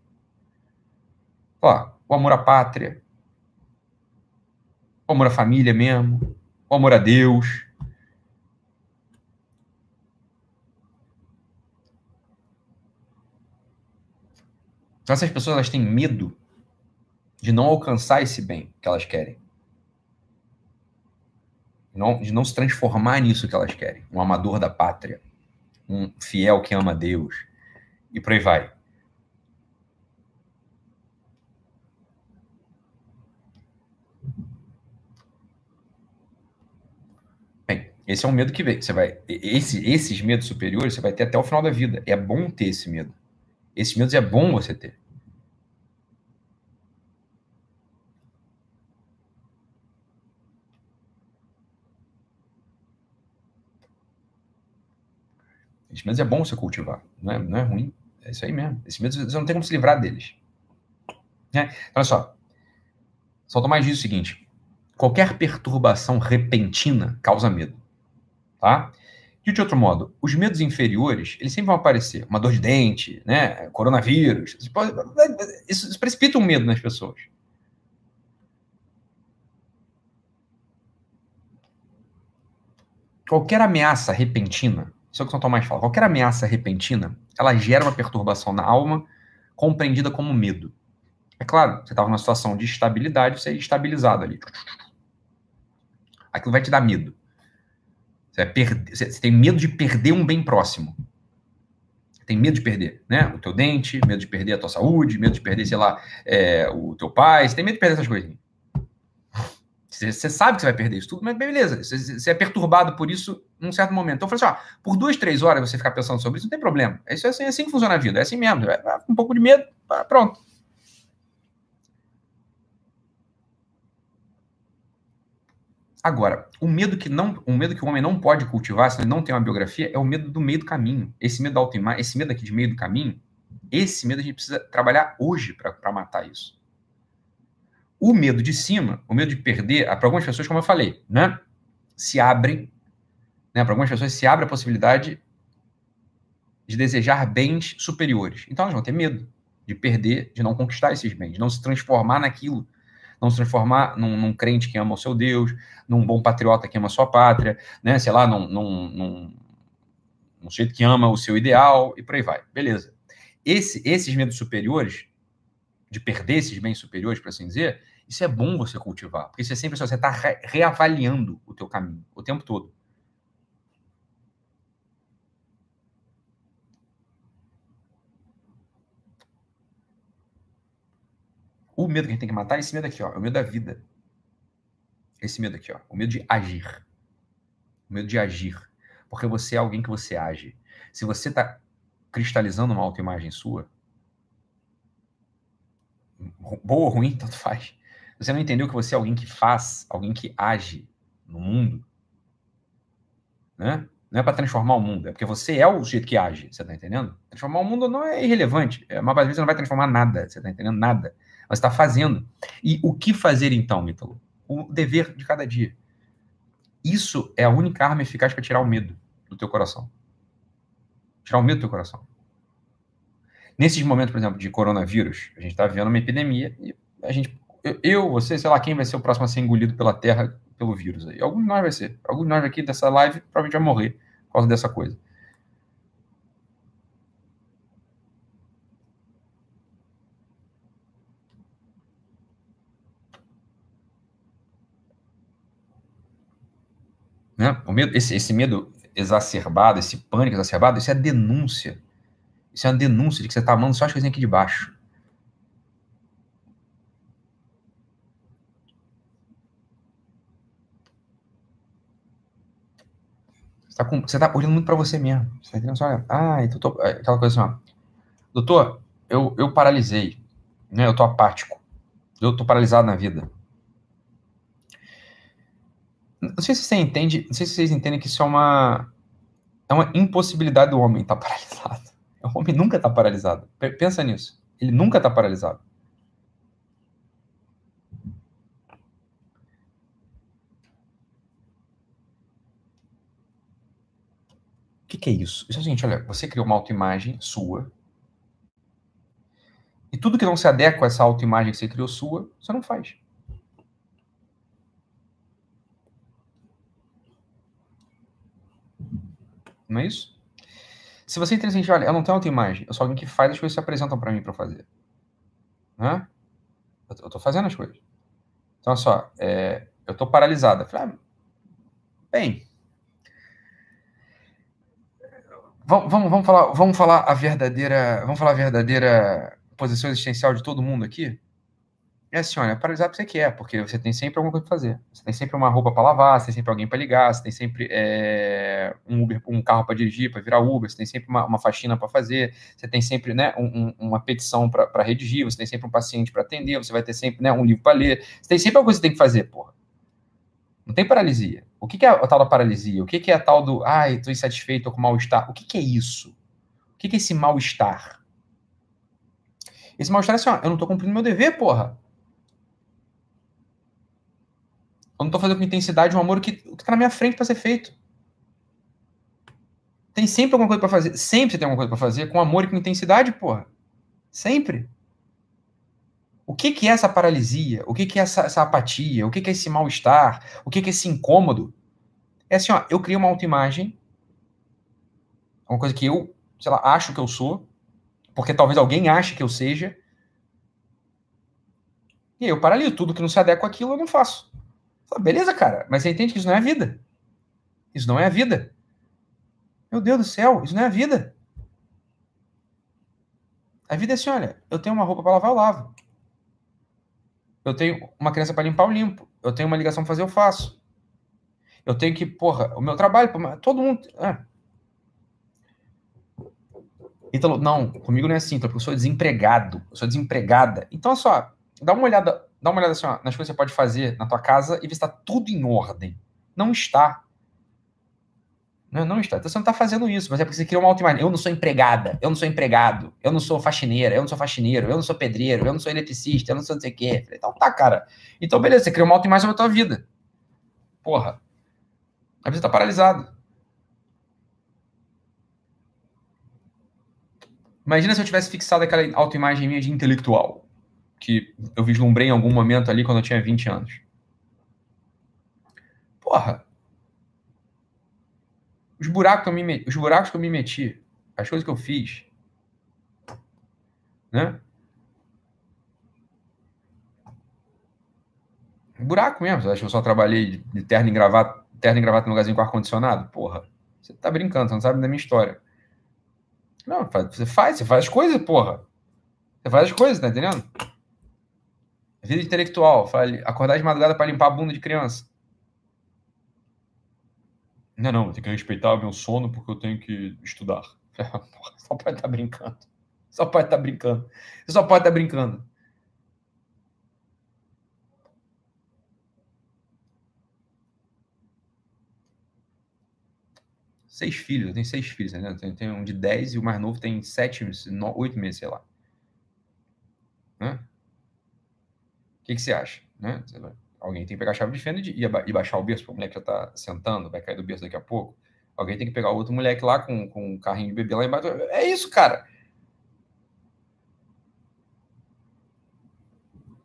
Ó, o amor à pátria, o amor à família mesmo, o amor a Deus. Então essas pessoas elas têm medo de não alcançar esse bem que elas querem. Não, de não se transformar nisso que elas querem. Um amador da pátria. Um fiel que ama Deus. E por aí vai. Bem, esse é um medo que vem. Você vai, esse, esses medos superiores você vai ter até o final da vida. É bom ter esse medo. Esses medos é bom você ter. Esses medos é bom você cultivar, não é, não é ruim. É isso aí mesmo. Esses medos você não tem como se livrar deles. É. Então, olha só. Só mais diz o seguinte: qualquer perturbação repentina causa medo. Tá? De outro modo, os medos inferiores, eles sempre vão aparecer. Uma dor de dente, né? Coronavírus. Isso precipita um medo nas pessoas. Qualquer ameaça repentina isso é o que São Tomás fala. Qualquer ameaça repentina, ela gera uma perturbação na alma, compreendida como medo. É claro, você estava numa situação de estabilidade, você é estabilizado ali. Aquilo vai te dar medo. Você, você tem medo de perder um bem próximo. tem medo de perder, né? O teu dente, medo de perder a tua saúde, medo de perder, sei lá, é, o teu pai. Você tem medo de perder essas coisas. Você sabe que você vai perder isso tudo, mas beleza. Você é perturbado por isso num certo momento. Então eu falei assim: ó, por duas, três horas você ficar pensando sobre isso, não tem problema. Isso é assim, é assim que funciona a vida, é assim mesmo. Um pouco de medo, pronto. Agora, o medo que não, o medo que o homem não pode cultivar, se ele não tem uma biografia, é o medo do meio do caminho. Esse medo da autoimagem, esse medo aqui de meio do caminho, esse medo a gente precisa trabalhar hoje para matar isso. O medo de cima, o medo de perder, para algumas pessoas, como eu falei, né, se abre, né, para algumas pessoas se abre a possibilidade de desejar bens superiores. Então elas vão ter medo de perder, de não conquistar esses bens, de não se transformar naquilo, não se transformar num, num, crente que ama o seu Deus, num bom patriota que ama a sua pátria, né, sei lá, num, num, num, num jeito que ama o seu ideal e por aí vai. Beleza. Esse, esses medos superiores, de perder esses bens superiores, por assim dizer, isso é bom você cultivar, porque é sempre assim, você está re reavaliando o teu caminho o tempo todo. O medo que a gente tem que matar é esse medo aqui, ó, é o medo da vida. Esse medo aqui, ó, o medo de agir. O medo de agir. Porque você é alguém que você age. Se você está cristalizando uma autoimagem sua, boa ou ruim, <laughs> tanto faz. Você não entendeu que você é alguém que faz, alguém que age no mundo, né? Não é para transformar o mundo, é porque você é o jeito que age, você tá entendendo? Transformar o mundo não é irrelevante, é, mas às vezes você não vai transformar nada, você tá entendendo? Nada. Mas está fazendo. E o que fazer então, Ítalo? O dever de cada dia. Isso é a única arma eficaz para tirar o medo do teu coração. Tirar o medo do teu coração. Nesses momentos, por exemplo, de coronavírus, a gente está vendo uma epidemia e a gente eu, você, sei lá, quem vai ser o próximo a ser engolido pela Terra pelo vírus aí? Algum de nós vai ser. Algum de nós aqui dessa live provavelmente vai morrer por causa dessa coisa. Né? O medo, esse, esse medo exacerbado, esse pânico exacerbado, isso é denúncia. Isso é uma denúncia de que você está amando só as coisinhas aqui de baixo. tá com, você tá olhando muito para você mesmo. Você tá entendendo? Olha, ah, então tô, é, aquela coisa assim, ó. Doutor, eu, eu paralisei, né? Eu tô apático. Eu tô paralisado na vida. Não sei se você entende, não sei se vocês entendem que isso é uma é uma impossibilidade do homem estar tá <laughs> paralisado. O homem nunca está paralisado. Pensa nisso. Ele nunca está paralisado. O que, que é isso? Isso é o seguinte, olha, você criou uma autoimagem sua, e tudo que não se adequa a essa autoimagem que você criou sua, você não faz. Não é isso? Se você é inteligente, olha, eu não tenho autoimagem, eu sou alguém que faz as coisas que se apresentam para mim para fazer. Né? Eu estou fazendo as coisas. Então, olha só, é, eu estou paralisada. Falei, ah, bem, vamos, vamos, vamos, falar, vamos falar a verdadeira, vamos falar a verdadeira posição existencial de todo mundo aqui? É assim, olha, paralisar o que você quer, porque você tem sempre alguma coisa para fazer. Você tem sempre uma roupa para lavar, você tem sempre alguém para ligar, você tem sempre é, um Uber, um carro para dirigir, para virar Uber, você tem sempre uma, uma faxina para fazer, você tem sempre né, um, uma petição para redigir, você tem sempre um paciente para atender, você vai ter sempre né, um livro para ler, você tem sempre alguma coisa que você tem que fazer, porra. Não tem paralisia. O que, que é a tal da paralisia? O que, que é a tal do, ai, estou insatisfeito, estou com mal-estar? O que, que é isso? O que, que é esse mal-estar? Esse mal-estar é assim, ó, eu não estou cumprindo meu dever, porra. Eu não estou fazendo com intensidade um amor que está na minha frente para ser feito. Tem sempre alguma coisa para fazer. Sempre tem alguma coisa para fazer com amor e com intensidade, porra. Sempre. O que, que é essa paralisia? O que, que é essa, essa apatia? O que, que é esse mal-estar? O que, que é esse incômodo? É assim, ó, eu crio uma autoimagem, uma coisa que eu, sei lá, acho que eu sou, porque talvez alguém ache que eu seja, e aí eu paraliso. Tudo que não se adequa àquilo, eu não faço. Beleza, cara, mas você entende que isso não é a vida. Isso não é a vida. Meu Deus do céu, isso não é a vida. A vida é assim, olha, eu tenho uma roupa para lavar, eu lavo. Eu tenho uma criança para limpar, eu limpo. Eu tenho uma ligação para fazer, eu faço. Eu tenho que, porra, o meu trabalho, todo mundo. É. Ítalo, não, comigo não é assim, porque eu sou desempregado, eu sou desempregada. Então, só, dá uma olhada dá uma olhada assim, ó, nas coisas que você pode fazer na tua casa e ver se está tudo em ordem. Não está. Não, não está. Então você não está fazendo isso, mas é porque você criou uma autoimagem. Eu não sou empregada, eu não sou empregado, eu não sou faxineira, eu não sou faxineiro, eu não sou pedreiro, eu não sou eletricista, eu não sou não sei o quê. Então tá, cara. Então beleza, você criou uma autoimagem sobre a tua vida. Porra. Aí você tá paralisado. Imagina se eu tivesse fixado aquela autoimagem minha de intelectual que eu vislumbrei em algum momento ali quando eu tinha 20 anos. Porra. Os buracos que eu me, os buracos que eu me meti, as coisas que eu fiz, né? Buraco mesmo. Acho que eu só trabalhei de terno e gravata, terno e gravata no lugarzinho com ar-condicionado? Porra. Você tá brincando, você não sabe da minha história. Não, você faz, você faz as coisas, porra. Você faz as coisas, tá entendendo? Vida intelectual, acordar de madrugada para limpar a bunda de criança. Não, não, tem que respeitar o meu sono porque eu tenho que estudar. <laughs> Só pode estar tá brincando. Só pode estar tá brincando. Só pode estar tá brincando. Seis filhos, eu tenho seis filhos, né? Eu tenho, um de dez e o mais novo tem sete, oito meses, sei lá. Né? Que, que você acha? Né? Alguém tem que pegar a chave de fenda e, e baixar o berço, porque o moleque já está sentando, vai cair do berço daqui a pouco. Alguém tem que pegar outro moleque lá com, com um carrinho de bebê lá embaixo. É isso, cara.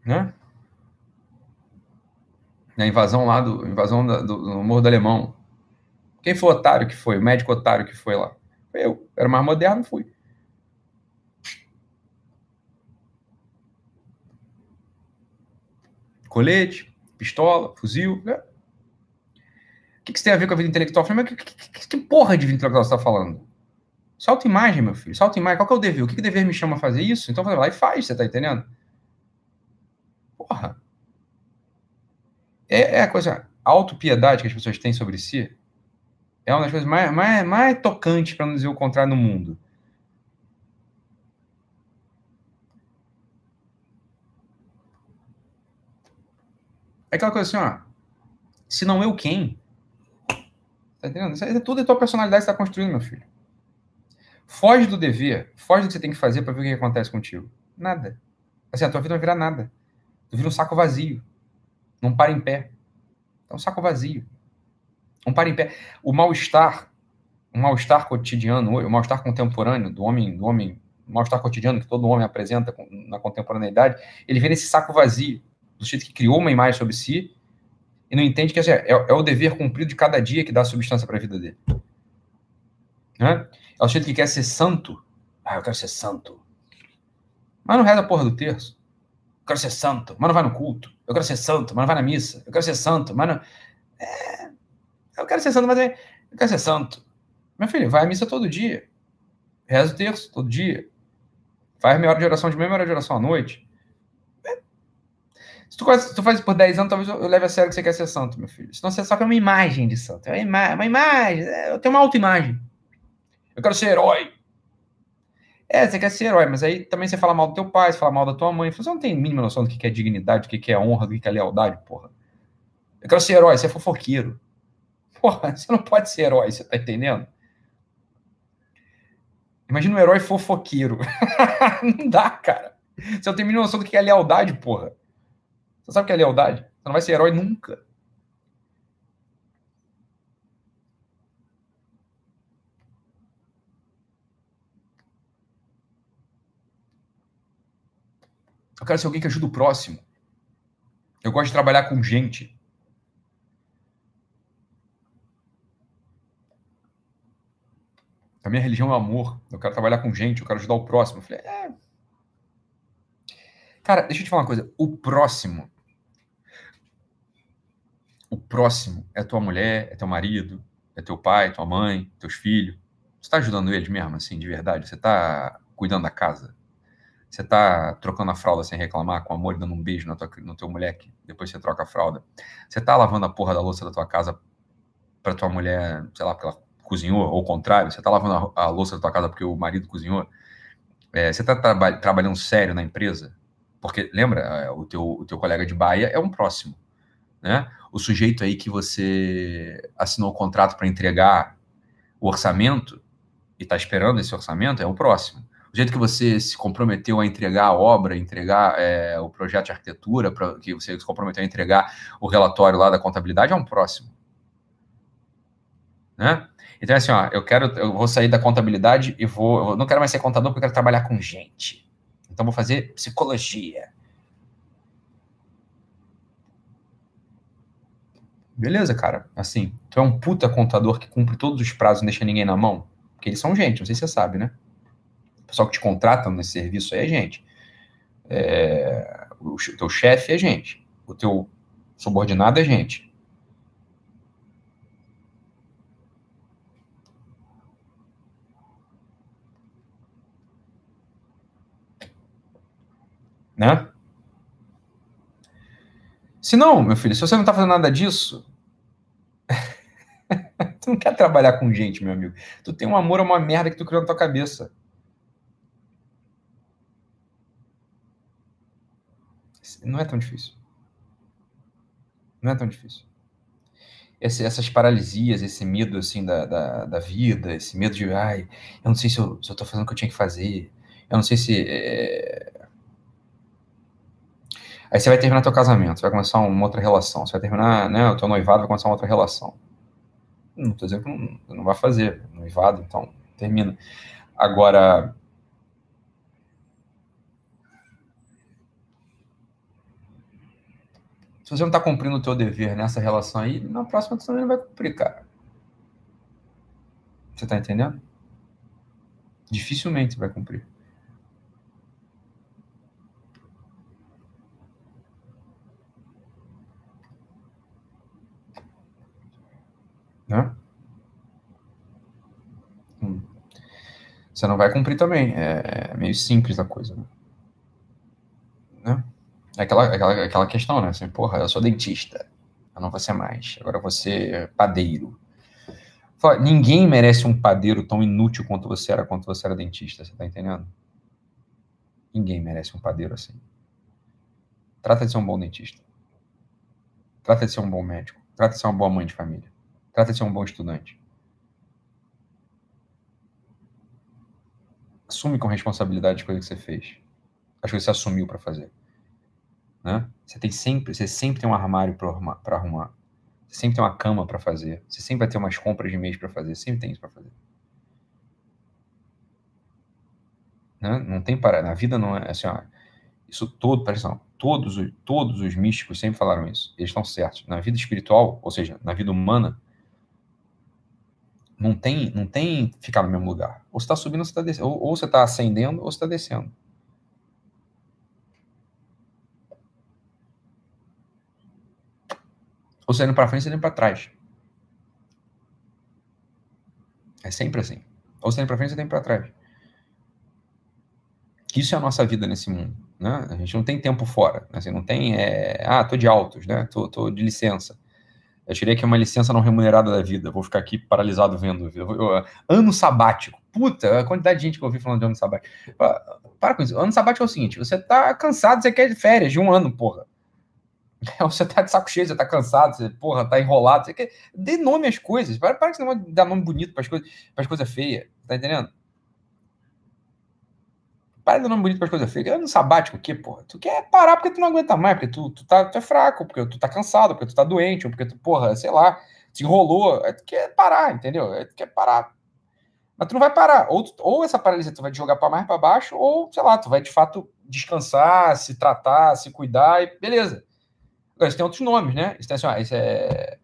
Né? Na invasão lá do invasão da, do, do Morro do Alemão. Quem foi o otário que foi? O médico otário que foi lá? Eu. Era mais moderno, fui. Colete, pistola, fuzil. Né? O que, que isso tem a ver com a vida intelectual? Falei, mas que, que, que porra de vida intelectual você está falando? Solta imagem, meu filho. Solta imagem. Qual que é o dever? O que, que dever me chama a fazer isso? Então vai lá e faz, você tá entendendo? Porra. É, é a coisa. A autopiedade que as pessoas têm sobre si é uma das coisas mais, mais, mais tocantes, para não dizer o contrário, no mundo. É aquela coisa assim, ó. Se não eu, quem? Tá entendendo? Isso é tudo a tua personalidade está construindo, meu filho. Foge do dever, foge do que você tem que fazer para ver o que acontece contigo. Nada. Assim, a tua vida não virar nada. Tu vira um saco vazio. Não para em pé. É um saco vazio. Não para em pé. O mal-estar, um mal-estar cotidiano, o mal-estar contemporâneo do homem, do homem, um mal-estar cotidiano que todo homem apresenta na contemporaneidade, ele vem nesse saco vazio, do jeito que criou uma imagem sobre si e não entende que assim, é, é, o dever cumprido de cada dia que dá substância para a vida dele. Né? É o jeito que quer ser santo. Ah, eu quero ser santo. Mas não reza a porra do terço. Eu quero ser santo, mas não vai no culto. Eu quero ser santo, mas não vai na missa. Eu quero ser santo, mas não. É... Eu quero ser santo, mas eu quero ser santo. Meu filho, vai à missa todo dia. Reza o terço todo dia. Faz meia hora de oração de meia hora de oração à noite. Se tu, se tu faz isso por 10 anos, talvez eu leve a sério que você quer ser santo, meu filho. Senão você só quer uma imagem de santo. É uma, ima uma imagem. É, eu tenho uma autoimagem. Eu quero ser herói. É, você quer ser herói, mas aí também você fala mal do teu pai, você fala mal da tua mãe. Você não tem mínima noção do que é dignidade, do que é honra, do que é lealdade, porra. Eu quero ser herói, você é fofoqueiro. Porra, você não pode ser herói, você tá entendendo? Imagina um herói fofoqueiro. <laughs> não dá, cara. Você não tem mínima noção do que é lealdade, porra. Você sabe o que é lealdade? Você não vai ser herói nunca. Eu quero ser alguém que ajuda o próximo. Eu gosto de trabalhar com gente. A minha religião é amor. Eu quero trabalhar com gente, eu quero ajudar o próximo. Eu falei, é. Cara, deixa eu te falar uma coisa. O próximo. O próximo é tua mulher, é teu marido, é teu pai, tua mãe, teus filhos. Você está ajudando eles mesmo, assim, de verdade? Você está cuidando da casa? Você tá trocando a fralda sem reclamar, com amor, dando um beijo tua, no teu moleque, depois você troca a fralda. Você tá lavando a porra da louça da tua casa pra tua mulher, sei lá, porque ela cozinhou, ou o contrário, você tá lavando a, a louça da tua casa porque o marido cozinhou. É, você tá traba trabalhando sério na empresa? Porque, lembra, é, o teu, o teu colega de baia é um próximo, né? O sujeito aí que você assinou o contrato para entregar o orçamento e está esperando esse orçamento é o próximo o jeito que você se comprometeu a entregar a obra, entregar é, o projeto de arquitetura, pra, que você se comprometeu a entregar o relatório lá da contabilidade, é um próximo. Né? Então, assim, ó, eu quero, eu vou sair da contabilidade e vou, eu não quero mais ser contador porque eu quero trabalhar com gente. Então, vou fazer psicologia. Beleza, cara. Assim, tu é um puta contador que cumpre todos os prazos e não deixa ninguém na mão. Porque eles são gente, não sei se você sabe, né? O pessoal que te contrata nesse serviço aí é gente. É, o teu chefe é gente. O teu subordinado é gente. Né? Se não, meu filho, se você não está fazendo nada disso, <laughs> tu não quer trabalhar com gente, meu amigo. Tu tem um amor a uma merda que tu criou na tua cabeça. Não é tão difícil. Não é tão difícil. Esse, essas paralisias, esse medo assim da, da, da, vida, esse medo de, ai, eu não sei se eu, estou fazendo o que eu tinha que fazer, eu não sei se. É... Aí você vai terminar teu casamento, vai começar uma outra relação, você vai terminar, né, o teu noivado vai começar uma outra relação. Não estou dizendo que não, não vai fazer noivado, então termina. Agora, Se você não está cumprindo o teu dever nessa relação aí, na próxima você também não vai cumprir, cara. Você está entendendo? Dificilmente você vai cumprir. Né? Hum. Você não vai cumprir também. É, é meio simples a coisa. Né? né? É aquela, aquela, aquela questão, né? Assim, porra, eu sou dentista. Eu não vou ser mais. Agora ser padeiro. Fala, ninguém merece um padeiro tão inútil quanto você era quando você era dentista, você tá entendendo? Ninguém merece um padeiro assim. Trata de ser um bom dentista. Trata de ser um bom médico. Trata de ser uma boa mãe de família. Trata de ser um bom estudante. Assume com responsabilidade as coisas que você fez. As coisas que você assumiu para fazer. Né? Você tem sempre, você sempre tem um armário para arrumar, Você sempre tem uma cama para fazer. Você sempre vai ter umas compras de mês para fazer. Sempre tem isso para fazer. Né? Não tem parada. Na vida não é, é assim, ó, isso todo, presta todos, todos os místicos sempre falaram isso. Eles estão certos. Na vida espiritual, ou seja, na vida humana, não tem, não tem ficar no mesmo lugar. Ou você está subindo, ou você está descendo. Ou, ou você está ascendendo, ou você está descendo. Ou você tá indo para frente, você tá indo para trás. É sempre assim. Ou você tá indo para frente, você tá indo para trás. Isso é a nossa vida nesse mundo. Né? A gente não tem tempo fora. Né? Assim, não tem. É... Ah, tô de altos, né? Tô, tô de licença. Eu tirei aqui uma licença não remunerada da vida. Vou ficar aqui paralisado vendo. Eu, eu, ano sabático. Puta, a quantidade de gente que eu ouvi falando de ano sabático. Para com isso. Ano sabático é o seguinte: você tá cansado, você quer férias de um ano, porra. <laughs> Você tá de saco cheio, você tá cansado, você, porra, tá enrolado. Você quer... Dê nome às coisas. Para, para que não vai dar nome bonito para as coisas, para coisas feias. Tá entendendo? Para de nome bonito para as coisas feias. Ano sabático o quê, porra? Tu quer parar porque tu não aguenta mais, porque tu, tu, tá, tu é fraco, porque tu tá cansado, porque tu tá doente, ou porque tu, porra, sei lá, se enrolou. Aí tu quer parar, entendeu? Aí tu quer parar. Mas tu não vai parar. Ou, tu, ou essa paralisia tu vai te jogar para mais para baixo, ou, sei lá, tu vai de fato descansar, se tratar, se cuidar e beleza. Agora, isso tem outros nomes, né? Isso, tem, assim, isso é...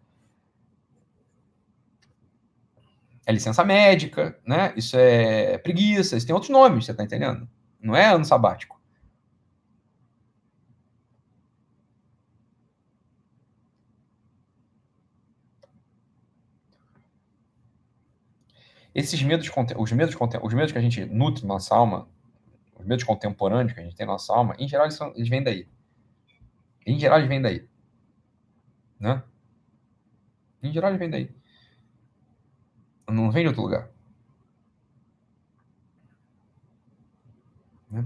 é licença médica, né? Isso é preguiça, isso tem outros nomes, você tá entendendo? Não é ano sabático. Esses medos, os medos, os medos que a gente nutre na nossa alma, os medos contemporâneos que a gente tem na nossa alma, em geral eles, são, eles vêm daí. Em geral, eles vêm daí. Né? Em geral, eles vêm daí. Não vem de outro lugar. Né?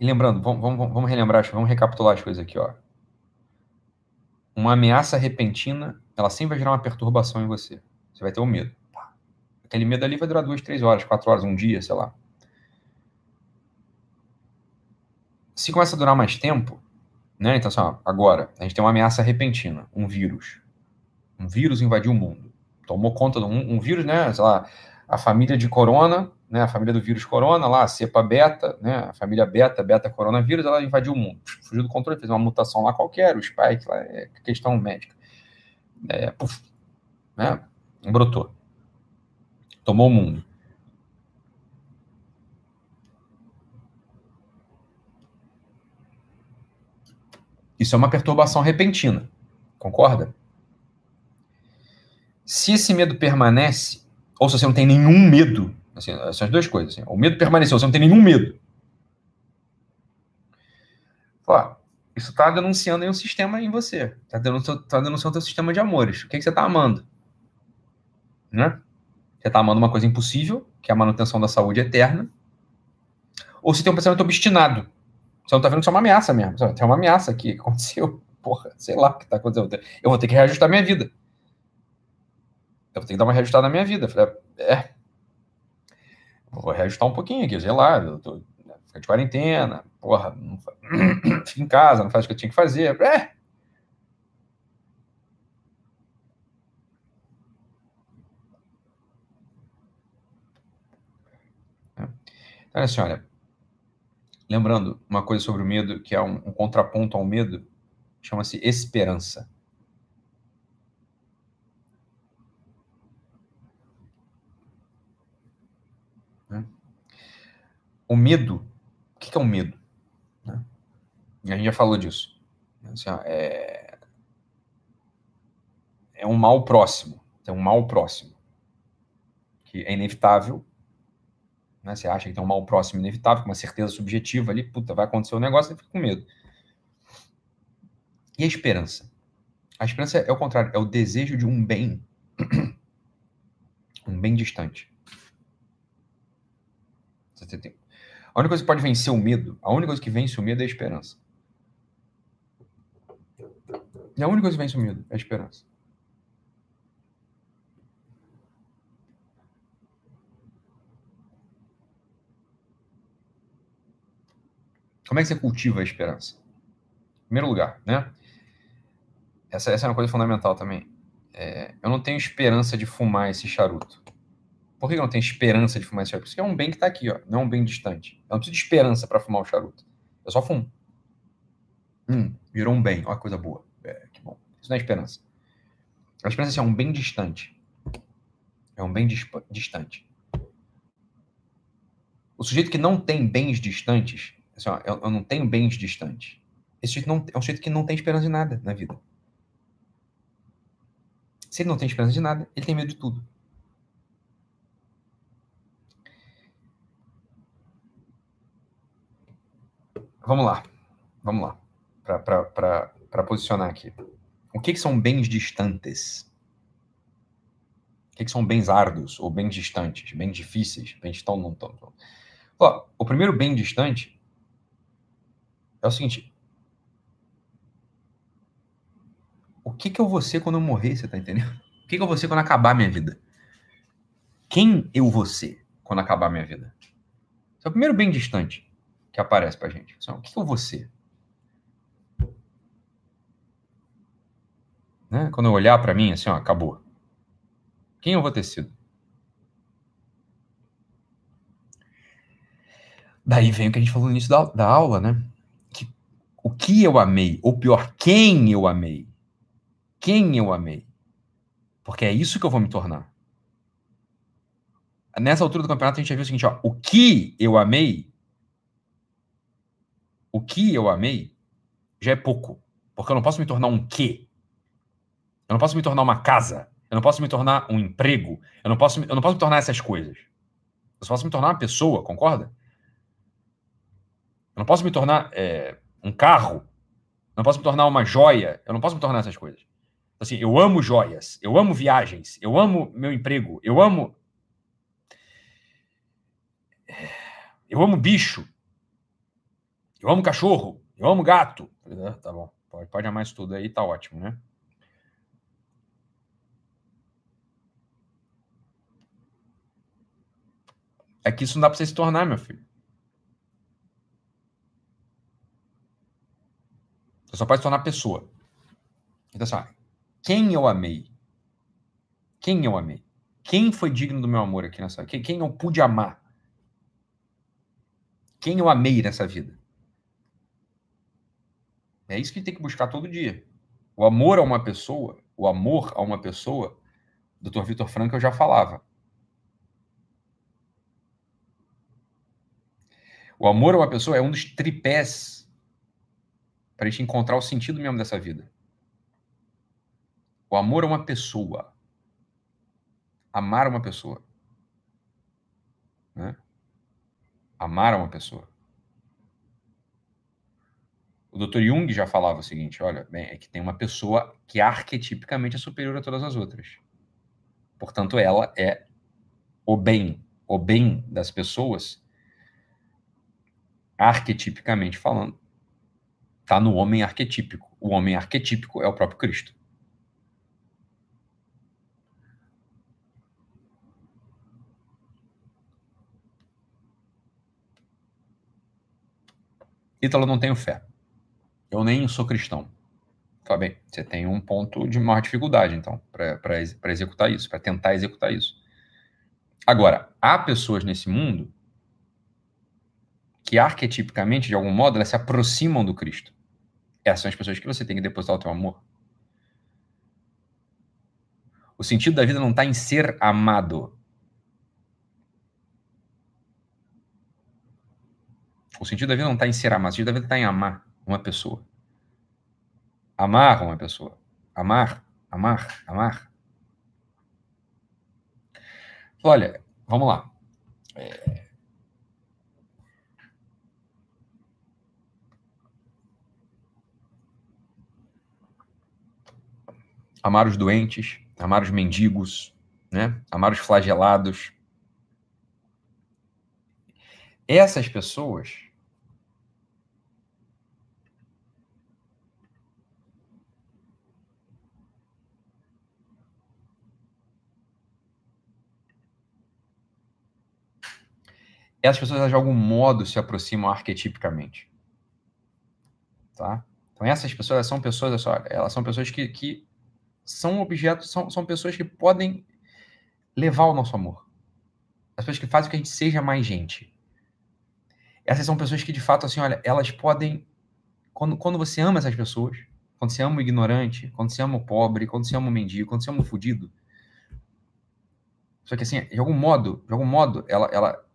E lembrando, vamos, vamos, vamos relembrar, vamos recapitular as coisas aqui. Ó. Uma ameaça repentina, ela sempre vai gerar uma perturbação em você. Você vai ter o um medo. Aquele medo ali vai durar duas, três horas, quatro horas, um dia, sei lá. Se começa a durar mais tempo, né? Então, assim, ó, agora, a gente tem uma ameaça repentina, um vírus. Um vírus invadiu o mundo. Tomou conta de um, um vírus, né? Sei lá, a família de corona, né? A família do vírus corona, lá, a cepa beta, né? A família beta, beta coronavírus, ela invadiu o mundo. Fugiu do controle, fez uma mutação lá qualquer, o spike, lá, é questão médica. É, puf, né? Brotou. Tomou o mundo. Isso é uma perturbação repentina. Concorda? Se esse medo permanece, ou se você não tem nenhum medo, assim, são as duas coisas. Assim, o medo permaneceu, você não tem nenhum medo. Ó, isso está denunciando aí um sistema em você. Está denunciando, tá denunciando o teu sistema de amores. O que, que você está amando? Né? Você está amando uma coisa impossível, que é a manutenção da saúde eterna. Ou você tem um pensamento obstinado, você não tá vendo que isso é uma ameaça mesmo. Tem uma ameaça aqui <laughs> que aconteceu. Porra, sei lá o que tá acontecendo. Eu vou ter que reajustar minha vida. Eu vou ter que dar uma reajustada na minha vida. Falei, é. Vou reajustar um pouquinho aqui, sei lá. Eu tô, fica de quarentena. Porra, não, <clears throat> em casa, não faz o que eu tinha que fazer. É. Então, assim, olha, Lembrando, uma coisa sobre o medo, que é um, um contraponto ao medo, chama-se esperança. Né? O medo, o que é o um medo? Né? A gente já falou disso. Assim, é... é um mal próximo, é um mal próximo, que é inevitável, né? Você acha que tem um mal próximo inevitável, com uma certeza subjetiva ali, puta, vai acontecer o um negócio, você fica com medo. E a esperança? A esperança é o contrário, é o desejo de um bem, <clears throat> um bem distante. A única coisa que pode vencer o medo, a única coisa que vence o medo é a esperança. E a única coisa que vence o medo é a esperança. Como é que você cultiva a esperança? Em primeiro lugar, né? Essa, essa é uma coisa fundamental também. É, eu não tenho esperança de fumar esse charuto. Por que eu não tenho esperança de fumar esse charuto? Porque é um bem que está aqui, ó, não é um bem distante. Eu não preciso de esperança para fumar o charuto. Eu só fumo. Hum, virou um bem. Olha coisa boa. É, que bom. Isso não é esperança. A esperança é um bem distante. É um bem distante. O sujeito que não tem bens distantes, assim, ó, eu, eu, não tenho bens distantes. Esse sujeito não, é um sujeito que não tem esperança de nada na vida. Se ele não tem esperança de nada, ele tem medo de tudo. Vamos lá. Vamos lá. Para posicionar aqui. O que, que são bens distantes? O que, que são bens árduos ou bens distantes? Bens difíceis? Bens tão, não tão. tão. Ó, o primeiro bem distante é o seguinte. O que, que eu vou ser quando eu morrer, você tá entendendo? O que, que eu vou ser quando acabar minha vida? Quem eu vou ser quando acabar minha vida? Esse é o primeiro bem distante que aparece pra gente. O que, vou ser? Né? Quando eu olhar para mim, assim, ó, acabou. Quem eu vou ter sido? Daí vem o que a gente falou no início da, da aula, né? Que, o que eu amei, ou pior, quem eu amei. Quem eu amei. Porque é isso que eu vou me tornar. Nessa altura do campeonato, a gente já viu o seguinte: ó, o que eu amei, o que eu amei, já é pouco. Porque eu não posso me tornar um que. Eu não posso me tornar uma casa. Eu não posso me tornar um emprego. Eu não posso, eu não posso me tornar essas coisas. Eu só posso me tornar uma pessoa, concorda? Eu não posso me tornar é, um carro. Eu não posso me tornar uma joia. Eu não posso me tornar essas coisas. Assim, eu amo joias. Eu amo viagens. Eu amo meu emprego. Eu amo. Eu amo bicho. Eu amo cachorro. Eu amo gato. Ah, tá bom. Pode, pode amar isso tudo aí, tá ótimo, né? É que isso não dá para você se tornar, meu filho. Você só pode se tornar pessoa. Então, assim, quem eu amei? Quem eu amei? Quem foi digno do meu amor aqui nessa? Quem eu pude amar? Quem eu amei nessa vida? É isso que tem que buscar todo dia. O amor a uma pessoa, o amor a uma pessoa, Dr. Vitor Franco eu já falava. O amor a uma pessoa é um dos tripés para a gente encontrar o sentido mesmo dessa vida. O amor a uma pessoa. Amar uma pessoa. Né? Amar uma pessoa. O Dr. Jung já falava o seguinte: olha, bem, é que tem uma pessoa que arquetipicamente é superior a todas as outras. Portanto, ela é o bem. O bem das pessoas, arquetipicamente falando, está no homem arquetípico. O homem arquetípico é o próprio Cristo. Ítalo, não tenho fé. Eu nem sou cristão. Tá bem, você tem um ponto de maior dificuldade, então, para executar isso, para tentar executar isso. Agora, há pessoas nesse mundo que arquetipicamente, de algum modo, elas se aproximam do Cristo. Essas são as pessoas que você tem que depositar o teu amor. O sentido da vida não está em ser amado. O sentido da vida não está em ser amado. O sentido da vida está em amar uma pessoa. Amar uma pessoa. Amar, amar, amar. Olha, vamos lá. É... amar os doentes, amar os mendigos, né? amar os flagelados. Essas pessoas essas pessoas de algum modo se aproximam arquetipicamente. Tá? Então essas pessoas são pessoas, elas são pessoas que, que são objetos, são, são pessoas que podem levar o nosso amor. as pessoas que fazem com que a gente seja mais gente. Essas são pessoas que, de fato, assim, olha, elas podem. Quando, quando você ama essas pessoas, quando você ama o ignorante, quando você ama o pobre, quando você ama o mendigo, quando você ama o fudido. Só que, assim, de algum modo, de algum modo, ela, ela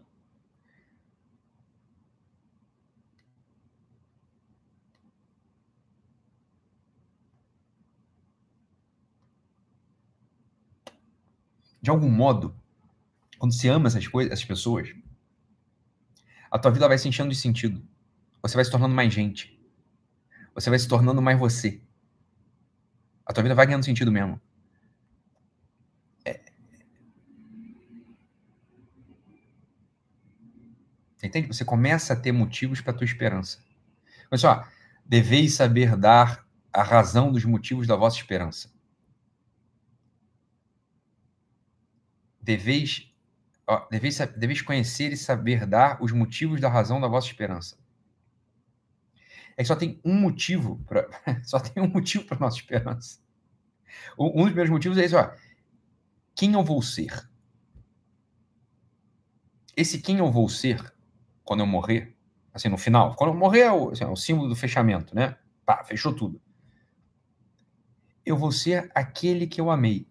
de algum modo, quando você ama essas coisas, essas pessoas, a tua vida vai se enchendo de sentido. Você vai se tornando mais gente. Você vai se tornando mais você. A tua vida vai ganhando sentido mesmo. É... Entende? Você começa a ter motivos para tua esperança. Olha só, deveis saber dar a razão dos motivos da vossa esperança. Deveis, ó, deveis, deveis conhecer e saber dar os motivos da razão da vossa esperança. É que só tem um motivo para <laughs> só tem um motivo para nossa esperança. Um dos primeiros motivos é esse, ó. Quem eu vou ser? Esse quem eu vou ser quando eu morrer, assim, no final, quando eu morrer é o, assim, é o símbolo do fechamento, né? Pá, fechou tudo. Eu vou ser aquele que eu amei.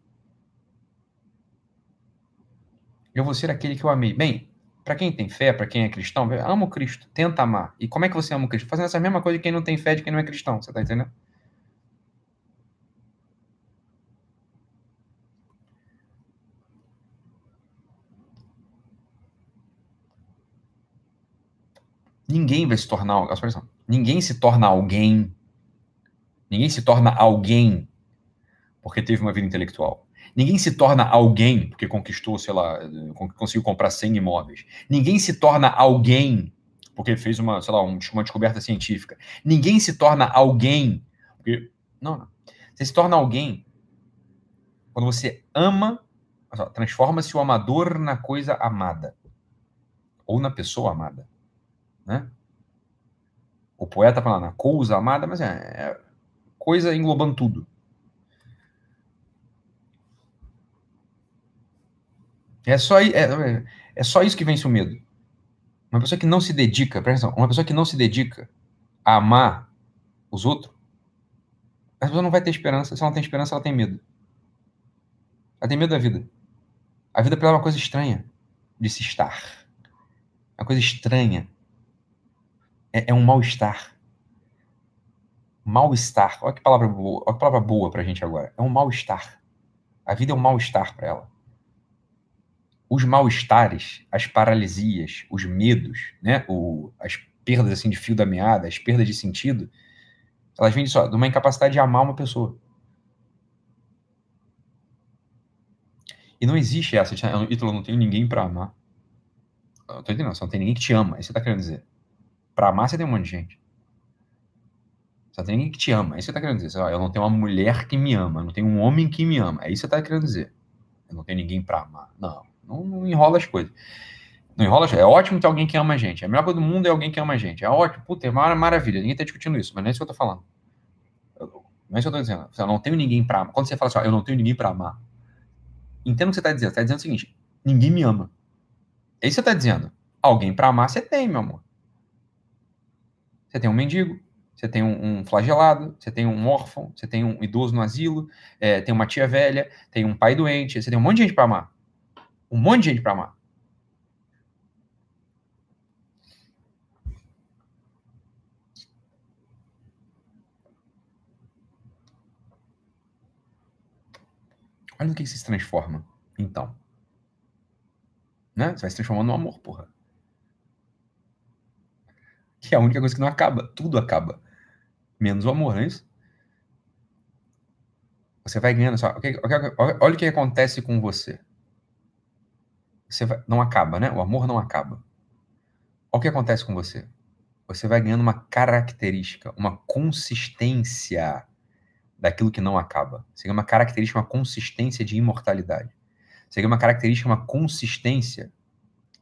Eu vou ser aquele que eu amei. Bem, para quem tem fé, para quem é cristão, ama o Cristo, tenta amar. E como é que você ama o Cristo? Fazendo essa mesma coisa de quem não tem fé, de quem não é cristão, você tá entendendo? Ninguém vai se tornar, ninguém se torna alguém. Ninguém se torna alguém porque teve uma vida intelectual. Ninguém se torna alguém porque conquistou, sei lá, conseguiu comprar 100 imóveis. Ninguém se torna alguém porque fez uma, sei lá, uma descoberta científica. Ninguém se torna alguém porque não, não. Você se torna alguém quando você ama, transforma-se o amador na coisa amada ou na pessoa amada, né? O poeta fala na coisa amada, mas é, é coisa englobando tudo. É só, é, é só isso que vence o medo. Uma pessoa que não se dedica, presta atenção, uma pessoa que não se dedica a amar os outros, a pessoa não vai ter esperança. Se ela não tem esperança, ela tem medo. Ela tem medo da vida. A vida para ela é uma coisa estranha de se estar. É uma coisa estranha. É, é um mal-estar. Mal-estar. Olha que palavra boa. Palavra boa pra gente agora. É um mal-estar. A vida é um mal-estar para ela os mal-estares, as paralisias, os medos, né, o, as perdas assim de fio da meada, as perdas de sentido, elas vêm só de uma incapacidade de amar uma pessoa. E não existe essa, Ítalo, não tenho ninguém para amar. Eu tô entendendo, você não tem ninguém que te ama, é isso que você tá querendo dizer. Para amar você tem um monte de gente. Só tem ninguém que te ama, é isso que você tá querendo dizer. Eu não tenho uma mulher que me ama, não tenho um homem que me ama, é isso que você tá querendo dizer. Eu não tenho ninguém para amar. Não. Não, não enrola as coisas. Não enrola as coisas. É ótimo ter alguém que ama a gente. A melhor coisa do mundo é alguém que ama a gente. É ótimo. Puta, é uma maravilha. Ninguém tá discutindo isso, mas não é isso que eu tô falando. Não é isso que eu tô dizendo. Eu não tenho ninguém pra amar. Quando você fala assim, ó, eu não tenho ninguém pra amar. Entenda o que você tá dizendo. Você tá dizendo o seguinte: ninguém me ama. É isso que você tá dizendo. Alguém pra amar você tem, meu amor. Você tem um mendigo, você tem um, um, flagelado, você tem um órfão, você tem um idoso no asilo, é, tem uma tia velha, tem um pai doente, você tem um monte de gente para amar um monte de gente para amar. Olha no que você se transforma, então. Né? Você vai se transformando no amor, porra. Que é a única coisa que não acaba. Tudo acaba. Menos o amor, não é isso? Você vai ganhando. Só, olha o que acontece com você você vai, não acaba, né? O amor não acaba. Olha o que acontece com você. Você vai ganhando uma característica, uma consistência daquilo que não acaba. Ganha uma característica, uma consistência de imortalidade. Ganha uma característica, uma consistência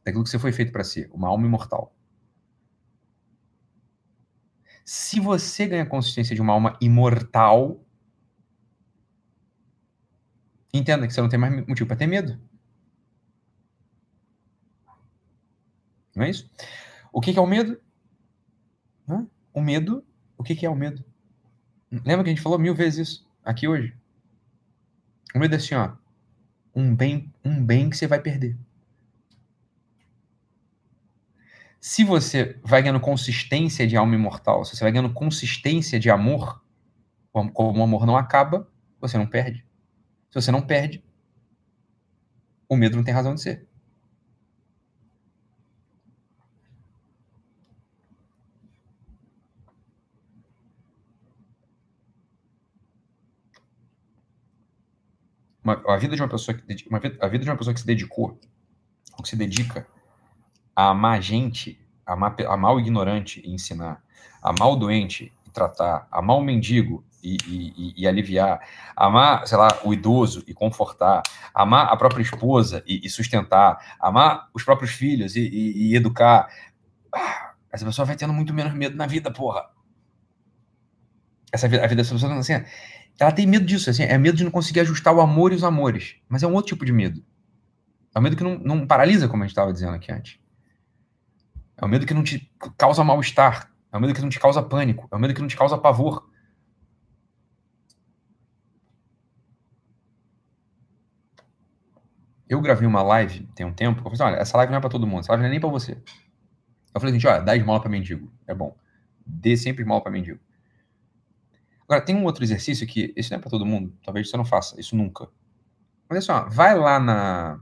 daquilo que você foi feito para ser, uma alma imortal. Se você ganha consistência de uma alma imortal, entenda que você não tem mais motivo para ter medo. Não é isso? O que, é o medo? O medo, o que, que é o medo? Lembra que a gente falou mil vezes isso aqui hoje? O medo é assim, ó. Um bem, um bem que você vai perder. Se você vai ganhando consistência de alma imortal, se você vai ganhando consistência de amor, como o amor não acaba, você não perde. Se você não perde, o medo não tem razão de ser. Uma, a vida de uma pessoa que uma, a vida de uma pessoa que se dedicou, ou que se dedica a amar gente, a amar, amar o ignorante e ensinar, amar o doente e tratar, amar o mendigo e, e, e, aliviar, amar, sei lá, o idoso e confortar, amar a própria esposa e, e sustentar, amar os próprios filhos e, educar. Ah, essa pessoa vai tendo muito menos medo na vida, porra. Essa vida, a vida dessa pessoa, assim, ela tem medo disso, assim, é medo de não conseguir ajustar o amor e os amores. Mas é um outro tipo de medo. É um medo que não, não paralisa, como a gente estava dizendo aqui antes. É um medo que não te causa mal-estar. É um medo que não te causa pânico. É um medo que não te causa pavor. Eu gravei uma live tem um tempo. Eu falei assim, olha, essa live não é para todo mundo. Essa live não é nem para você. Eu falei assim, olha, dá esmola para mendigo. É bom. Dê sempre esmola para mendigo. Agora, tem um outro exercício que, esse não é para todo mundo. Talvez você não faça isso nunca. Olha só, vai lá na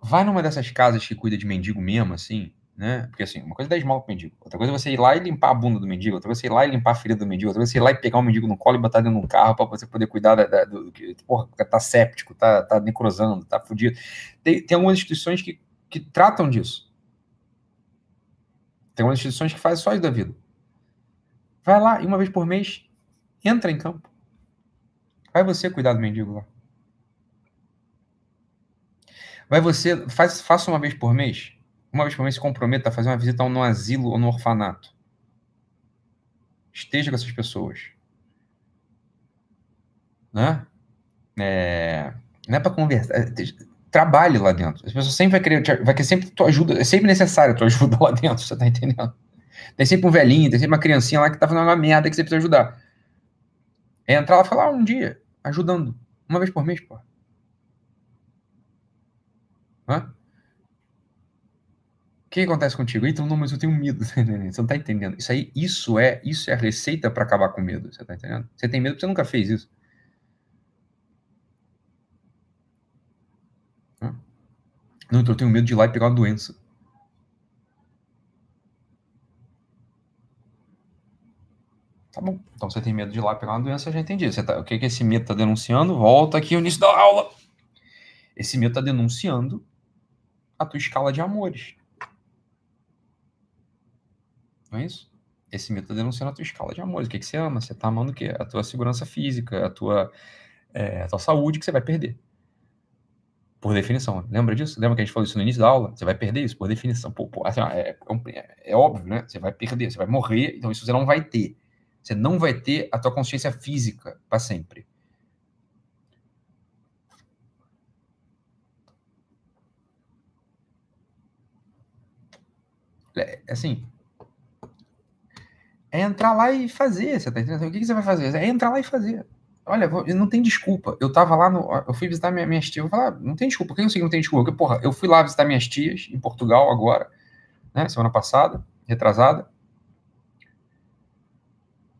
vai numa dessas casas que cuida de mendigo mesmo, assim, né? Porque assim, uma coisa é dar esmola pro mendigo, outra coisa é você ir lá e limpar a bunda do mendigo, outra coisa é você ir lá e limpar a ferida do mendigo, outra coisa é você ir lá e pegar o mendigo no colo e botar dentro de um carro para você poder cuidar da, da, do porra, tá séptico, tá, tá necrosando, tá fudido. Tem, tem algumas instituições que, que tratam disso. Tem algumas instituições que fazem só isso da vida. Vai lá e uma vez por mês entra em campo. Vai você cuidar do mendigo lá. Vai você, faz, faça uma vez por mês, uma vez por mês se comprometa a fazer uma visita no asilo ou no orfanato. Esteja com essas pessoas. Né? É, não é para conversar. É, trabalhe lá dentro. As pessoas sempre vai querer, vai querer sempre tua ajuda, é sempre necessário tua <laughs> ajuda lá dentro, você tá entendendo? Tem sempre um velhinho, tem sempre uma criancinha lá que tá fazendo uma merda que você precisa ajudar. É entrar lá e falar ah, um dia, ajudando. Uma vez por mês, pô. Hã? O que acontece contigo? Então, não, mas eu tenho medo. <laughs> Você não tá entendendo. Isso aí, isso é, isso é a receita para acabar com medo. Você tá entendendo? Você tem medo porque você nunca fez isso. Não, então eu tenho medo de ir lá e pegar uma doença. Tá bom. Então você tem medo de ir lá pegar uma doença, eu já entendi. Você tá, o que, que esse medo está denunciando? Volta aqui o início da aula. Esse medo está denunciando a tua escala de amores. Não é isso? Esse mito está denunciando a tua escala de amores. O que, que você ama? Você está amando o quê? A tua segurança física, a tua, é, a tua saúde que você vai perder. Por definição. Lembra disso? Lembra que a gente falou isso no início da aula? Você vai perder isso, por definição. Pô, pô, assim, é, é, é, óbvio, né? Você vai perder, você vai morrer, então isso você não vai ter. Você não vai ter a tua consciência física para sempre. É, assim, é entrar lá e fazer, você tá entendendo? O que, que você vai fazer? É entrar lá e fazer. Olha, não tem desculpa. Eu tava lá no. Eu fui visitar minha, minhas tias. Eu falei, não tem desculpa. Por que eu sei que não tem desculpa? Porque, porra, eu fui lá visitar minhas tias em Portugal agora, né? Semana passada, retrasada.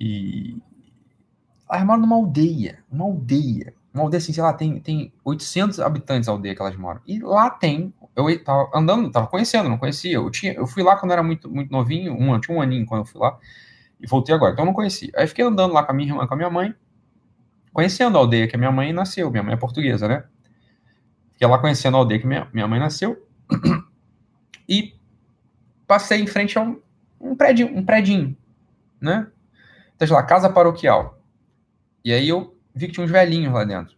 E. Elas moram numa aldeia. Uma aldeia. Uma aldeia assim, sei lá, tem, tem 800 habitantes a aldeia que elas moram. E lá tem eu tava andando, tava conhecendo, não conhecia. Eu, tinha, eu fui lá quando era muito, muito novinho, um, tinha um aninho quando eu fui lá, e voltei agora, então eu não conhecia. Aí fiquei andando lá com a minha irmã, com a minha mãe, conhecendo a aldeia que a minha mãe nasceu, minha mãe é portuguesa, né? Fiquei lá conhecendo a aldeia que minha, minha mãe nasceu, e passei em frente a um, um prédio, um prédinho, né? Então, lá, casa paroquial. E aí eu vi que tinha uns velhinhos lá dentro.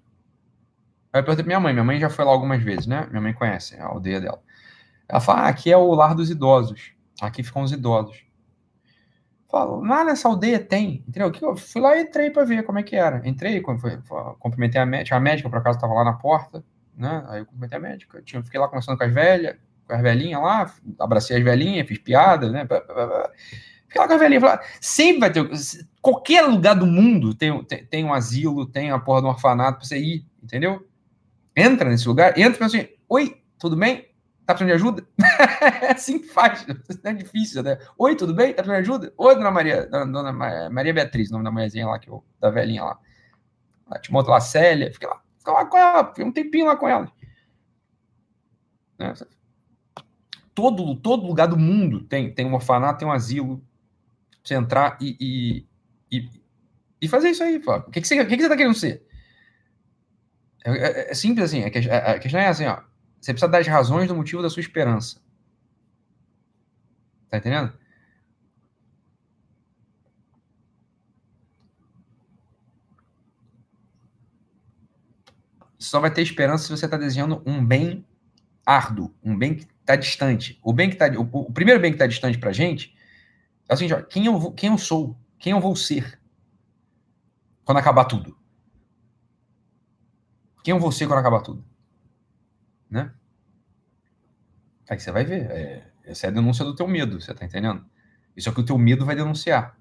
Aí eu perguntei pra minha mãe, minha mãe já foi lá algumas vezes, né? Minha mãe conhece a aldeia dela. Ela fala, ah, aqui é o lar dos idosos. Aqui ficam os idosos. Falo, lá nessa aldeia tem, entendeu? Eu fui lá e entrei para ver como é que era. Entrei, cumprimentei a médica, a médica por acaso estava lá na porta, né? Aí eu cumprimentei a médica, tinha, fiquei lá conversando com as velhas, com as velhinhas lá, abracei as velhinhas, fiz piada, né? Fiquei lá com as velhinhas. Sempre vai ter. Qualquer lugar do mundo tem, tem, tem um asilo, tem a porra de um orfanato pra você ir, entendeu? Entra nesse lugar, entra e pensa assim: Oi, tudo bem? Tá precisando de ajuda? É <laughs> assim que faz, não é difícil, né? Oi, tudo bem? Tá precisando de ajuda? Oi, dona Maria, dona, dona Maria Beatriz, nome da mulherzinha lá, que eu, da velhinha lá. Te monta lá, Célia, fica lá, fica lá com ela, fica um tempinho lá com ela. Né? Todo, todo lugar do mundo tem, tem um orfanato, tem um asilo. Você entrar e, e, e, e fazer isso aí. O que, que, você, o que, que você tá querendo ser? É, é, é simples assim. A questão é assim, ó. Você precisa dar as razões do motivo da sua esperança. Tá entendendo? Só vai ter esperança se você está desenhando um bem árduo, um bem que está distante. O bem que tá, o, o primeiro bem que está distante para a gente é o quem, eu, quem eu sou, quem eu vou ser quando acabar tudo. Quem eu vou ser quando acabar tudo? Né? Aí você vai ver. É, essa é a denúncia do teu medo, você tá entendendo? Isso é o que o teu medo vai denunciar.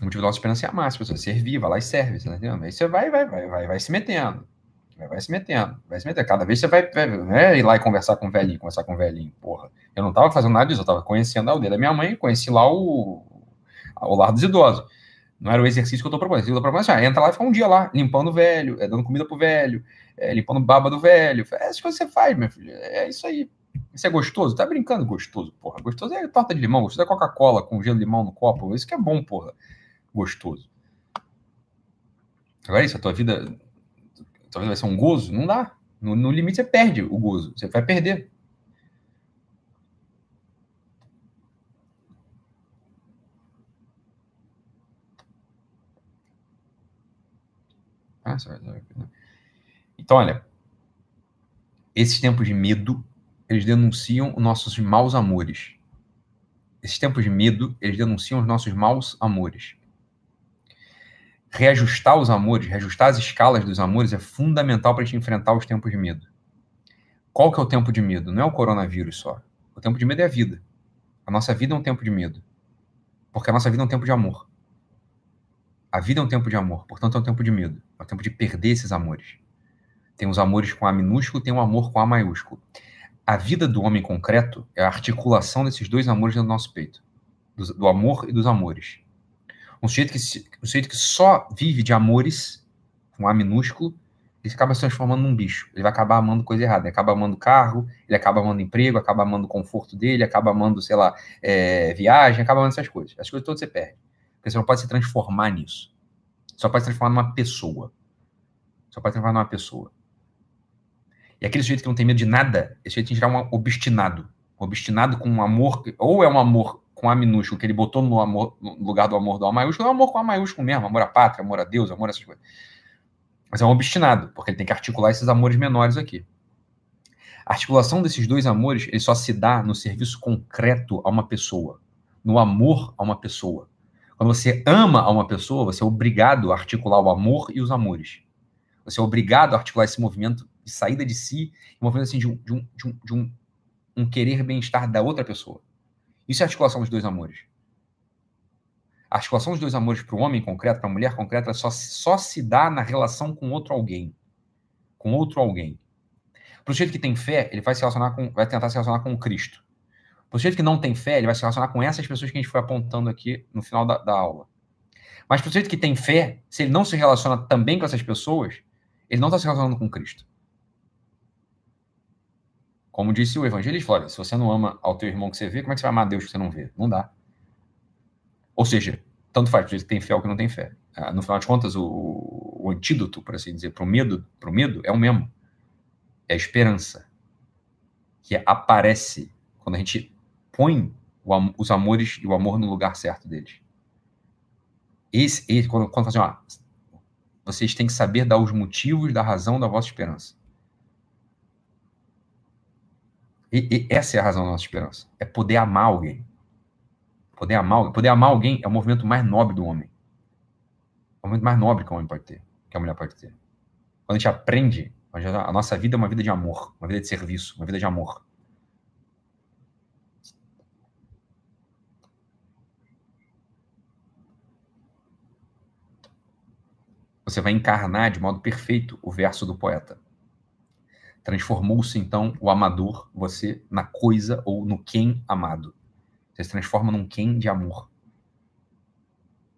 O motivo da nossa esperança é amar as pessoas, servir, vai lá e serve, você tá entendendo? Aí você vai, vai, vai, vai, vai se metendo. Vai, se metendo, vai se metendo. Cada vez você vai, vai né, ir lá e conversar com o velhinho, conversar com o velhinho. Porra, eu não tava fazendo nada disso, eu tava conhecendo a aldeia da minha mãe, conheci lá o, o lar dos idosos. Não era o exercício que eu tô propondo. Eu tô propondo assim, ah, entra lá e fica um dia lá, limpando o velho, é, dando comida pro velho, é, limpando baba do velho. É isso que você faz, meu filho. É isso aí. Isso é gostoso? Tá brincando gostoso, porra. Gostoso é torta de limão, gostoso é Coca-Cola com gelo de limão no copo. Isso que é bom, porra gostoso. Agora é isso, a tua vida, vida vai ser um gozo? Não dá. No, no limite você perde o gozo, você vai perder. Ah, então, olha, esses tempos de medo, eles denunciam os nossos maus amores. Esses tempos de medo, eles denunciam os nossos maus amores reajustar os amores, reajustar as escalas dos amores é fundamental para a gente enfrentar os tempos de medo. Qual que é o tempo de medo? Não é o coronavírus só. O tempo de medo é a vida. A nossa vida é um tempo de medo. Porque a nossa vida é um tempo de amor. A vida é um tempo de amor, portanto é um tempo de medo. É um tempo de perder esses amores. Tem os amores com A minúsculo, tem o amor com A maiúsculo. A vida do homem concreto é a articulação desses dois amores no nosso peito. Do, do amor e dos amores. Um sujeito que, um sujeito que só vive de amores, com A minúsculo, ele acaba se transformando num bicho. Ele vai acabar amando coisa errada. Ele acaba amando carro, ele acaba amando emprego, acaba amando o conforto dele, acaba amando, sei lá, é, viagem, acaba amando essas coisas. As coisas todas você perde. Porque você não pode se transformar nisso. Só pode se transformar numa pessoa. Só pode se transformar numa pessoa. E aquele sujeito que não tem medo de nada, esse sujeito tem que gerar um obstinado. Um obstinado com um amor, ou é um amor com A minúsculo, que ele botou no, amor, no lugar do amor do A maiúsculo, é um amor com A maiúsculo mesmo, amor à pátria, amor a Deus, amor a essas coisas. Mas é um obstinado, porque ele tem que articular esses amores menores aqui. A articulação desses dois amores, ele só se dá no serviço concreto a uma pessoa, no amor a uma pessoa. Quando você ama a uma pessoa, você é obrigado a articular o amor e os amores. Você é obrigado a articular esse movimento de saída de si, um movimento assim de um, de um, de um, de um, um querer bem-estar da outra pessoa. Isso é articulação dos dois amores. A articulação dos dois amores para o homem concreto, para a mulher concreta, só, só se dá na relação com outro alguém. Com outro alguém. Para o sujeito que tem fé, ele vai se relacionar com, vai tentar se relacionar com Cristo. Para o sujeito que não tem fé, ele vai se relacionar com essas pessoas que a gente foi apontando aqui no final da, da aula. Mas para o sujeito que tem fé, se ele não se relaciona também com essas pessoas, ele não está se relacionando com Cristo. Como disse o evangelista, Flávio, se você não ama ao teu irmão que você vê, como é que você vai amar Deus que você não vê? Não dá. Ou seja, tanto faz que tem fé ou que não tem fé. Ah, no final de contas, o, o antídoto, por assim dizer, para o medo, pro medo é o mesmo. É a esperança. Que aparece quando a gente põe o, os amores e o amor no lugar certo deles. Esse, esse quando, quando fala assim, ó, vocês têm que saber dar os motivos da razão da vossa esperança. E, e, essa é a razão da nossa esperança. É poder amar alguém. Poder amar, poder amar alguém é o movimento mais nobre do homem. É o momento mais nobre que o homem pode ter, que a mulher pode ter. Quando a gente aprende, a nossa vida é uma vida de amor, uma vida de serviço, uma vida de amor. Você vai encarnar de modo perfeito o verso do poeta. Transformou-se então o amador, você, na coisa ou no quem amado. Você se transforma num quem de amor.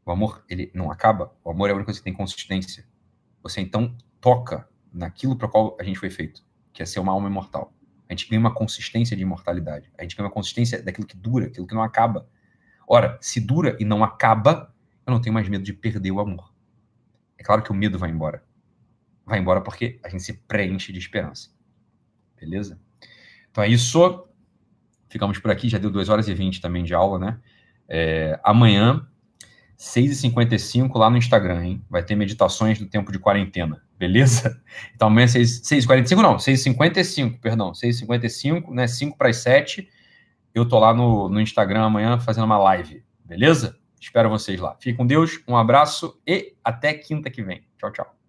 O amor, ele não acaba. O amor é a única coisa que tem consistência. Você então toca naquilo para qual a gente foi feito, que é ser uma alma imortal. A gente ganha uma consistência de imortalidade. A gente ganha uma consistência daquilo que dura, aquilo que não acaba. Ora, se dura e não acaba, eu não tenho mais medo de perder o amor. É claro que o medo vai embora. Vai embora porque a gente se preenche de esperança. Beleza? Então é isso. Ficamos por aqui. Já deu 2 horas e 20 também de aula, né? É, amanhã 6h55 lá no Instagram, hein? Vai ter meditações do tempo de quarentena, beleza? <laughs> Então amanhã 6h45, não, 6h55, perdão, 6h55, né? 5 para as 7 eu tô lá no, no Instagram amanhã fazendo uma live, beleza? Espero vocês lá. Fique com Deus, um abraço e até quinta que vem. Tchau, tchau.